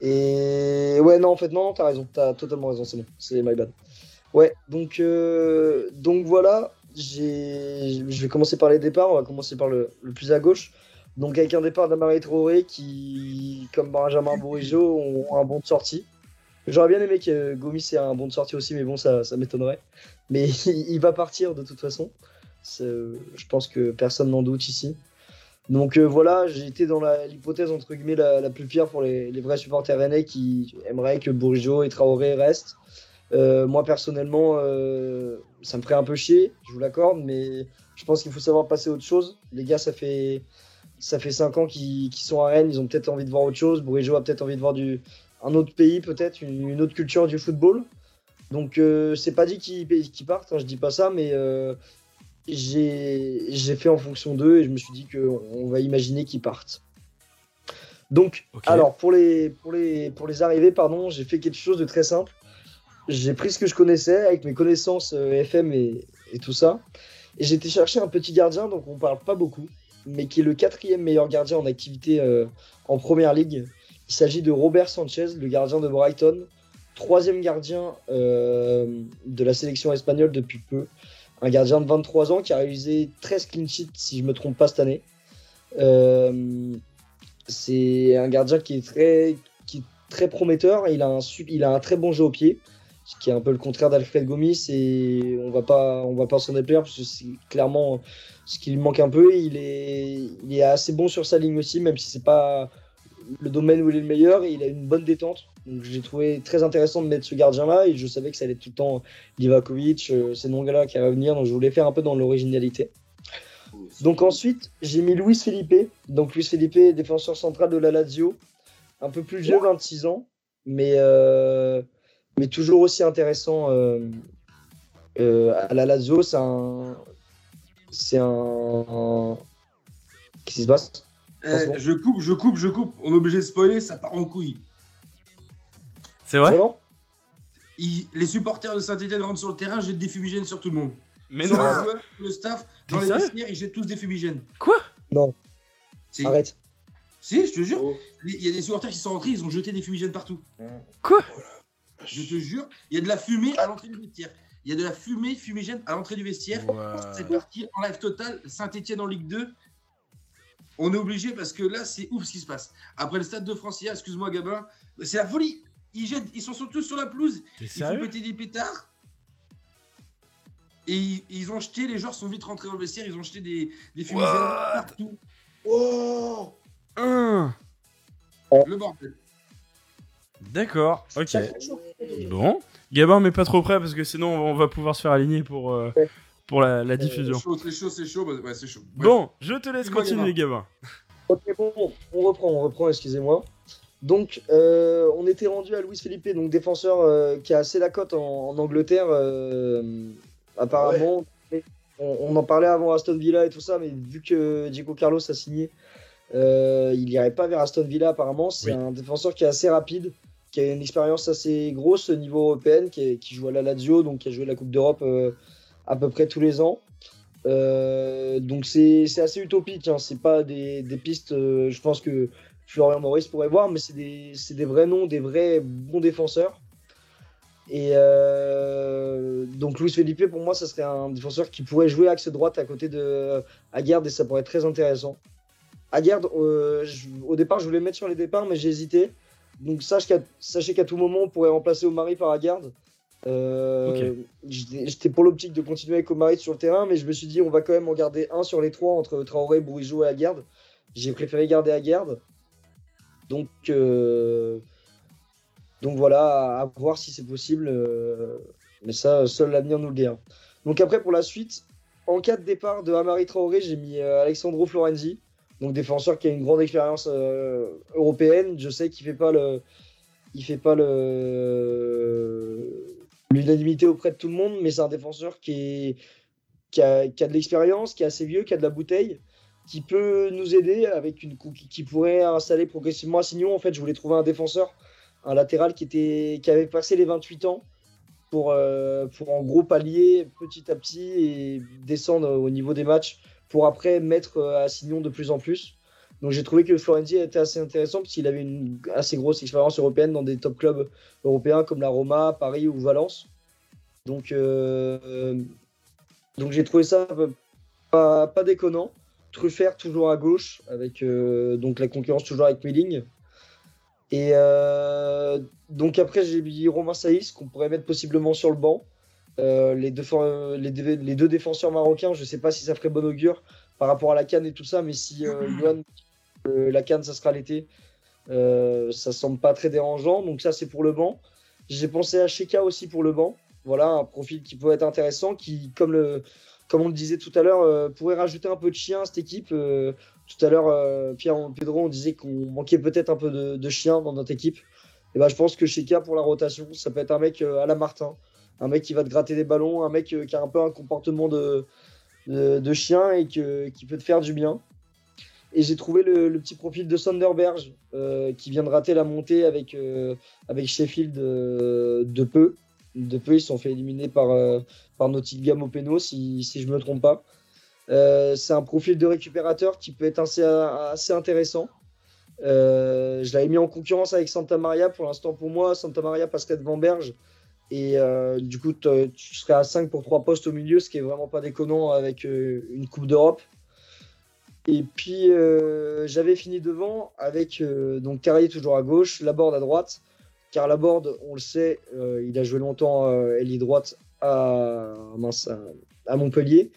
Et ouais, non, en fait, non, t'as raison, t'as totalement raison, c'est bon, c'est my bad. Ouais, donc, euh, donc voilà, je vais commencer par les départs, on va commencer par le, plus à gauche. Donc avec un départ d'Amari Traoré qui, comme Benjamin Bourigeau, ont un bon de sortie. J'aurais bien aimé que Gomis ait un bon de sortie aussi, mais bon, ça, m'étonnerait. Mais il, va partir de toute façon. Je pense que personne n'en doute ici. Donc euh, voilà, j'ai été dans l'hypothèse entre guillemets la, plus pire pour les, les, vrais supporters rennais qui aimeraient que Bourigeau et Traoré restent. Euh, moi personnellement, euh, ça me ferait un peu chier, je vous l'accorde, mais je pense qu'il faut savoir passer à autre chose. Les gars, ça fait ça fait 5 ans qu'ils sont à Rennes, ils ont peut-être envie de voir autre chose. Bourigeau a peut-être envie de voir du, un autre pays, peut-être, une, autre culture du football. Donc, c'est pas dit qu'ils partent, hein, je dis pas ça, mais j'ai fait en fonction d'eux et je me suis dit qu'on va imaginer qu'ils partent. Donc, alors, pour les, pour, les, pour les arrivées, pardon, j'ai fait quelque chose de très simple. J'ai pris ce que je connaissais avec mes connaissances FM et, tout ça. Et été chercher un petit gardien, donc on parle pas beaucoup, mais qui est le quatrième meilleur gardien en activité euh, en première ligue. Il s'agit de Robert Sanchez, le gardien de Brighton, troisième gardien euh, de la sélection espagnole depuis peu. Un gardien de 23 ans qui a réalisé 13 clean sheets, si je me trompe pas, cette année. Euh, c'est un gardien qui est très, qui est très prometteur. Il a, un, il a un très bon jeu au pied ce qui est un peu le contraire d'Alfred Gomis et on va pas on va pas s'en déplaire parce que c'est clairement ce qui lui manque un peu. Il est il est assez bon sur sa ligne aussi même si c'est pas le domaine où il est le meilleur. Et il a une bonne détente. Donc j'ai trouvé très intéressant de mettre ce gardien là et je savais que ça allait être tout le temps Livakovic euh, ces noms là qui allaient venir. Donc je voulais faire un peu dans l'originalité. Donc ensuite j'ai mis Luis Felipe. Donc Luis Felipe défenseur central de la Lazio. Un peu plus vieux 26 ans. Mais euh, mais toujours aussi intéressant euh, euh, à la Lazio. C'est un. C'est un. Qu'est-ce qui se passe?
Eh, Je coupe, je coupe, je coupe. On est obligé de spoiler, ça part en couille.
C'est vrai?
Les supporters de Saint-Etienne rentrent sur le terrain, jettent des fumigènes sur tout le monde. Mais non, le staff, dans les vestiaires, ils jettent tous des fumigènes.
Quoi?
Non. Arrête.
Si, je te jure. Il y a des supporters qui sont rentrés, ils ont jeté des fumigènes partout.
Quoi?
Je te jure, il y a de la fumée à l'entrée du vestiaire. Il y a de la fumée fumigène à l'entrée du vestiaire. C'est parti en live total. Saint-Etienne en Ligue 2. On est obligé parce que là, c'est ouf ce qui se passe. Après le stade de Francia, excuse-moi Gabin, c'est la folie. Ils, jettent, ils sont tous sur la pelouse. Ils font péter des pétards. Et ils, ont jeté, les joueurs sont vite rentrés dans le vestiaire, ils ont jeté des, des fumigènes partout.
Oh
Le bordel.
D'accord, ok. Bon. Gabin, mais pas trop près parce que sinon on va pouvoir se faire aligner pour, euh, pour la, diffusion.
c'est chaud, c'est chaud, bah, ouais, c'est chaud.
Bon, je te laisse continuer, Gabin.
Ok, bon, on reprend, on reprend, excusez-moi. Donc, euh, on était rendu à Luis Felipe, donc défenseur euh, qui a assez la cote en, Angleterre, apparemment. On, en parlait avant Aston Villa et tout ça, mais vu que Diego Carlos a signé, il n'irait pas vers Aston Villa apparemment. C'est un défenseur qui est assez rapide, qui a une expérience assez grosse au niveau européen, qui, joue à la Lazio, donc qui a joué la Coupe d'Europe euh, à peu près tous les ans. Euh, donc c'est assez utopique, hein. c'est pas des, pistes, euh, je pense que Florian Maurice pourrait voir, mais c'est des, des, vrais noms, des vrais bons défenseurs. Et donc Luis Felipe, pour moi, ça serait un défenseur qui pourrait jouer axe droite à côté de Aguerd et ça pourrait être très intéressant. Aguerd, au départ, je voulais mettre sur les départs, mais j'ai hésité. Donc sachez qu'à tout moment, on pourrait remplacer Omari par Agarde. Euh, J'étais pour l'optique de continuer avec Omari sur le terrain, mais je me suis dit on va quand même en garder un sur les trois entre Traoré, Bourigeau et Agarde. J'ai préféré garder Agarde. Donc, euh, donc voilà, à, voir si c'est possible. Euh, mais ça, seul l'avenir nous le dira. Donc après, pour la suite, en cas de départ de Amari Traoré, j'ai mis Alexandro Florenzi donc défenseur qui a une grande expérience euh, européenne. Je sais qu'il fait pas le, il fait pas le l'unanimité auprès de tout le monde, mais c'est un défenseur qui est qui a, qui a de l'expérience, qui est assez vieux, qui a de la bouteille, qui peut nous aider avec une qui pourrait installer progressivement à Signon. En fait, je voulais trouver un défenseur, un latéral qui était qui avait passé les 28 ans pour euh, pour en gros pallier petit à petit et descendre au niveau des matchs pour après mettre euh, à Signon de plus en plus. Donc j'ai trouvé que Florenzi était assez intéressant parce qu'il avait une assez grosse expérience européenne dans des top clubs européens comme la Roma, Paris ou Valence. Donc, euh, donc j'ai trouvé ça pas, déconnant. Truffert toujours à gauche avec euh, donc la concurrence toujours avec Milling. Et donc après j'ai mis Romain Saïs qu'on pourrait mettre possiblement sur le banc. Euh, les, deux, les, les, deux, défenseurs marocains, je ne sais pas si ça ferait bon augure par rapport à la Cannes et tout ça, mais si euh, euh la Cannes, ça sera l'été, ça semble pas très dérangeant. Donc ça, c'est pour le banc. J'ai pensé à Sheka aussi pour le banc. Voilà, un profil qui peut être intéressant, qui, comme, le, comme on le disait tout à l'heure, pourrait rajouter un peu de chien à cette équipe. tout à l'heure, Pierre Pedro, on disait qu'on manquait peut-être un peu de, de chien dans notre équipe. Et ben, je pense que Sheka, pour la rotation, ça peut être un mec à la Martin. Un mec qui va te gratter des ballons, un mec qui a un peu un comportement de, chien et qui peut te faire du bien. Et j'ai trouvé le, petit profil de Sonderberg qui vient de rater la montée avec, avec Sheffield de peu. De peu, ils se sont fait éliminer par, par Nottingham au péno, si, je ne me trompe pas. Euh, c'est un profil de récupérateur qui peut être assez, intéressant. Euh, je l'avais mis en concurrence avec Santa Maria. Pour l'instant, pour moi, Santa Maria passerait devant Berge. Et euh, du coup, tu serais à 5 pour 3 postes au milieu, ce qui est vraiment pas déconnant avec une Coupe d'Europe. Et puis, j'avais fini devant avec donc Carrier toujours à gauche, Laborde à droite. Car Laborde, on le sait, il a joué longtemps à, à Montpellier.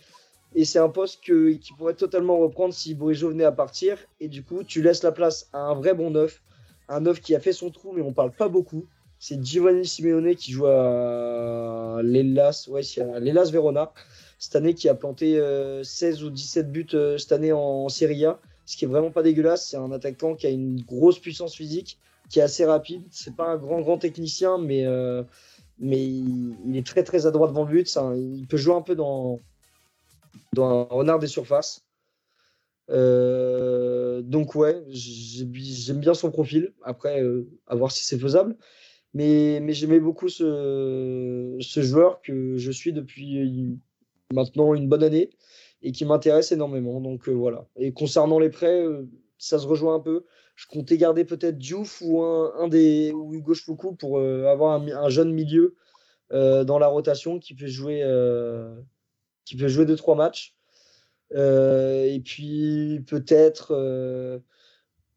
Et c'est un poste que, qui pourrait totalement reprendre si Bourigeau venait à partir. Et du coup, tu laisses la place à un vrai bon neuf. Un neuf qui a fait son trou, mais on parle pas beaucoup. C'est Giovanni Simeone qui joue à l'Elas ouais, Verona cette année, qui a planté 16 euh, ou 17 buts euh, cette année en, Serie A. Ce qui est vraiment pas dégueulasse. C'est un attaquant qui a une grosse puissance physique, qui est assez rapide. C'est pas un grand, grand technicien, mais, euh, mais il, est très, très adroit devant le but. il peut jouer un peu dans dans un renard des surfaces. Donc ouais, j'aime bien son profil. Après, à voir si c'est faisable. Mais, mais j'aimais beaucoup ce, ce, joueur que je suis depuis maintenant une bonne année et qui m'intéresse énormément. Donc euh, voilà. Et concernant les prêts, ça se rejoint un peu. Je comptais garder peut-être Diouf ou un, un des ou Hugo Choukou pour avoir un, un, jeune milieu dans la rotation qui peut jouer qui peut jouer deux trois matchs. Euh, et puis peut-être euh,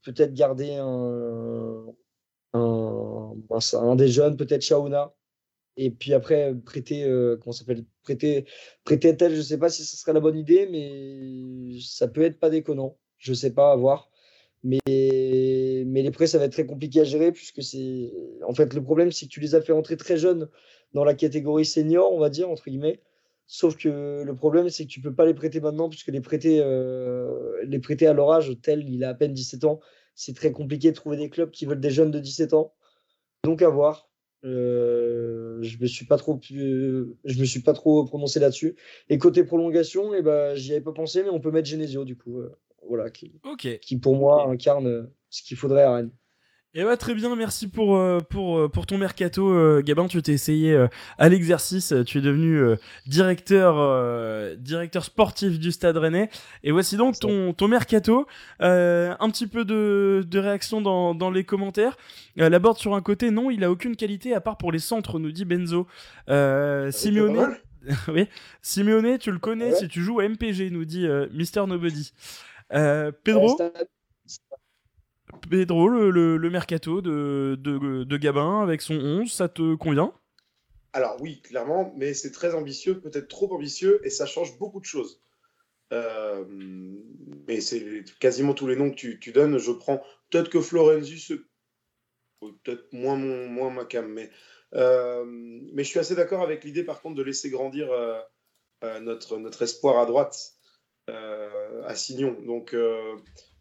peut-être garder un, un, un, des jeunes, peut-être Shauna. Et puis après prêter euh, comment s'appelle prêter prêter tel, je sais pas si ce serait la bonne idée, mais ça peut être pas déconnant. Je sais pas à voir. Mais, mais les prêts, ça va être très compliqué à gérer puisque c'est. En fait, le problème, c'est que tu les as fait entrer très jeunes dans la catégorie senior, on va dire, entre guillemets. Sauf que le problème, c'est que tu peux pas les prêter maintenant, puisque les prêter, euh, les prêter à leur âge, tel il a à peine 17 ans, c'est très compliqué de trouver des clubs qui veulent des jeunes de 17 ans. Donc à voir. Euh, je me suis pas trop, je me suis pas trop prononcé là-dessus. Et côté prolongation, eh ben, j'y avais pas pensé, mais on peut mettre Genesio du coup, euh, voilà, qui, qui pour moi incarne ce qu'il faudrait à Rennes.
Et eh bah très bien, merci pour euh, pour euh, pour ton mercato, euh, Gabin. Tu t'es essayé à l'exercice, tu es devenu directeur directeur sportif du Stade Rennais. Et voici donc ton ton mercato. un petit peu de de réaction dans dans les commentaires. la board sur un côté, non, il a aucune qualité à part pour les centres, nous dit Benzo. Simeone. oui, Simeone, tu le connais si tu joues à MPG, nous dit Mister Nobody. Pedro. Pedro, le, le, mercato de, de, Gabin avec son 11, ça te convient?
Alors oui, clairement, mais c'est très ambitieux, peut-être trop ambitieux, et ça change beaucoup de choses. Euh, mais c'est quasiment tous les noms que tu, donnes, je prends. Peut-être que Florenzi, peut-être moins, moins ma cam, mais, euh, mais je suis assez d'accord avec l'idée par contre de laisser grandir euh, notre, notre espoir à droite à Signon. Donc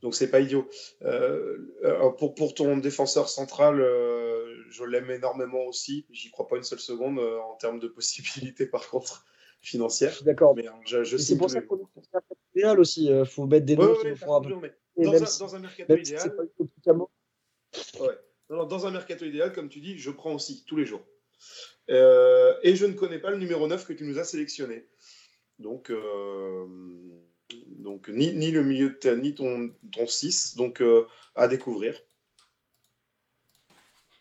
donc c'est pas idiot. Euh, euh, pour, pour ton défenseur central, euh, je l'aime énormément aussi. J'y crois pas une seule seconde en termes de possibilités par contre financières.
D'accord. Mais je, je c'est pour ça qu'on est idéal aussi. Il faut mettre des noms qui font un peu.
Dans, un, dans un mercato idéal. Ouais. dans un mercato idéal, comme tu dis, je prends aussi tous les jours. et je ne connais pas le numéro 9 que tu nous as sélectionné. Donc, donc ni, ni le milieu de terrain, ni ton, ton 6. Donc euh, à découvrir.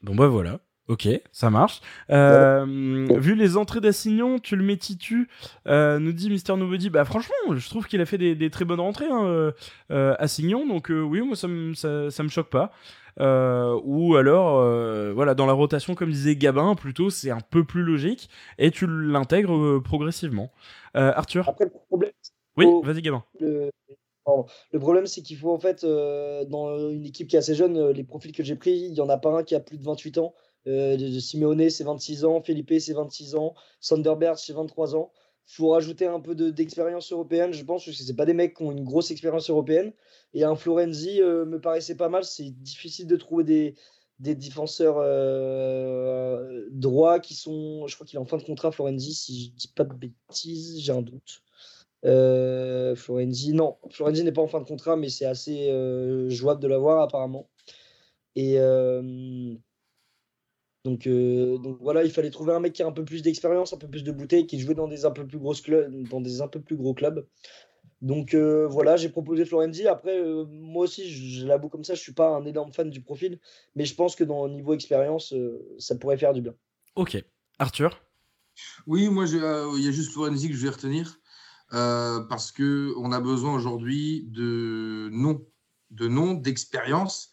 Bon bah voilà. Ok, ça marche. Euh, vu les entrées d'Assignon, tu le mets Titu, euh, nous dit Mister Nobody. Bah franchement, je trouve qu'il a fait des, des, très bonnes rentrées, hein, euh, Assignon. Donc oui, moi ça me ça, ça, me choque pas. ou alors, voilà, dans la rotation, comme disait Gabin, plutôt c'est un peu plus logique et tu l'intègres progressivement. Arthur?
Après le problème,
oui, vas-y, Gabin.
Le... le problème, c'est qu'il faut en fait, euh, dans une équipe qui est assez jeune, euh, les profils que j'ai pris, il n'y en a pas un qui a plus de 28 ans. Euh, Simeone, c'est 26 ans. Felipe, c'est 26 ans. Sonderberg, c'est 23 ans. Il faut rajouter un peu d'expérience européenne, je pense, parce que ce pas des mecs qui ont une grosse expérience européenne. Et un Florenzi me paraissait pas mal. C'est difficile de trouver des, des défenseurs droits qui sont. Je crois qu'il est en fin de contrat, Florenzi, si je dis pas de bêtises, j'ai un doute. Florenzi, non, Florenzi n'est pas en fin de contrat, mais c'est assez jouable de l'avoir apparemment. Et donc, euh, donc voilà, il fallait trouver un mec qui a un peu plus d'expérience, un peu plus de bouteilles, qui jouait dans des un peu plus grosses clubs, dans des un peu plus gros clubs. Donc euh, voilà, j'ai proposé Florenzi. Après, euh, moi aussi, je, l'avoue comme ça, je suis pas un énorme fan du profil, mais je pense que dans le niveau expérience, ça pourrait faire du bien.
Ok, Arthur?
Oui, moi, il y a juste Florenzi que je vais retenir parce que on a besoin aujourd'hui de noms, de noms, d'expérience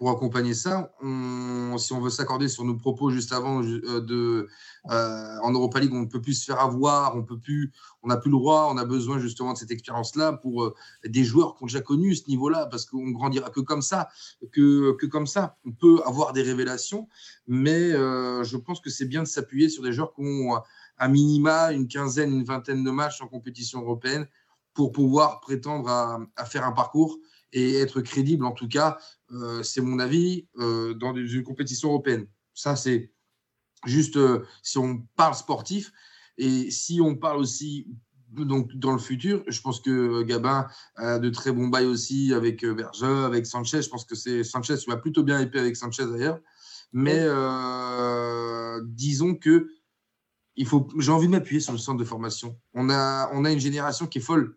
pour accompagner ça. si on veut s'accorder sur nos propos juste avant euh, de euh, en Europa League, on ne peut plus se faire avoir, on peut plus, on n'a plus le droit, on a besoin justement de cette expérience-là pour euh, des joueurs qui ont déjà connu ce niveau-là, parce qu'on grandira que comme ça, que, que comme ça. On peut avoir des révélations, mais je pense que c'est bien de s'appuyer sur des joueurs qui ont à minima une quinzaine, une vingtaine de matchs en compétition européenne pour pouvoir prétendre à, à faire un parcours et être crédible, en tout cas, euh, c'est mon avis, euh, dans une compétition européenne. Ça, c'est juste euh, si on parle sportif. Et si on parle aussi donc dans le futur, je pense que Gabin a de très bons bails aussi avec Berger, avec Sanchez. Je pense que c'est Sanchez, tu m'as plutôt bien épais avec Sanchez d'ailleurs. Mais disons que il faut, j'ai envie de m'appuyer sur le centre de formation. On a, on a une génération qui est folle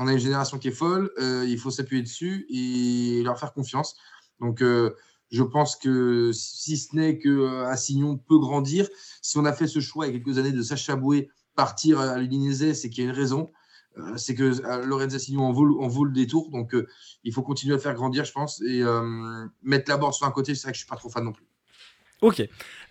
on a une génération qui est folle, euh, il faut s'appuyer dessus et leur faire confiance. Donc, euh, je pense que si ce n'est que euh, peut grandir, si on a fait ce choix il y a quelques années de Sacha Boué partir à l'Uninézé, c'est qu'il y a une raison. c'est que Lorenz Assignon en vaut, le détour. Donc, il faut continuer à faire grandir, je pense, et mettre la borde sur un côté. C'est vrai que je suis pas trop fan non plus.
Ok.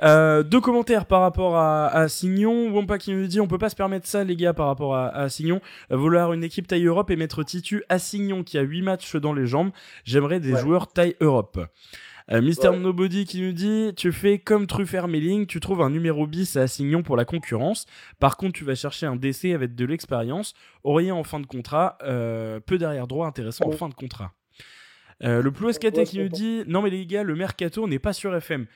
Euh, deux commentaires par rapport à, à Signon. Wampa qui nous dit on peut pas se permettre ça les gars par rapport à, à Signon. Euh, vouloir une équipe taille Europe et mettre Titu à Signon qui a 8 matchs dans les jambes. J'aimerais des joueurs taille Europe. Euh, Mister Nobody qui nous dit tu fais comme Truffert Melling, tu trouves un numéro bis à Signon pour la concurrence. Par contre, tu vas chercher un DC avec de l'expérience. Aurélien en fin de contrat, euh, peu derrière droit intéressant en fin de contrat. Euh, le plus qui nous dit non mais les gars, le mercato n'est pas sur FM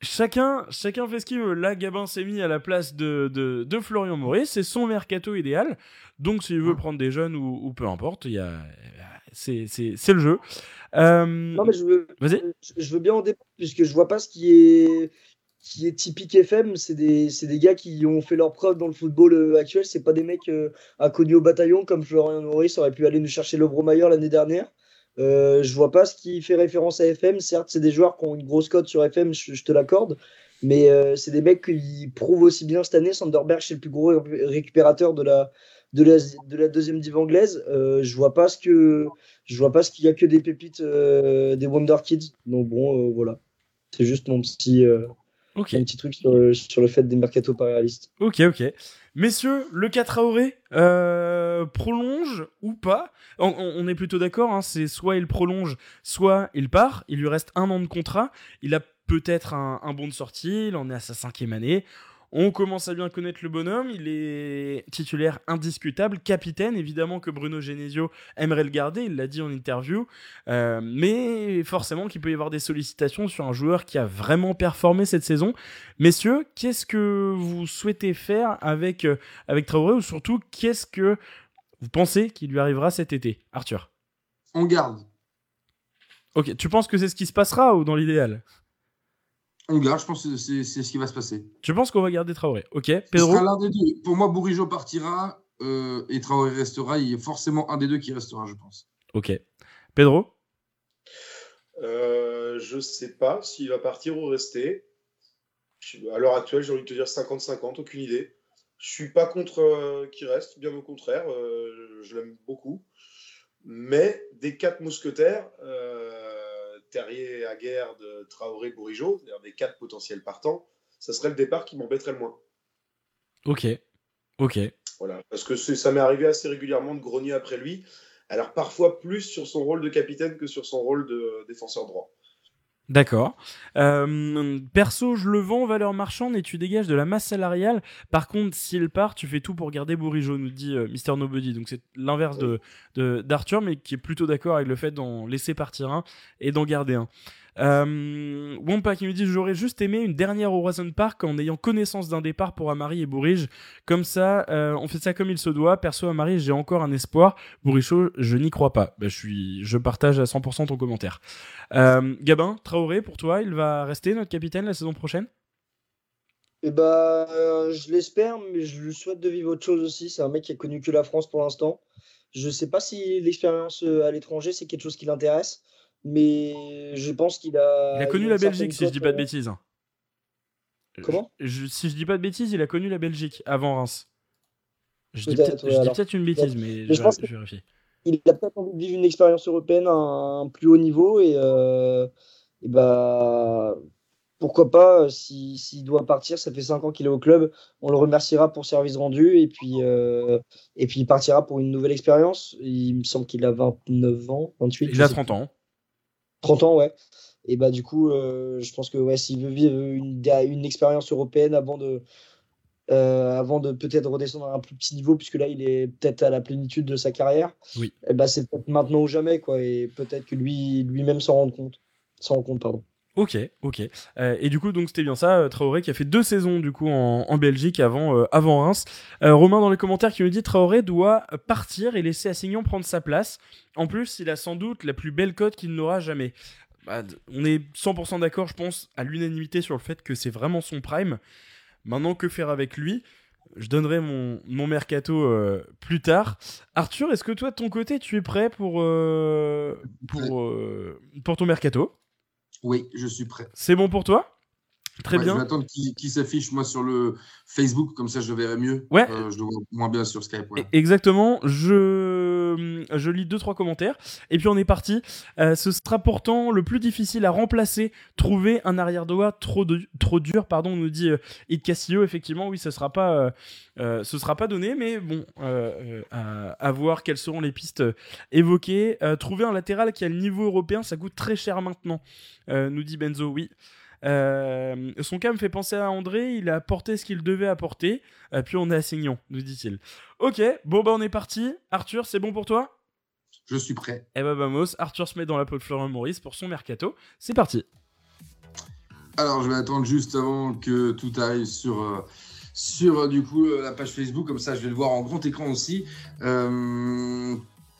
chacun, chacun fait ce qu'il veut. Là, Gabin s'est mis à la place de, de, Florian Maurice. C'est son mercato idéal. Donc, s'il veut prendre des jeunes ou, peu importe, il c'est, le jeu.
Euh, non, mais je veux, je veux bien en dépendre, puisque je vois pas ce qui est, qui est typique FM. C'est des, des, gars qui ont fait leur preuve dans le football euh, actuel. C'est pas des mecs euh, inconnus au bataillon comme Florian Maurice aurait pu aller nous chercher le Bromayer l'année dernière. Euh, je vois pas ce qui fait référence à FM. Certes, c'est des joueurs qui ont une grosse cote sur FM, je, te l'accorde. Mais euh, c'est des mecs qui prouvent aussi bien cette année. Sanderberg, c'est le plus gros récupérateur de la, de la, de la deuxième div anglaise. Euh, je vois pas ce que je vois pas ce qu'il y a que des pépites des Wonder Kids. Donc bon, voilà. C'est juste mon petit, un petit truc sur, sur, le fait des mercato pas réalistes.
Ok, ok. Messieurs, le 4 Traoré euh, prolonge ou pas? On, est plutôt d'accord, hein, c'est soit il prolonge, soit il part. Il lui reste un an de contrat. Il a peut-être un, un bon de sortie, il en est à sa cinquième année. On commence à bien connaître le bonhomme, il est titulaire indiscutable, capitaine, évidemment que Bruno Genesio aimerait le garder, il l'a dit en interview, euh, mais forcément qu'il peut y avoir des sollicitations sur un joueur qui a vraiment performé cette saison. Messieurs, qu'est-ce que vous souhaitez faire avec, euh, avec Traoré, ou surtout, qu'est-ce que vous pensez qu'il lui arrivera cet été? Arthur.
On garde.
Ok, tu penses que c'est ce qui se passera ou dans l'idéal?
On garde, je pense que c'est ce qui va se passer.
Je pense qu'on va garder Traoré. Ok, Pedro.
Pour moi, Bourigeau partira euh, et Traoré restera. Il y a forcément un des deux qui restera, je pense.
Ok. Pedro
euh, Je sais pas s'il va partir ou rester. À l'heure actuelle, j'ai envie de te dire 50-50, aucune idée. Je suis pas contre euh, qu'il reste, bien au contraire. Euh, je l'aime beaucoup. Mais des quatre mousquetaires Terrier, de Traoré, Bourigeau, c'est-à-dire des quatre potentiels partants, ça serait le départ qui m'embêterait le moins.
Ok, ok.
Voilà, parce que ça m'est arrivé assez régulièrement de grogner après lui. Alors parfois plus sur son rôle de capitaine que sur son rôle de défenseur droit.
D'accord. Euh, perso, je le vends valeur marchande et tu dégages de la masse salariale. Par contre, s'il part, tu fais tout pour garder Bourigeau, nous dit euh, Mister Nobody. Donc c'est l'inverse de d'Arthur, mais qui est plutôt d'accord avec le fait d'en laisser partir un et d'en garder un. Euh, Wampa qui nous dit J'aurais juste aimé une dernière Horizon Park en ayant connaissance d'un départ pour Amari et Bourige. Comme ça, euh, on fait ça comme il se doit. Perso, Amari, j'ai encore un espoir. Bourichot, je n'y crois pas. Bah, je, suis, je partage à 100% ton commentaire. Euh, Gabin, Traoré, pour toi, il va rester notre capitaine la saison prochaine?
Eh bah, je l'espère, mais je lui souhaite de vivre autre chose aussi. C'est un mec qui a connu que la France pour l'instant. Je ne sais pas si l'expérience à l'étranger, c'est quelque chose qui l'intéresse mais je pense qu'il a.
Il a connu la Belgique, si je dis pas de bêtises.
Comment?
Si je dis pas de bêtises, il a connu la Belgique avant Reims. Je dis peut-être une bêtise, mais, je, pense vérifie.
Il a peut-être envie de vivre une expérience européenne à un plus haut niveau et, euh, bah pourquoi pas s'il doit partir, ça fait 5 ans qu'il est au club, on le remerciera pour service rendu et puis euh, et puis il partira pour une nouvelle expérience. Il me semble qu'il a 29 ans, 28.
Il a 30 ans.
30 ans, ouais. Et bah du coup, euh, je pense que ouais, s'il veut vivre une, une expérience européenne avant de, euh, avant de peut-être redescendre à un plus petit niveau, puisque là, il est peut-être à la plénitude de sa carrière.
Oui.
Et bah, c'est peut-être maintenant ou jamais, quoi. Et peut-être que lui, lui-même s'en rend compte. S'en rend compte, pardon.
Ok, ok. Euh, et du coup, donc c'était bien ça, euh, Traoré qui a fait deux saisons du coup en, Belgique avant, euh, avant Reims. Romain dans les commentaires qui nous dit Traoré doit partir et laisser Assignon prendre sa place. En plus, il a sans doute la plus belle cote qu'il n'aura jamais. Bah, on est 100% d'accord, je pense, à l'unanimité sur le fait que c'est vraiment son prime. Maintenant, que faire avec lui? Je donnerai mon, mon mercato plus tard. Arthur, est-ce que toi, de ton côté, tu es prêt pour, pour, pour ton mercato?
Oui, je suis prêt.
C'est bon pour toi? Très bien.
Je vais attendre qu'il s'affiche moi sur le Facebook, comme ça je verrai mieux.
Ouais.
Euh, je le vois moins bien sur Skype.
E-, exactement. Je, je lis deux trois commentaires et puis on est parti. Euh, ce sera pourtant le plus difficile à remplacer. Trouver un arrière droit trop trop dur, pardon, nous dit euh, Castillo. Effectivement, oui, ce sera pas euh, ce sera pas donné, mais bon, à, à, voir quelles seront les pistes évoquées. trouver un latéral qui a le niveau européen, ça coûte très cher maintenant. nous dit Benzo. Oui. Euh, son cas me fait penser à André, il a apporté ce qu'il devait apporter, euh, puis on est à Signon, nous dit-il. Ok, bon bah on est parti. Arthur, c'est bon pour toi?
Je suis prêt.
Eh bah vamos, Arthur se met dans la peau de Florent Maurice pour son mercato. C'est parti.
Alors je vais attendre juste avant que tout arrive sur, euh, sur du coup la page Facebook, comme ça je vais le voir en grand écran aussi.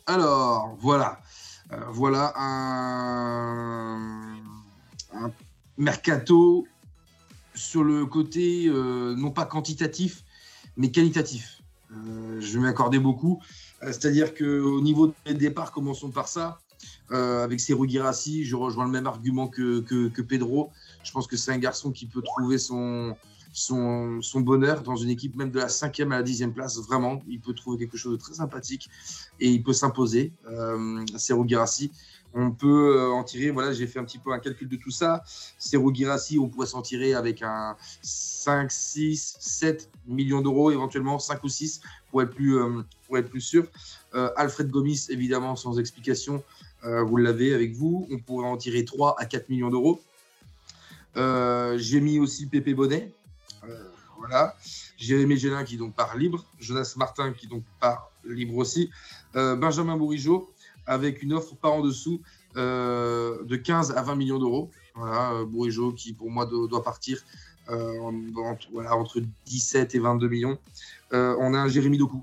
alors voilà. voilà un, un mercato sur le côté euh, non pas quantitatif, mais qualitatif. Euh, je vais m'accorder beaucoup. Euh, c'est-à-dire qu'au niveau des départs, commençons par ça. avec Serou Girassi, je rejoins le même argument que, que, Pedro. Je pense que c'est un garçon qui peut trouver son, son, bonheur dans une équipe même de la cinquième à la dixième place. Vraiment, il peut trouver quelque chose de très sympathique et il peut s'imposer. Euh, Serou on peut euh, en tirer, voilà, j'ai fait un petit peu un calcul de tout ça. Serou Girassi, on pourrait s'en tirer avec un 5, 6, 7 millions d'euros, éventuellement 5 ou 6 pour être plus, euh, pour être plus sûr. Euh, Alfred Gomis, évidemment, sans explication, vous l'avez avec vous. On pourrait en tirer 3 à 4 millions d'euros. j'ai mis aussi Pépé Bonnet. voilà. Jérémy Gélin qui donc part libre. Jonas Martin qui donc part libre aussi. Benjamin Bourigeau avec une offre par en dessous euh, de 15 à 20 millions d'euros. Voilà, euh, Bourigeau qui pour moi doit, partir euh, entre, voilà, entre 17 et 22 millions. on a un Jérémy Doku,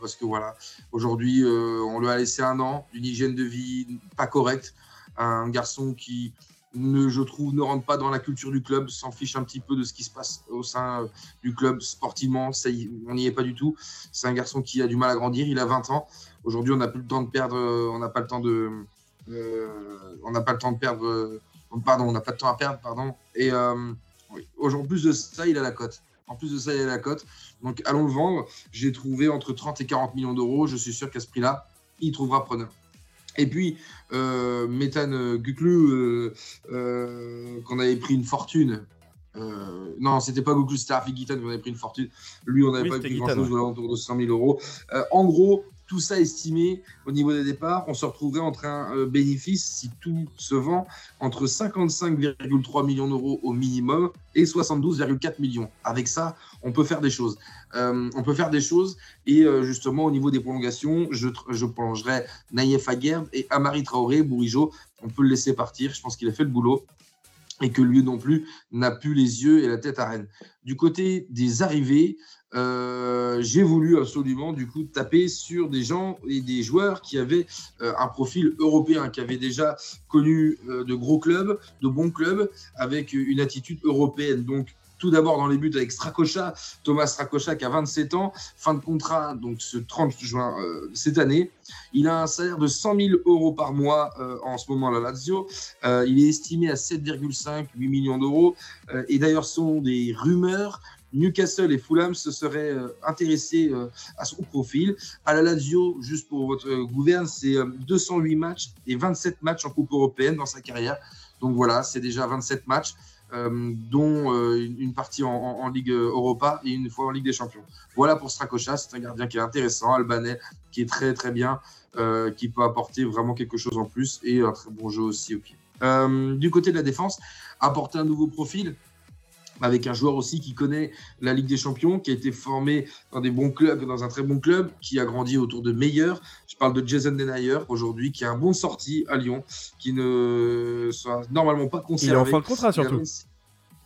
parce que voilà, aujourd'hui, on lui a laissé un an, une hygiène de vie pas correcte, un garçon qui, ne, je trouve, ne rentre pas dans la culture du club, s'en fiche un petit peu de ce qui se passe au sein du club sportivement, ça on n'y est pas du tout. C'est un garçon qui a du mal à grandir, il a 20 ans. Aujourd'hui, on n'a plus le temps de perdre, on n'a pas le temps de, euh, on n'a pas le temps de perdre, euh, pardon, on n'a pas de temps à perdre, pardon. Et euh, en plus de ça, il a la cote. En plus de ça, il a la cote. Donc, allons le vendre. J'ai trouvé entre 30 et 40 millions d'euros. Je suis sûr qu'à ce prix-là, il trouvera preneur. Et puis, euh, Méthane Guklu, qu'on avait pris une fortune. non, c'était pas Guklu, c'était Arfi Gitan qu'on avait pris une fortune. Lui, on n'avait pas pris grand-chose, autour de 100 000 euros. en gros, tout ça estimé au niveau des départs, on se retrouverait entre un euh, bénéfice, si tout se vend, entre 55,3 millions d'euros au minimum et 72,4 millions. Avec ça, on peut faire des choses. Euh, on peut faire des choses et euh, justement au niveau des prolongations, je, prolongerai Naïef Aguerd et Amari Traoré, Bourigeau. On peut le laisser partir. Je pense qu'il a fait le boulot et que lui non plus n'a plus les yeux et la tête à Rennes. Du côté des arrivées, euh, j'ai voulu absolument du coup taper sur des gens et des joueurs qui avaient euh, un profil européen, qui avaient déjà connu euh, de gros clubs, de bons clubs, avec une attitude européenne. Donc tout d'abord dans les buts avec Strakosha, Thomas Strakosha qui a 27 ans, fin de contrat donc ce 30 juin cette année. Il a un salaire de 100 000 euros par mois en ce moment à la Lazio. il est estimé à 7,5 8 millions d'euros. et d'ailleurs, ce sont des rumeurs Newcastle et Fulham se seraient euh, intéressés euh, à son profil. À la Lazio, juste pour votre euh, gouverne, c'est 208 matchs et 27 matchs en Coupe européenne dans sa carrière. Donc voilà, c'est déjà 27 matchs. Dont une partie en, Ligue Europa et une fois en Ligue des Champions. Voilà pour Strakosha, c'est un gardien qui est intéressant, albanais, qui est très très bien, qui peut apporter vraiment quelque chose en plus et un très bon jeu aussi au pied. du côté de la défense, apporter un nouveau profil, avec un joueur aussi qui connaît la Ligue des Champions, qui a été formé dans des bons clubs, dans un très bon club, qui a grandi autour de meilleurs. Je parle de Jason Denayer aujourd'hui, qui a un bon sorti à Lyon, qui ne soit normalement pas conservé.
Il est en fin de contrat surtout.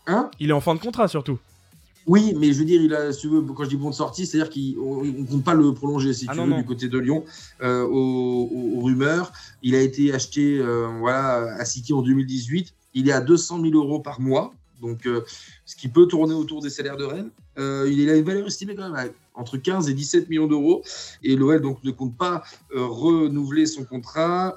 Hein?
Il est en fin de contrat surtout.
Oui, mais je veux dire, il a, si tu veux, quand je dis bon de sortie, c'est-à-dire qu'on ne compte pas le prolonger, si ah tu veux, du côté de Lyon, euh, aux, rumeurs. Il a été acheté euh, voilà, à City en 2018. Il est à 200 000 euros par mois. Donc, euh, ce qui peut tourner autour des salaires de Rennes. Euh, il a une valeur estimée quand même entre 15 et 17 millions d'euros. Et l'OL donc ne compte pas euh, renouveler son contrat.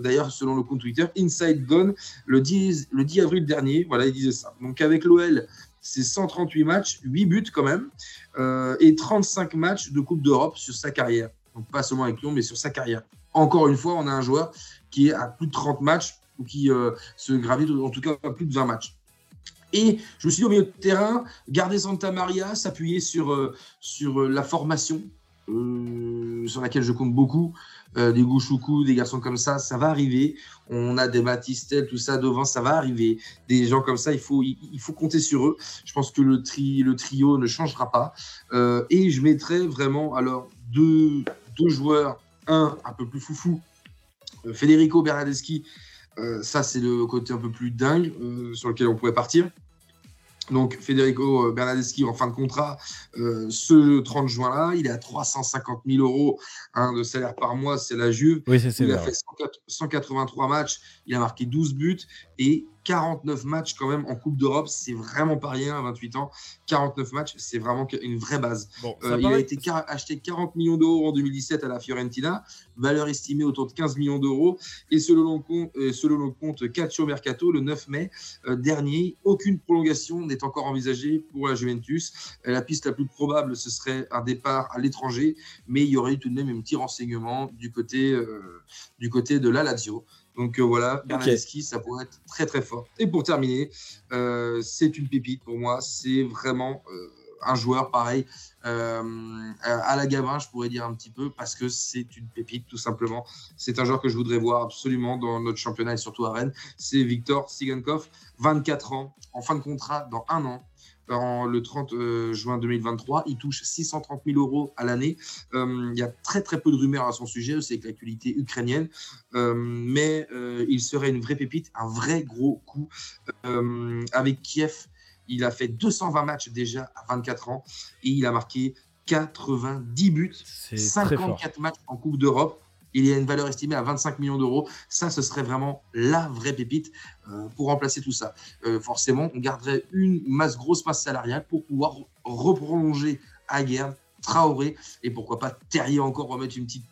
D'ailleurs, selon le compte Twitter, Inside Gone, le 10, le 10 avril dernier, voilà, il disait ça. Donc, avec l'OL, c'est 138 matchs, 8 buts quand même, et 35 matchs de Coupe d'Europe sur sa carrière. Donc, pas seulement avec Lyon, mais sur sa carrière. Encore une fois, on a un joueur qui est à plus de 30 matchs ou qui se gravite en tout cas à plus de 20 matchs. Et je me suis dit au milieu de terrain, garder Santa Maria, s'appuyer sur, euh, sur euh, la formation, euh, sur laquelle je compte beaucoup, des Gouchoukou, des garçons comme ça, ça va arriver. On a des Matistel, tout ça devant, ça va arriver. Des gens comme ça, il faut, il, faut compter sur eux. Je pense que le, tri, le trio ne changera pas. et je mettrai vraiment alors deux, deux joueurs, un un peu plus foufou, Federico Bernardeschi, ça, c'est le côté un peu plus dingue sur lequel on pourrait partir. Donc Federico euh, Bernardeschi en fin de contrat euh, ce 30 juin-là, il est à 350 000 euros hein, de salaire par mois, c'est la Juve.
Oui, c'est
il a fait 183 matchs, il a marqué 12 buts et 49 matchs quand même en Coupe d'Europe, c'est vraiment pas rien à 28 ans. 49 matchs, c'est vraiment une vraie base. Euh, il a été acheté 40 millions d'euros en 2017 à la Fiorentina, valeur estimée autour de 15 millions d'euros. Et selon le compte, euh, selon le compte Calcio Mercato, le 9 mai euh, dernier, aucune prolongation n'est encore envisagée pour la Juventus. La piste la plus probable, ce serait un départ à l'étranger, mais il y aurait tout de même un petit renseignement du côté, du côté de la Lazio. Donc euh, voilà, Bernardeschi, ça pourrait être très très fort. Et pour terminer, euh, c'est une pépite pour moi. C'est vraiment euh, un joueur pareil à la Gavin, je pourrais dire un petit peu, parce que c'est une pépite tout simplement. C'est un joueur que je voudrais voir absolument dans notre championnat et surtout à Rennes. C'est Victor Sigankov, 24 ans, en fin de contrat dans un an le 30 euh, juin 2023. Il touche 630 000 euros à l'année. Euh, il y a très très peu de rumeurs à son sujet, c'est l'actualité ukrainienne, euh, mais il serait une vraie pépite, un vrai gros coup. avec Kiev, il a fait 220 matchs déjà à 24 ans et il a marqué 90 buts, 54 matchs en Coupe d'Europe il y a une valeur estimée à 25 millions d'euros. Ça, ce serait vraiment la vraie pépite euh, pour remplacer tout ça. Euh, forcément, on garderait une masse, grosse masse salariale pour pouvoir reprolonger Aguerd, Traoré et pourquoi pas Terrier encore remettre une petite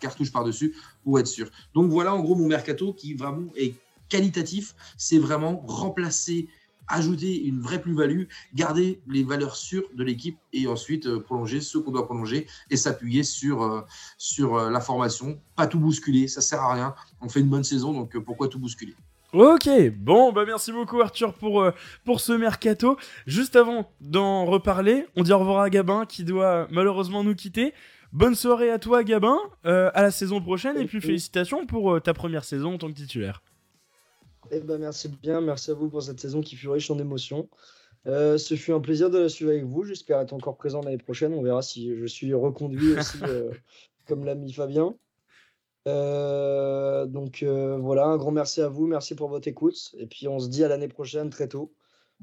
cartouche par-dessus pour être sûr. Donc voilà en gros mon mercato qui vraiment est qualitatif. C'est vraiment remplacer ajouter une vraie plus-value, garder les valeurs sûres de l'équipe et ensuite euh, prolonger ce qu'on doit prolonger et s'appuyer sur, euh, sur euh, la formation. Pas tout bousculer, ça sert à rien. On fait une bonne saison, donc pourquoi tout bousculer?
Ok, bon, bah merci beaucoup Arthur pour, pour ce mercato. Juste avant d'en reparler, on dit au revoir à Gabin qui doit malheureusement nous quitter. Bonne soirée à toi, Gabin. à la saison prochaine. Et puis félicitations pour ta première saison en tant que titulaire.
Eh ben, merci bien. Merci à vous pour cette saison qui fut riche en émotions. Euh, ce fut un plaisir de la suivre avec vous. J'espère être encore présent l'année prochaine. On verra si je suis reconduit aussi, euh, comme l'ami Fabien. Euh, donc voilà, un grand merci à vous. Merci pour votre écoute. Et puis on se dit à l'année prochaine très tôt.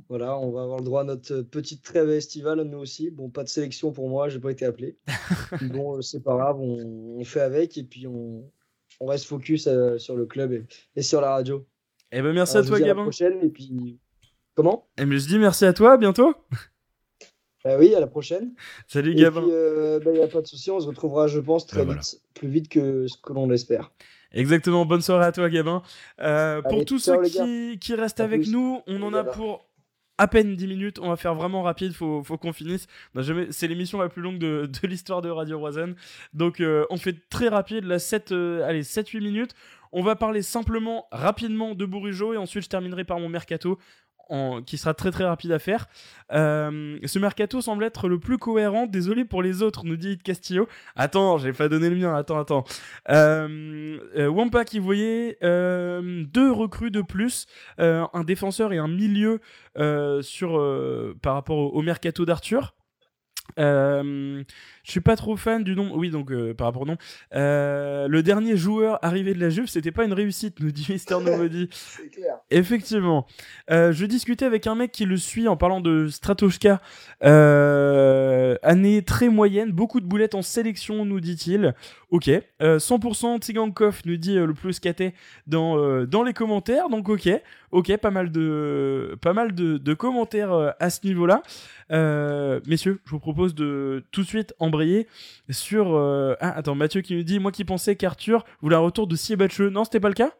Voilà, on va avoir le droit à notre petite trêve estivale, nous aussi. Bon, pas de sélection pour moi, j'ai pas été appelé. bon, c'est pas grave, on, fait avec et puis on, reste focus sur le club et, sur la radio.
Eh ben merci à toi, Gabin.
À la prochaine et puis Comment?
Et je dis merci à toi, à bientôt.
Bah oui, à la prochaine.
Salut Gabin.
Il n'y euh, bah, a pas de souci, on se retrouvera, je pense, très bah, vite, plus vite que ce que l'on l'espère.
Exactement, bonne soirée à toi Gabin. Euh, pour tous ceux qui, restent avec nous, on en a pour à peine 10 minutes, on va faire vraiment rapide, faut, faut qu'on finisse. C'est l'émission la plus longue de, l'histoire de Radio Roisanne. Donc euh, on fait très rapide, là 7, allez, 7-8 minutes. On va parler simplement, rapidement de Bourigeau et ensuite je terminerai par mon mercato qui sera très très rapide à faire. Euh, ce mercato semble être le plus cohérent. Désolé pour les autres, nous dit Castillo. Attends, j'ai pas donné le mien. Attends, attends. Euh, euh Wampa qui voyait euh, deux recrues de plus, un défenseur et un milieu sur par rapport au mercato d'Arthur. Euh, je suis pas trop fan du nom. Oui, donc euh, par rapport au nom. Euh, le dernier joueur arrivé de la Juve, c'était pas une réussite, nous dit Mister Nobody.
C'est clair.
Effectivement. je discutais avec un mec qui le suit en parlant de Stratoshka. année très moyenne, beaucoup de boulettes en sélection, nous dit-il. Ok. 100% Tsigankov nous dit le plus caté dans, dans les commentaires. Donc ok. Ok, pas mal de, pas mal de, commentaires à ce niveau-là. messieurs, je vous propose de tout de suite embrayer sur. Euh, ah, attends, Mathieu qui nous dit Moi qui pensais qu'Arthur voulait un retour de Siebatcheux. Non, c'était pas le cas?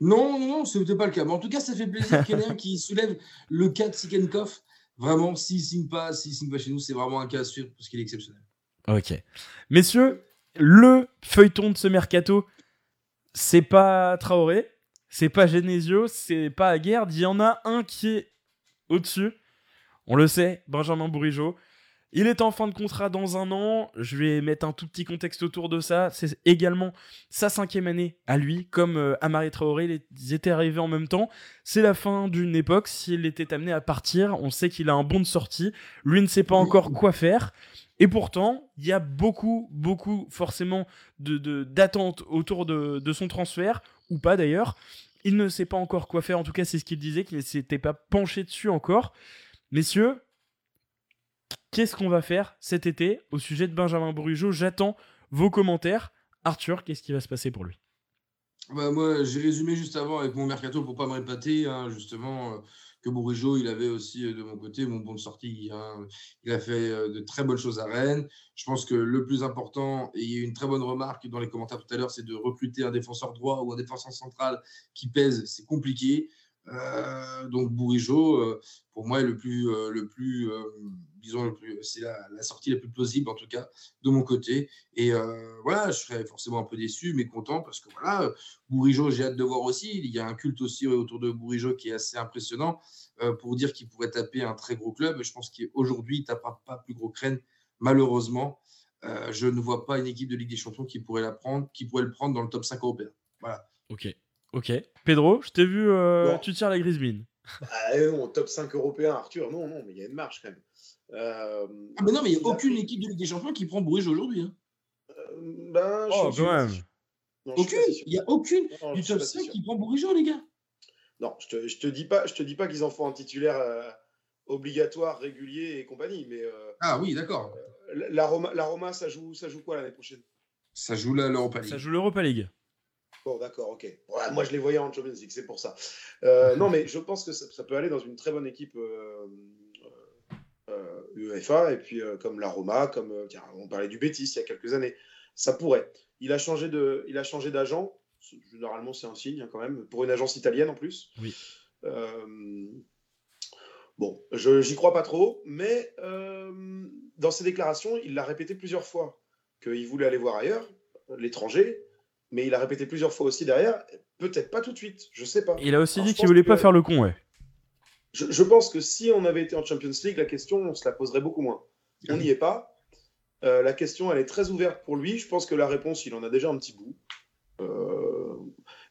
Non, non, non, c'était pas le cas. Mais en tout cas, ça fait plaisir qu'il y un qui soulève le cas de Sikenkov. Vraiment, s'il signe pas, s'il signe pas chez nous, c'est vraiment un cas à suivre parce qu'il est exceptionnel.
Ok. Messieurs, le feuilleton de ce mercato, c'est pas Traoré, c'est pas Genesio, c'est pas Aguerd. Il y en a un qui est au-dessus. On le sait, Benjamin Bourigeau. Il est en fin de contrat dans un an. Je vais mettre un tout petit contexte autour de ça. C'est également sa cinquième année à lui, comme euh, Amari Traoré. Ils étaient arrivés en même temps. C'est la fin d'une époque. S'il était amené à partir, on sait qu'il a un bon de sortie. Lui ne sait pas encore quoi faire. Et pourtant, il y a beaucoup, beaucoup forcément de d'attentes autour de, de son transfert, ou pas d'ailleurs. Il ne sait pas encore quoi faire. En tout cas, c'est ce qu'il disait, qu'il ne s'était pas penché dessus encore. Messieurs, qu'est-ce qu'on va faire cet été au sujet de Benjamin Bourigeau J'attends vos commentaires. Arthur, qu'est-ce qui va se passer pour lui?
Bah, Moi, j'ai résumé juste avant avec mon mercato pour pas me répéter, hein, justement, euh, que il avait aussi euh, de mon côté mon bon de sortie. Il a fait euh, de très bonnes choses à Rennes. Je pense que le plus important, et il y a eu une très bonne remarque dans les commentaires tout à l'heure, c'est de recruter un défenseur droit ou un défenseur central qui pèse. C'est compliqué. Euh, donc Bourigeau, euh, pour moi, est le plus, euh, le plus disons, c'est la, sortie la plus plausible en tout cas de mon côté. Et voilà, je serais forcément un peu déçu, mais content parce que voilà, Bourigeau, j'ai hâte de voir aussi. Il y a un culte aussi autour de Bourigeau qui est assez impressionnant pour dire qu'il pourrait taper un très gros club. Je pense qu'aujourd'hui, il ne tapera pas plus gros crène, malheureusement. je ne vois pas une équipe de Ligue des Champions qui pourrait la prendre, qui pourrait le prendre dans le top 5 européen. Voilà.
Ok. Ok. Pedro, je t'ai vu, euh, tu tires la grise mine.
Ah non, top 5 européen, Arthur, non, non, mais il y a une marche quand même.
Euh, ah, mais non, mais il n'y a aucune équipe de Ligue des Champions qui prend Bruges aujourd'hui. Hein.
Euh, ben,
oh, quand même.
aucune. Il n'y a aucune du top 5 qui prend Bruges, les gars.
Non, je te, je te dis pas, je te dis pas qu'ils en font un titulaire obligatoire, régulier et compagnie, mais.
ah oui, d'accord.
la, Roma, la Roma, ça joue, ça joue quoi l'année prochaine?
Ça joue l'Europa League.
Ça joue l'Europa League.
Bon, d'accord, ok. moi, je les voyais en Champions League, c'est pour ça. Euh, non, mais je pense que ça, peut aller dans une très bonne équipe euh, euh, UEFA, et puis comme la Roma, comme on parlait du Betis il y a quelques années. Ça pourrait. Il a changé de, il a changé d'agent. Généralement, c'est un signe hein, quand même pour une agence italienne en plus.
Oui.
bon, je j'y crois pas trop, mais dans ses déclarations, il l'a répété plusieurs fois qu'il voulait aller voir ailleurs, l'étranger, mais il a répété plusieurs fois aussi derrière, peut-être pas tout de suite, je sais pas.
Il a aussi dit qu'il voulait pas faire le con, ouais.
Je, pense que si on avait été en Champions League, la question, on se la poserait beaucoup moins. On n'y est pas. la question, elle est très ouverte pour lui. Je pense que la réponse, il en a déjà un petit bout.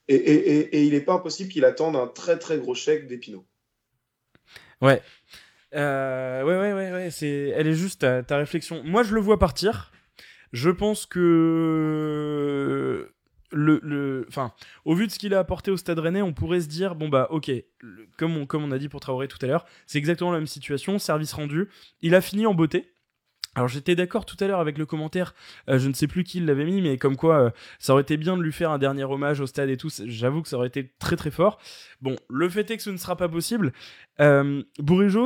et, il n'est pas impossible qu'il attende un très très gros chèque d'Epino.
Ouais. ouais, ouais, ouais, ouais. C'est... Elle est juste ta, ta réflexion. Moi, je le vois partir. Je pense que le, au vu de ce qu'il a apporté au Stade Rennais, on pourrait se dire bon bah ok, comme on, a dit pour Traoré tout à l'heure, c'est exactement la même situation, service rendu. Il a fini en beauté. Alors j'étais d'accord tout à l'heure avec le commentaire, euh, je ne sais plus qui l'avait mis, mais comme quoi euh, ça aurait été bien de lui faire un dernier hommage au stade et tout, j'avoue que ça aurait été très très fort. Bon, le fait est que ce ne sera pas possible. Euh,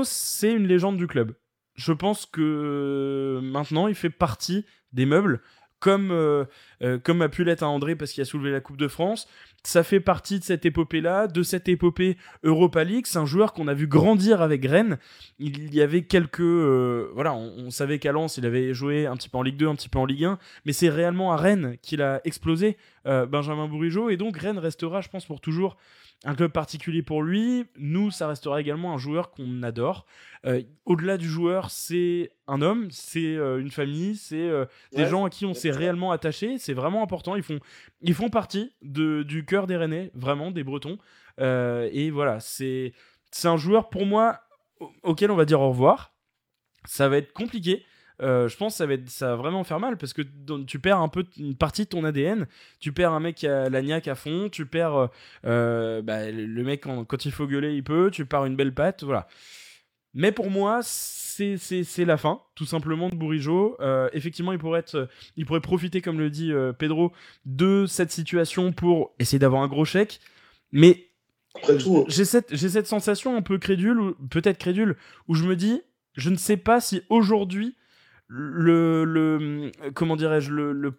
c'est une légende du club. Je pense que maintenant il fait partie des meubles comme, euh, euh, comme a pu l'être à André parce qu'il a soulevé la Coupe de France. Ça fait partie de cette épopée-là, de cette épopée Europa League. C'est un joueur qu'on a vu grandir avec Rennes. Il y avait quelques... Euh, voilà, on, savait qu'à Lens, il avait joué un petit peu en Ligue 2, un petit peu en Ligue 1, mais c'est réellement à Rennes qu'il a explosé, Benjamin Bourigeau. Et donc Rennes restera, je pense, pour toujours un club particulier pour lui. Nous, ça restera également un joueur qu'on adore. Euh, au-delà du joueur, c'est un homme, c'est euh, une famille, c'est euh, des gens à qui on s'est réellement attaché. C'est vraiment important. Ils font, ils font partie de, du cœur des Rennais, vraiment des Bretons. et voilà, c'est un joueur pour moi auquel on va dire au revoir. Ça va être compliqué euh, je pense que ça va, ça va vraiment faire mal parce que tu perds un peu une partie de ton ADN. Tu perds un mec qui a la à fond, tu perds euh, euh, bah, le mec quand, il faut gueuler, il peut, tu pars une belle patte, voilà. Mais pour moi, c'est la fin, tout simplement, de Bourigeau. effectivement, il pourrait, être, il pourrait profiter, comme le dit Pedro, de cette situation pour essayer d'avoir un gros chèque. Mais j'ai cette, cette sensation un peu crédule, peut-être crédule, où je me dis, je ne sais pas si aujourd'hui le, le comment dirais-je le,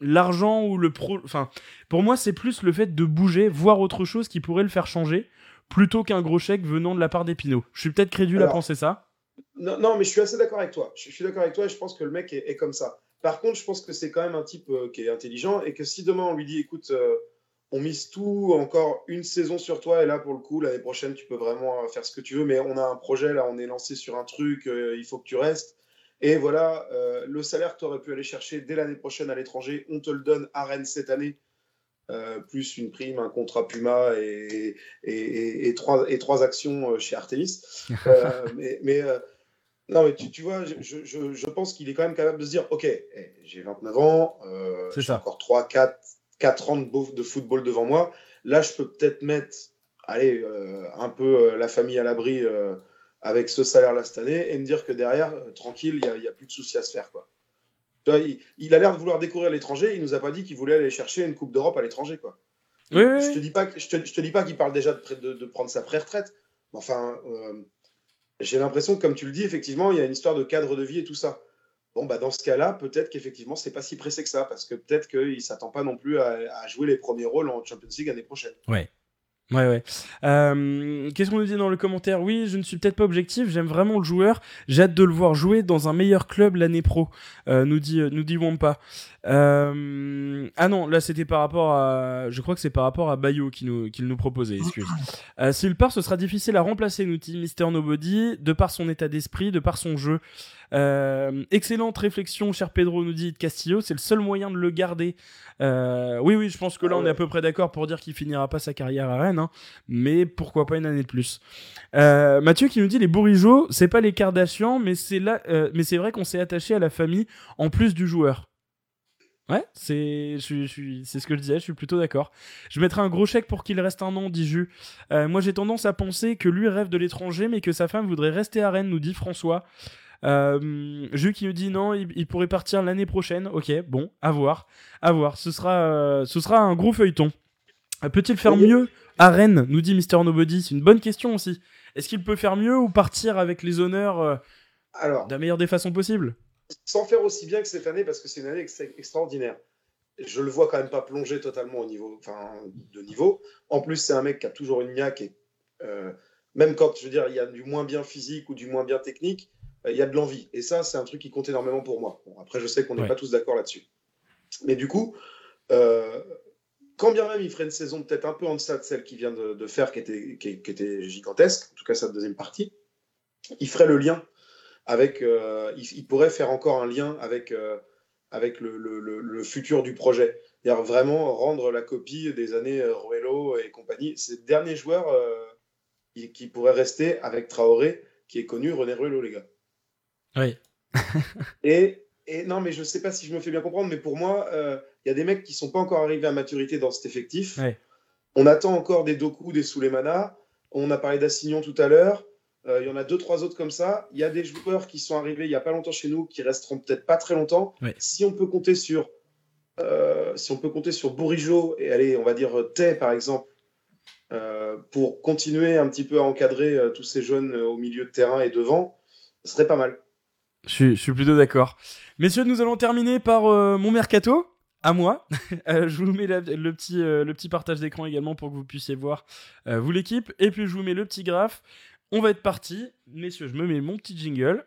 l'argent ou le pro enfin pour moi c'est plus le fait de bouger voir autre chose qui pourrait le faire changer plutôt qu'un gros chèque venant de la part d'Epino je suis peut-être crédule à penser ça.
non, non, mais je suis assez d'accord avec toi. Je, suis d'accord avec toi et je pense que le mec est, comme ça. Par contre je pense que c'est quand même un type euh, qui est intelligent et que si demain on lui dit écoute euh, on mise tout encore une saison sur toi et là pour le coup l'année prochaine tu peux vraiment faire ce que tu veux mais on a un projet là on est lancé sur un truc euh, il faut que tu restes et voilà, euh, le salaire que tu aurais pu aller chercher dès l'année prochaine à l'étranger, on te le donne à Rennes cette année, euh, plus une prime, un contrat Puma et, et, trois, et trois actions euh, chez Artemis. mais, non, mais tu, vois, je, je, pense qu'il est quand même capable de se dire Ok, eh, j'ai 29 ans, j'ai encore 3, 4, 4 ans de, de, football devant moi. Là, je peux peut-être mettre allez, un peu la famille à l'abri avec ce salaire-là cette année et me dire que derrière, euh, tranquille, il n'y a, plus de soucis à se faire. Quoi. il, a l'air de vouloir découvrir l'étranger, il nous a pas dit qu'il voulait aller chercher une Coupe d'Europe à l'étranger. Quoi.
Oui,
je te dis pas, je te, je te dis pas qu'il parle déjà de, de, prendre sa pré-retraite. Enfin, euh, j'ai l'impression que, comme tu le dis, effectivement, il y a une histoire de cadre de vie et tout ça. Bon, bah, dans ce cas-là, peut-être qu'effectivement, c'est pas si pressé que ça, parce que peut-être qu'il s'attend pas non plus à, à, jouer les premiers rôles en Champions League l'année prochaine.
Ouais. Ouais, ouais. Euh, Qu'est-ce qu'on nous dit dans le commentaire? Oui, je ne suis peut-être pas objectif, j'aime vraiment le joueur, j'ai hâte de le voir jouer dans un meilleur club l'année pro, euh, nous dit nous dit Wampa. Euh... Ah non, là c'était par rapport à... Je crois que c'est par rapport à Bayo qu'il nous, qu'il nous proposait, excuse. Euh, S'il part, ce sera difficile à remplacer, nous dit Mister Nobody, de par son état d'esprit, de par son jeu. Euh, excellente réflexion, cher Pedro, nous dit Castillo. C'est le seul moyen de le garder. Euh, oui, oui, je pense que là, on est à peu près d'accord pour dire qu'il finira pas sa carrière à Rennes. Hein. mais pourquoi pas une année de plus. Euh, Mathieu qui nous dit les bourrigeaux, c'est pas les Kardashians, mais c'est là, mais c'est vrai qu'on s'est attaché à la famille en plus du joueur. Ouais, c'est je, je, c'est ce que je disais, je suis plutôt d'accord. Je mettrai un gros chèque pour qu'il reste un an, dit Jus. moi, j'ai tendance à penser que lui rêve de l'étranger, mais que sa femme voudrait rester à Rennes, nous dit François. Euh, Jules qui nous dit non, il, pourrait partir l'année prochaine. Ok, bon, à voir, à voir. Ce sera, euh, ce sera un gros feuilleton. Euh, peut-il faire mieux à Rennes Nous dit Mister Nobody. C'est une bonne question aussi. Est-ce qu'il peut faire mieux ou partir avec les honneurs euh, Alors, de la meilleure des façons possibles?
Sans faire aussi bien que cette année, parce que c'est une année extraordinaire. Je le vois quand même pas plonger totalement au niveau, enfin, de niveau. En plus, c'est un mec qui a toujours une niaque et même quand je veux dire il y a du moins bien physique ou du moins bien technique, il y a de l'envie. Et ça, c'est un truc qui compte énormément pour moi. après, je sais qu'on n'est pas tous d'accord là-dessus. Mais du coup, euh, quand bien même il ferait une saison peut-être un peu en deçà de celle qu'il vient de, faire, qui était, qui, était, gigantesque, en tout cas sa deuxième partie, il ferait le lien avec, il, pourrait faire encore un lien avec, avec le, le, le, futur du projet. C'est-à-dire vraiment rendre la copie des années Ruelo et compagnie. C'est le dernier joueur qui pourrait rester avec Traoré, qui est connu, René Ruelo, les gars.
Oui.
et, et, non, mais je ne sais pas si je me fais bien comprendre, mais pour moi, il y a des mecs qui sont pas encore arrivés à maturité dans cet effectif. On attend encore des Doku, des Souleymana. On a parlé d'Assignon tout à l'heure. Euh, il y en a deux, trois autres comme ça. Il y a des joueurs qui sont arrivés il n'y a pas longtemps chez nous, qui resteront peut-être pas très longtemps. Si on peut compter sur, euh, si on peut compter sur Bourigeau et aller, on va dire Tay par exemple, euh, pour continuer un petit peu à encadrer tous ces jeunes au milieu de terrain et devant, ce serait pas mal.
Je suis, plutôt d'accord. Messieurs, nous allons terminer par mon mercato à moi. Euh, je vous mets le, petit, euh, le petit partage d'écran également pour que vous puissiez voir, euh, vous l'équipe. Et puis je vous mets le petit graphe. On va être parti. Messieurs, je me mets mon petit jingle.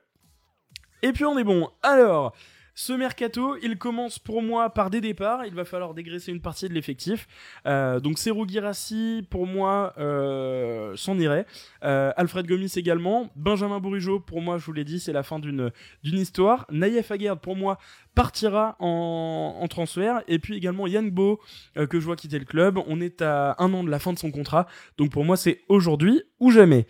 Et puis on est bon. Alors, ce mercato, il commence pour moi par des départs. Il va falloir dégraisser une partie de l'effectif. Euh, donc Serou Girassi, pour moi, euh, s'en irait. Euh, Alfred Gomis également. Benjamin Bourigeau, pour moi, je vous l'ai dit, c'est la fin d'une histoire. Naïef Aguerd, pour moi, partira en, en, transfert. Et puis également Yann Bo, que je vois quitter le club. On est à un an de la fin de son contrat. Donc pour moi, c'est aujourd'hui ou jamais.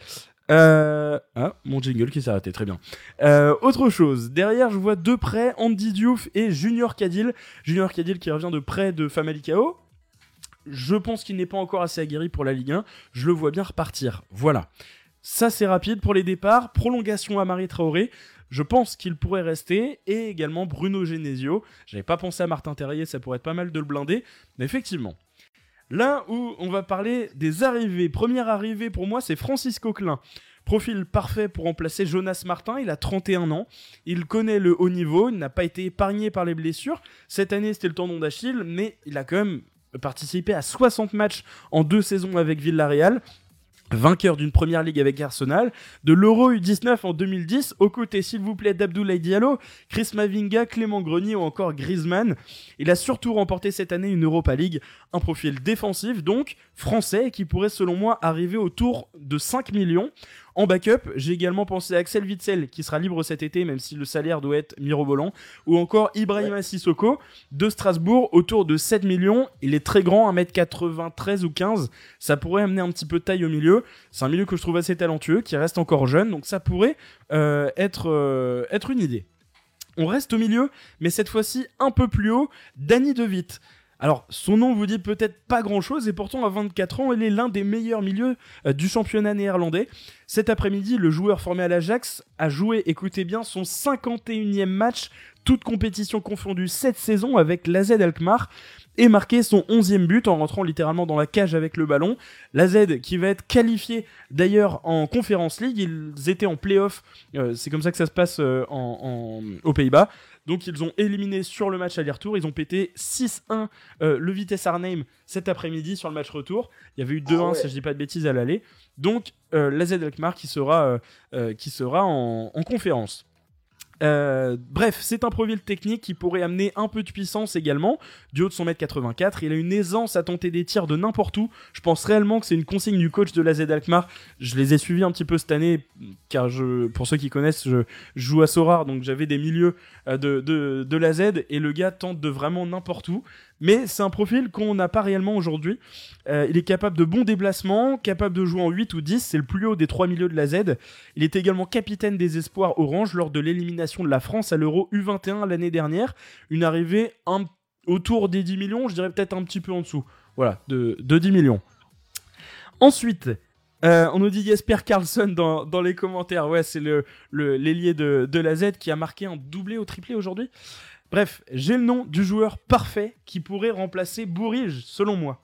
Euh... Ah, mon jingle qui s'est arrêté, très bien. Euh, autre chose, derrière je vois deux prêts, Andy Diouf et Junior Cadil. Junior Cadil qui revient de près de Famalicao. Je pense qu'il n'est pas encore assez aguerri pour la Ligue 1. Je le vois bien repartir. Voilà. Ça c'est rapide pour les départs. Prolongation à Marie Traoré. Je pense qu'il pourrait rester. Et également Bruno Genesio. J'avais pas pensé à Martin Terrier, ça pourrait être pas mal de le blinder. Mais effectivement, Là où on va parler des arrivées. Première arrivée pour moi, c'est Francisco Klein. Profil parfait pour remplacer Jonas Martin, il a 31 ans, il connaît le haut niveau, il n'a pas été épargné par les blessures. Cette année c'était le tendon d'Achille, mais il a quand même participé à 60 matchs en deux saisons avec Villarreal vainqueur d'une première ligue avec Arsenal, de l'Euro U19 en 2010, aux côtés, s'il vous plaît, d'Abdoulaye Diallo, Chris Mavinga, Clément Grenier ou encore Griezmann. Il a surtout remporté cette année une Europa League, un profil défensif donc, français, qui pourrait selon moi arriver autour de 5 millions. En backup, j'ai également pensé à Axel Witzel, qui sera libre cet été, même si le salaire doit être mirobolant, ou encore Ibrahima Sissoko, de Strasbourg, autour de 7 millions. Il est très grand, 1m93 ou 15. Ça pourrait amener un petit peu de taille au milieu. C'est un milieu que je trouve assez talentueux, qui reste encore jeune, donc ça pourrait euh, être, euh, être une idée. On reste au milieu, mais cette fois-ci un peu plus haut, Danny DeVitt. Alors, son nom vous dit peut-être pas grand-chose, et pourtant à 24 ans, il est l'un des meilleurs milieux euh, du championnat néerlandais. Cet après-midi, le joueur formé à l'Ajax a joué, écoutez bien, son 51e match, toute compétition confondue cette saison avec l'AZ Alkmaar et marqué son 11e but en rentrant littéralement dans la cage avec le ballon. L'AZ qui va être qualifié d'ailleurs en Conference League, ils étaient en playoff, euh, c'est comme ça que ça se passe euh, aux Pays-Bas. Donc ils ont éliminé sur le match aller-retour, ils ont pété 6-1 euh, le Vitesse Arnhem cet après-midi sur le match retour. Il y avait eu 2-1 ah si je dis pas de bêtises à l'aller. Donc euh, la Z Alkmaar qui sera, euh, qui sera en conférence. Euh, bref, c'est un profil technique qui pourrait amener un peu de puissance également. Du haut de son mètre 84, il a une aisance à tenter des tirs de n'importe où. Je pense réellement que c'est une consigne du coach de la Z Alkmaar. Je les ai suivis un petit peu cette année, car pour ceux qui connaissent, je, joue à Sorar, donc j'avais des milieux euh, de la Z, et le gars tente de vraiment n'importe où. Mais c'est un profil qu'on n'a pas réellement aujourd'hui. Euh, il est capable de bons déplacements, capable de jouer en 8 ou 10, c'est le plus haut des trois milieux de la Z. Il est également capitaine des espoirs orange lors de l'élimination de la France à l'Euro U21 l'année dernière. Une arrivée autour des 10 millions, je dirais peut-être un petit peu en dessous. Voilà, de, 10 millions. Ensuite, euh, on nous dit Jesper Carlson dans, les commentaires. Ouais, c'est l'ailier de, de la Z qui a marqué un doublé au triplé aujourd'hui. Bref, j'ai le nom du joueur parfait qui pourrait remplacer Bourige, selon moi.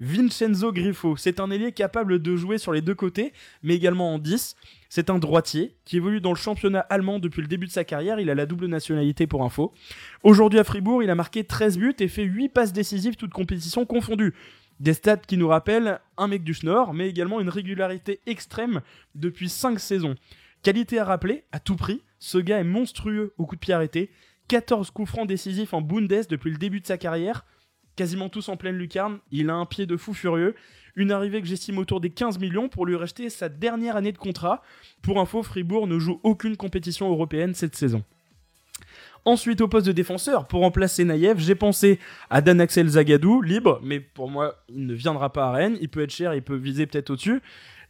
Vincenzo Griffo, c'est un ailier capable de jouer sur les deux côtés, mais également en 10. C'est un droitier qui évolue dans le championnat allemand depuis le début de sa carrière. Il a la double nationalité pour info. Aujourd'hui à Fribourg, il a marqué 13 buts et fait 8 passes décisives, toutes compétitions confondues. Des stats qui nous rappellent un mec du Schnorr, mais également une régularité extrême depuis 5 saisons. Qualité à rappeler, à tout prix, ce gars est monstrueux au coup de pied arrêté. 14 coups francs décisifs en Bundes depuis le début de sa carrière, quasiment tous en pleine lucarne. Il a un pied de fou furieux, Une arrivée que j'estime autour des 15 millions pour lui racheter sa dernière année de contrat. Pour info, Fribourg ne joue aucune compétition européenne cette saison. Ensuite, au poste de défenseur, pour remplacer Naïev, j'ai pensé à Dan Axel Zagadou, libre, mais pour moi, il ne viendra pas à Rennes. Il peut être cher, il peut viser peut-être au-dessus.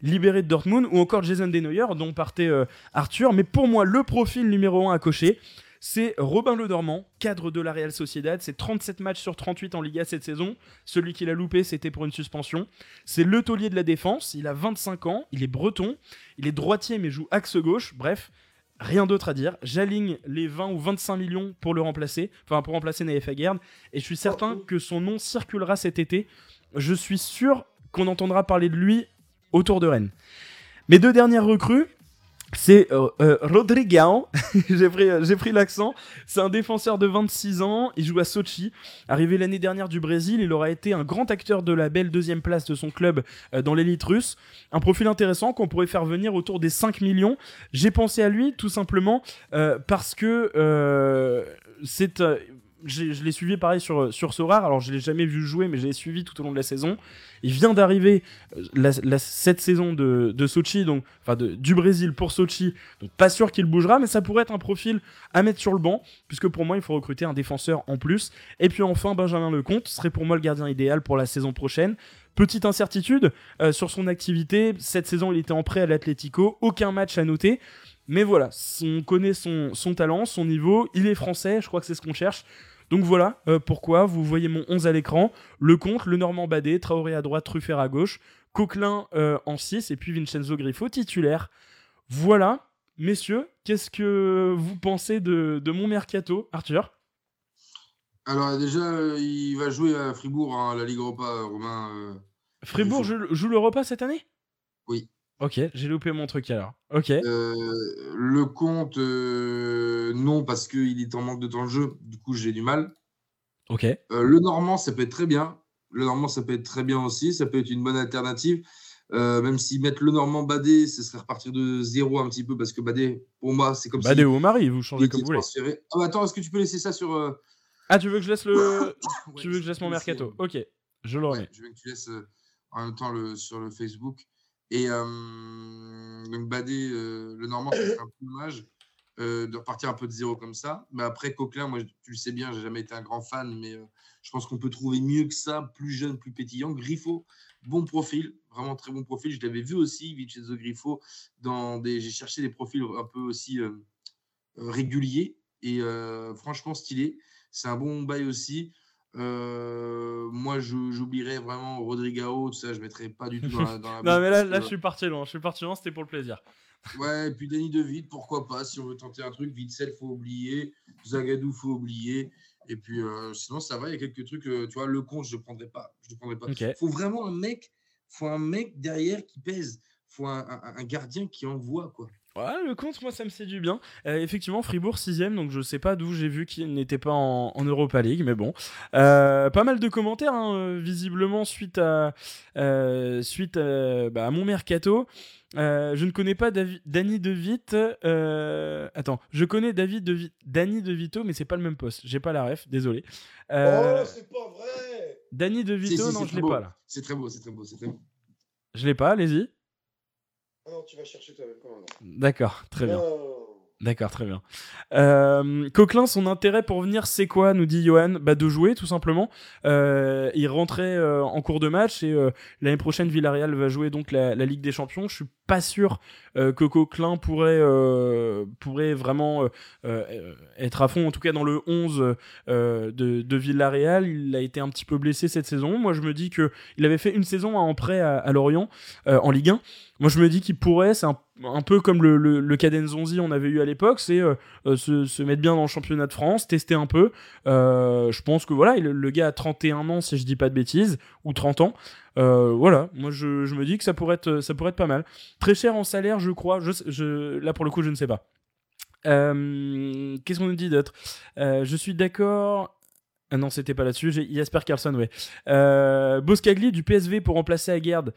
Libéré de Dortmund, ou encore Jason Denoyer, dont partait euh, Arthur. Mais pour moi, le profil numéro 1 à cocher, c'est Robin Le Dormant, cadre de la Real Sociedad. C'est 37 matchs sur 38 en Liga cette saison. Celui qui l'a loupé, c'était pour une suspension. C'est le taulier de la défense. Il a 25 ans. Il est breton. Il est droitier, mais joue axe gauche. Bref, Rien d'autre à dire. J'aligne les 20 ou 25 millions pour le remplacer, enfin pour remplacer Naïf Aguerd, et je suis certain que son nom circulera cet été. Je suis sûr qu'on entendra parler de lui autour de Rennes. Mes deux dernières recrues, c'est euh, euh j'ai pris, j'ai pris l'accent. C'est un défenseur de 26 ans, il joue à Sochi. Arrivé l'année dernière du Brésil, il aura été un grand acteur de la belle deuxième place de son club euh, dans l'élite russe. Un profil intéressant qu'on pourrait faire venir autour des 5 millions. J'ai pensé à lui tout simplement euh, parce que c'est je l'ai suivi pareil sur, sur Sorar. Alors, je l'ai jamais vu jouer, mais je l'ai suivi tout au long de la saison. Il vient d'arriver euh, cette saison de, de Sochi, donc, enfin du Brésil pour Sochi. Donc, pas sûr qu'il bougera, mais ça pourrait être un profil à mettre sur le banc, puisque pour moi, il faut recruter un défenseur en plus. Et puis enfin, Benjamin Lecomte serait pour moi le gardien idéal pour la saison prochaine. Petite incertitude euh, sur son activité. Cette saison, il était en prêt à l'Atlético. Aucun match à noter. Mais voilà, on connaît son, son, talent, son niveau, il est français, je crois que c'est ce qu'on cherche. Donc voilà euh, pourquoi vous voyez mon 11 à l'écran. Le compte, le Normand Badé, Traoré à droite, Truffert à gauche, Coquelin euh, en 6 et puis Vincenzo Griffo titulaire. Voilà, messieurs, qu'est-ce que vous pensez de, mon mercato, Arthur?
Alors déjà, euh, il va jouer à Fribourg, hein, la Ligue Europa, Romain.
Fribourg joue, joue l'Europa cette année?
Oui.
Ok, j'ai loupé mon truc alors. Ok.
Euh, le compte, euh, non, parce qu'il est en manque de temps de jeu. Du coup, j'ai du mal.
Ok.
Euh, le Normand, ça peut être très bien. Le Normand, ça peut être très bien aussi. Ça peut être une bonne alternative. même si mettre le Normand Badé, ce serait repartir de zéro un petit peu, parce que Badé, pour moi, c'est comme
Badé ou Marie, vous changez comme vous voulez.
Ah, bah, attends, est-ce que tu peux laisser ça sur.
Ah, tu veux que je laisse le. tu veux que je laisse mon mercato? Ok, je le remets.
je veux que tu laisses en même temps le, sur le Facebook. Et donc Badé, le Normand, c'est un peu dommage de repartir un peu de zéro comme ça. Mais après, Coquelin, moi, tu le sais bien, j'ai jamais été un grand fan, mais je pense qu'on peut trouver mieux que ça, plus jeune, plus pétillant. Griffo, bon profil, vraiment très bon profil. Je l'avais vu aussi, Vincenzo Griffo, dans des... j'ai cherché des profils un peu aussi réguliers et franchement stylé. C'est un bon bail aussi. Euh, moi, j'oublierais vraiment Rodrigao, tout ça, je mettrais pas du tout dans la.
non, mais là, là, je suis parti loin. Je suis parti loin, c'était pour le plaisir.
Ouais, et puis Danny De pourquoi pas Si on veut tenter un truc, Vitzel, faut oublier. Zagadou, faut oublier. Et puis, euh, sinon, ça va. Il y a quelques trucs. Euh, tu vois, le compte, je ne prendrais pas. Je ne prendrais pas. Il faut vraiment un mec. Faut un mec derrière qui pèse. Faut un, un gardien qui envoie, quoi.
Ouais, le compte, moi, ça me séduit bien. Euh, effectivement, Fribourg 6ème, donc je sais pas d'où j'ai vu qu'il n'était pas en, Europa League, mais bon. Euh, pas mal de commentaires, hein, euh, visiblement, suite à, suite bah, à, mon mercato. je ne connais pas David, Danny De attends, je connais David De Danny De Vito, mais c'est pas le même poste. J'ai pas la ref, désolé.
oh, c'est pas vrai
Danny De Vito, non, je l'ai pas là.
C'est très beau, c'est très beau, c'est très beau.
Je l'ai pas, allez-y.
Ah non, tu vas chercher toi-même
D'accord, très bien. D'accord, très bien. Euh, Coquelin, son intérêt pour venir, c'est quoi nous dit Johan? Bah, De jouer, tout simplement. Euh, il rentrait euh, en cours de match et euh, l'année prochaine, Villarreal va jouer donc la, la, Ligue des Champions. Je suis pas sûr euh, que Coquelin pourrait, pourrait vraiment être à fond, en tout cas dans le 11 de, de, Villarreal. Il a été un petit peu blessé cette saison. Moi, je me dis que il avait fait une saison en prêt à, à Lorient, en Ligue 1. Moi, je me dis qu'il pourrait, c'est un, un, peu comme le, le, le Cadenzonzi on avait eu à l'époque, c'est euh, euh, se, se, mettre bien dans le championnat de France, tester un peu. Euh, je pense que voilà, le, gars a 31 ans, si je dis pas de bêtises, ou 30 ans. Voilà, moi je, je, me dis que ça pourrait, être, ça pourrait être pas mal. Très cher en salaire, je crois. Là, pour le coup, je ne sais pas. Qu'est-ce qu'on nous dit d'autre? Je suis d'accord. Ah non, c'était pas là-dessus. Jasper Carlson, ouais. Boscagli du PSV pour remplacer Aguerd.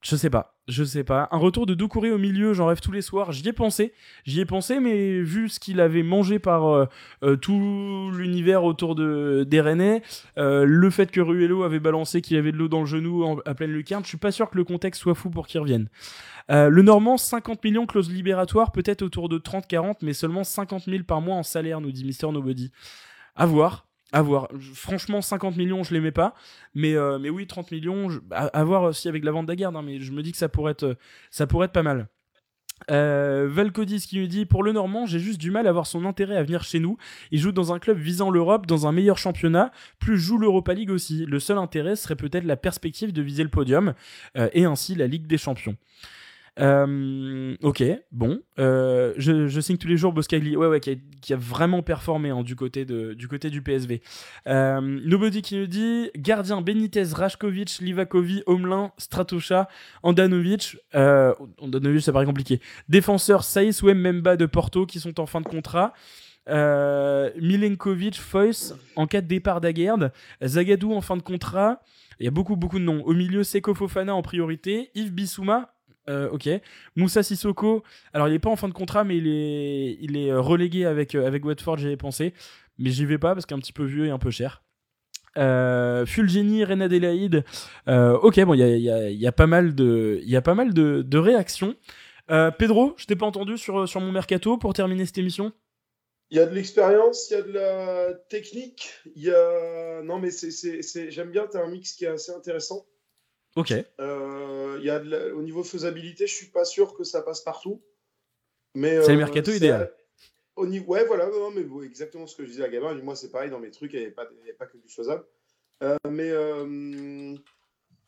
Je sais pas, je sais pas. Un retour de Doucouré au milieu, j'en rêve tous les soirs. J'y ai pensé, j'y ai pensé, mais vu ce qu'il avait mangé par euh, euh, tout l'univers autour de des euh, le fait que Ruello avait balancé qu'il avait de l'eau dans le genou à pleine lucarne, je suis pas sûr que le contexte soit fou pour qu'il revienne. le Normand, 50 millions clause libératoire, peut-être autour de 30-40, mais seulement 50 000 par mois en salaire, nous dit Mister Nobody. À voir. À voir. Franchement, 50 millions, je l'aimais pas. Mais, euh, mais oui, 30 millions, à, voir aussi avec la vente d'Aguerre. Hein, mais je me dis que ça pourrait être, ça pourrait pas mal. Euh, Valcodis qui nous dit Pour le Normand, j'ai juste du mal à voir son intérêt à venir chez nous. Il joue dans un club visant l'Europe, dans un meilleur championnat, plus joue l'Europa League aussi. Le seul intérêt serait peut-être la perspective de viser le podium euh, et ainsi la Ligue des Champions. Euh, ok, bon. Euh, je, signe tous les jours Boscagli, ouais, ouais, qui a, vraiment performé hein, du, côté du PSV. Euh, Nobody qui nous dit gardien Benitez, Rajkovic, Livakovi, Omlin, Stratosha, Andanovic. Andanovic, ça paraît compliqué. Défenseur Saïs ou Memba de Porto qui sont en fin de contrat. Milenkovic, Foyce en cas de départ d'Aguerd, Zagadou en fin de contrat. Il y a beaucoup, beaucoup de noms. Au milieu, Seko Fofana en priorité, Yves Bissouma euh, ok. Moussa Sissoko, alors il est pas en fin de contrat, mais il est, il est euh, relégué avec, euh, avec Watford, j'avais pensé. Mais j'y vais pas parce qu'il est un petit peu vieux et un peu cher. Euh, Fulgini, Renadelaide. ok, bon, il y a, y a, pas mal de, y a pas mal de, de réactions. Pedro, je t'ai pas entendu sur, sur mon mercato pour terminer cette émission.
Il y a de l'expérience, il y a de la technique, il y a. Non, mais c'est, j'aime bien, tu as un mix qui est assez intéressant.
Ok.
Euh, y a au niveau faisabilité, je suis pas sûr que ça passe partout.
Mais c'est le euh, mercato idéal.
Au niveau, ouais, voilà, non, mais exactement ce que je disais à Gabin. Moi, c'est pareil dans mes trucs, il n'y a, pas que du faisable. Euh, mais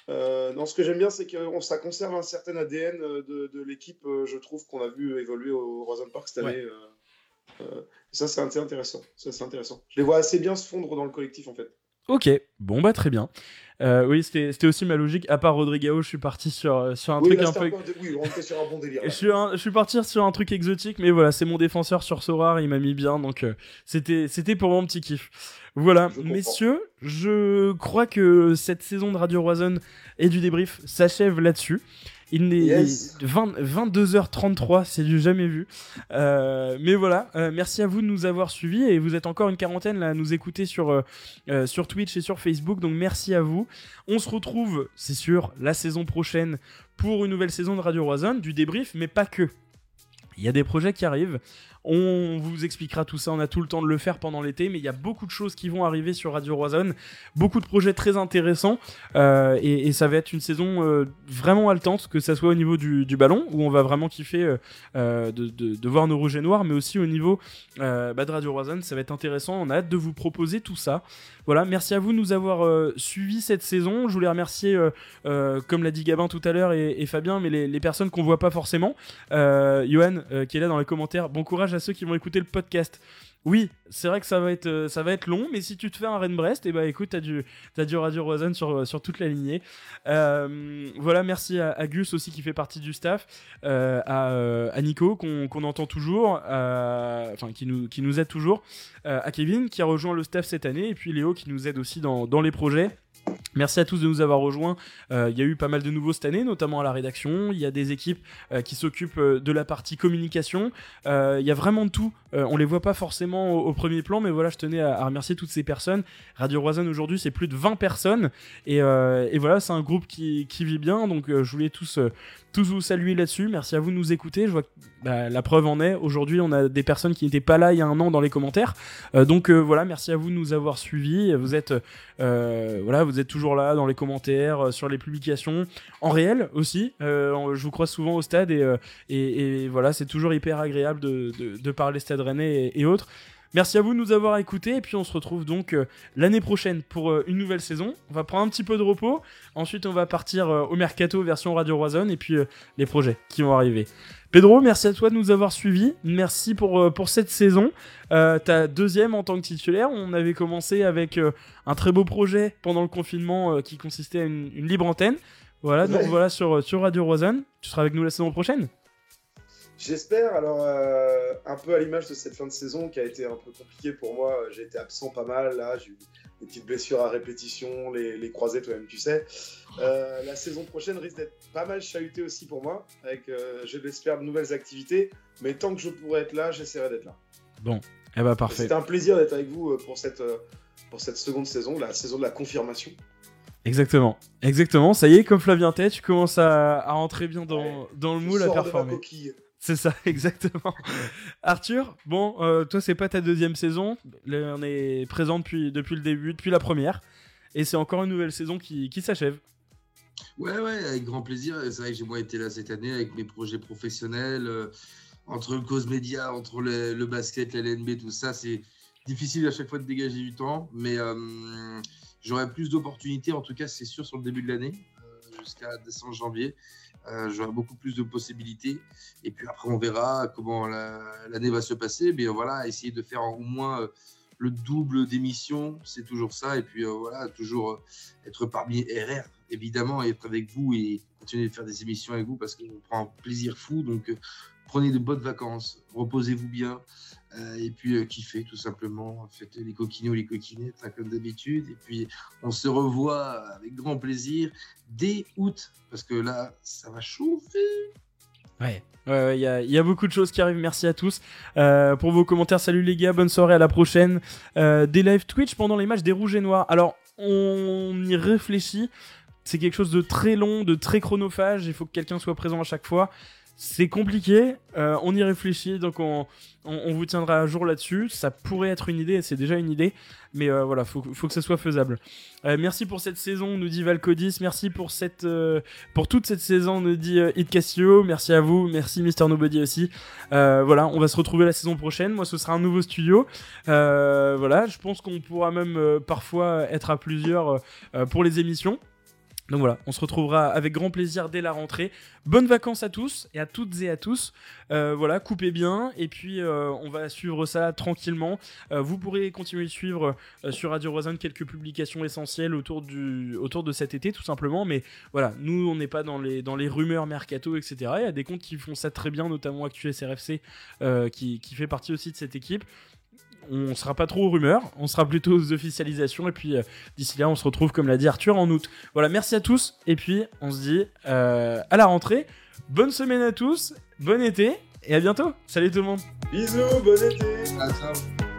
dans ce que j'aime bien, c'est que ça conserve un certain ADN de, l'équipe. je trouve qu'on a vu évoluer au Rosen Park cette année. ça, c'est intéressant. Ça, c'est intéressant. Je les vois assez bien se fondre dans le collectif, en fait.
Ok, bon bah très bien. Euh, oui, c'était aussi ma logique. À part Rodrigo, je suis parti sur, sur un truc un peu.
Oui, on était sur un bon délire.
je, suis je suis parti sur un truc exotique, mais voilà, c'est mon défenseur sur Sorar, il m'a mis bien, donc euh, c'était c'était pour mon petit kiff. Voilà, messieurs, je crois que cette saison de Radio Roison et du débrief s'achève là-dessus. Il est 22h33, c'est du jamais vu. Euh, mais voilà, euh, merci à vous de nous avoir suivis et vous êtes encore une quarantaine là à nous écouter sur, euh, sur Twitch et sur Facebook, donc merci à vous. On se retrouve, c'est sûr, la saison prochaine pour une nouvelle saison de Radio Roison, du débrief, mais pas que. Il y a des projets qui arrivent. On vous expliquera tout ça, on a tout le temps de le faire pendant l'été, mais il y a beaucoup de choses qui vont arriver sur Radio Roison, beaucoup de projets très intéressants, euh, et, ça va être une saison euh, vraiment haletante, que ça soit au niveau du, ballon, où on va vraiment kiffer euh, de, voir nos rouges et noirs, mais aussi au niveau bah, de Radio Roison, ça va être intéressant, on a hâte de vous proposer tout ça. Voilà, merci à vous de nous avoir suivis cette saison, je voulais remercier, comme l'a dit Gabin tout à l'heure et, Fabien, mais les, personnes qu'on voit pas forcément, Johan qui est là dans les commentaires, bon courage à ceux qui vont écouter le podcast. Oui, c'est vrai que ça va être euh, ça va être long, mais si tu te fais un Rennes Brest, et eh ben, écoute, t'as du as du Radio Rosen sur euh, sur toute la lignée. Euh, voilà, merci à, Gus aussi qui fait partie du staff, à, Nico qu'on entend toujours, enfin qui nous qui nous aide toujours, à Kevin qui a rejoint le staff cette année, et puis Léo qui nous aide aussi dans dans les projets. Merci à tous de nous avoir rejoints. Euh, il y a eu pas mal de nouveaux cette année, notamment à la rédaction. Il y a des équipes euh, qui s'occupent euh, de la partie communication. Il y a vraiment tout. on les voit pas forcément au, premier plan, mais voilà, je tenais à, remercier toutes ces personnes. Radio Roison aujourd'hui, c'est plus de 20 personnes. Et, voilà, c'est un groupe qui, vit bien. Donc je voulais tous tous vous saluer là-dessus. Merci à vous de nous écouter. Je vois bah, la preuve en est. Aujourd'hui, on a des personnes qui n'étaient pas là il y a un an dans les commentaires. Euh, donc euh, voilà, merci à vous de nous avoir suivis. Vous êtes, euh, voilà, vous êtes toujours là dans les commentaires, sur les publications, en réel aussi. je vous croise souvent au stade et, et, voilà, c'est toujours hyper agréable de, de, parler Stade Rennais et autres. Merci à vous de nous avoir écoutés et puis on se retrouve donc euh, l'année prochaine pour euh, une nouvelle saison. On va prendre un petit peu de repos. Ensuite, on va partir euh, au mercato version Radio Roison et puis les projets qui vont arriver. Pedro, merci à toi de nous avoir suivis. Merci pour, pour cette saison. ta deuxième en tant que titulaire. On avait commencé avec un très beau projet pendant le confinement qui consistait à une, libre antenne. Voilà, donc voilà sur, sur Radio Roison. Tu seras avec nous la saison prochaine
J'espère. Alors, euh, un peu à l'image de cette fin de saison qui a été un peu compliquée pour moi. J'ai été absent pas mal. Là, j'ai eu des petites blessures à répétition, les, les croisés, toi-même, tu sais. Euh, la saison prochaine risque d'être pas mal chahutée aussi pour moi, avec, euh, je l'espère, de nouvelles activités. Mais tant que je pourrai être là, j'essaierai d'être là.
Bon, eh ben parfait.
C'était un plaisir d'être avec vous pour cette, pour cette seconde saison, la saison de la confirmation.
Exactement, exactement. Ça y est, comme Flavien Tête, tu commences à, à rentrer bien dans, dans le moule à performer. C'est ça, exactement. Arthur, bon, euh, toi, c'est pas ta deuxième saison. on est présent depuis, depuis le début, depuis la première. Et c'est encore une nouvelle saison qui, qui s'achève.
Ouais, ouais, avec grand plaisir. C'est vrai que j'ai moi été là cette année avec mes projets professionnels. Euh, entre le cause média, entre le, le basket, la LNB, tout ça, c'est difficile à chaque fois de dégager du temps. Mais euh, j'aurai plus d'opportunités, en tout cas, c'est sûr, sur le début de l'année, jusqu'à décembre, janvier. Euh, j'aurai beaucoup plus de possibilités. Et puis après, on verra comment l'année va se passer. Mais voilà, essayer de faire au moins euh, le double d'émissions, c'est toujours ça. Et puis euh, voilà, toujours être parmi RR, évidemment, et être avec vous et continuer de faire des émissions avec vous parce qu'on prend un plaisir fou. Donc prenez de bonnes vacances, reposez-vous bien. Et puis kiffez tout simplement, faites les coquinets ou les coquinettes comme d'habitude. Et puis on se revoit avec grand plaisir dès août parce que là, ça va chauffer.
Ouais, il ouais, y, a, y, a, beaucoup de choses qui arrivent. Merci à tous euh, pour vos commentaires. Salut les gars, bonne soirée, à la prochaine. Euh, des live Twitch pendant les matchs des Rouges et Noirs. Alors, on y réfléchit. C'est quelque chose de très long, de très chronophage. Il faut que quelqu'un soit présent à chaque fois. C'est compliqué, euh, on y réfléchit, donc on, vous tiendra à jour là-dessus. Ça pourrait être une idée, c'est déjà une idée, mais euh, voilà, faut, faut que ça soit faisable. Euh, merci pour cette saison, nous dit Valcodis. Merci pour toute cette saison, nous dit Hit Castillo. Merci à vous, merci Mister Nobody aussi. voilà, on va se retrouver la saison prochaine. Moi, ce sera un nouveau studio. voilà, je pense qu'on pourra même parfois être à plusieurs pour les émissions. Donc voilà, on se retrouvera avec grand plaisir dès la rentrée. Bonnes vacances à tous et à toutes et à tous. Euh, voilà, coupez bien et puis euh, on va suivre ça tranquillement. Euh, vous pourrez continuer de suivre sur Radio Rosanne quelques publications essentielles autour, du, autour de cet été tout simplement. Mais voilà, nous on n'est pas dans les, dans les rumeurs mercato, etc. Il y a des comptes qui font ça très bien, notamment Actu SRFC qui, qui fait partie aussi de cette équipe on sera pas trop aux rumeurs, on sera plutôt aux officialisations. Et puis euh, d'ici là, on se retrouve, comme l'a dit Arthur, en août. Voilà, merci à tous. Et puis on se dit euh, à la rentrée. Bonne semaine à tous, bon été et à bientôt. Salut tout le monde.
Bisous, bon été.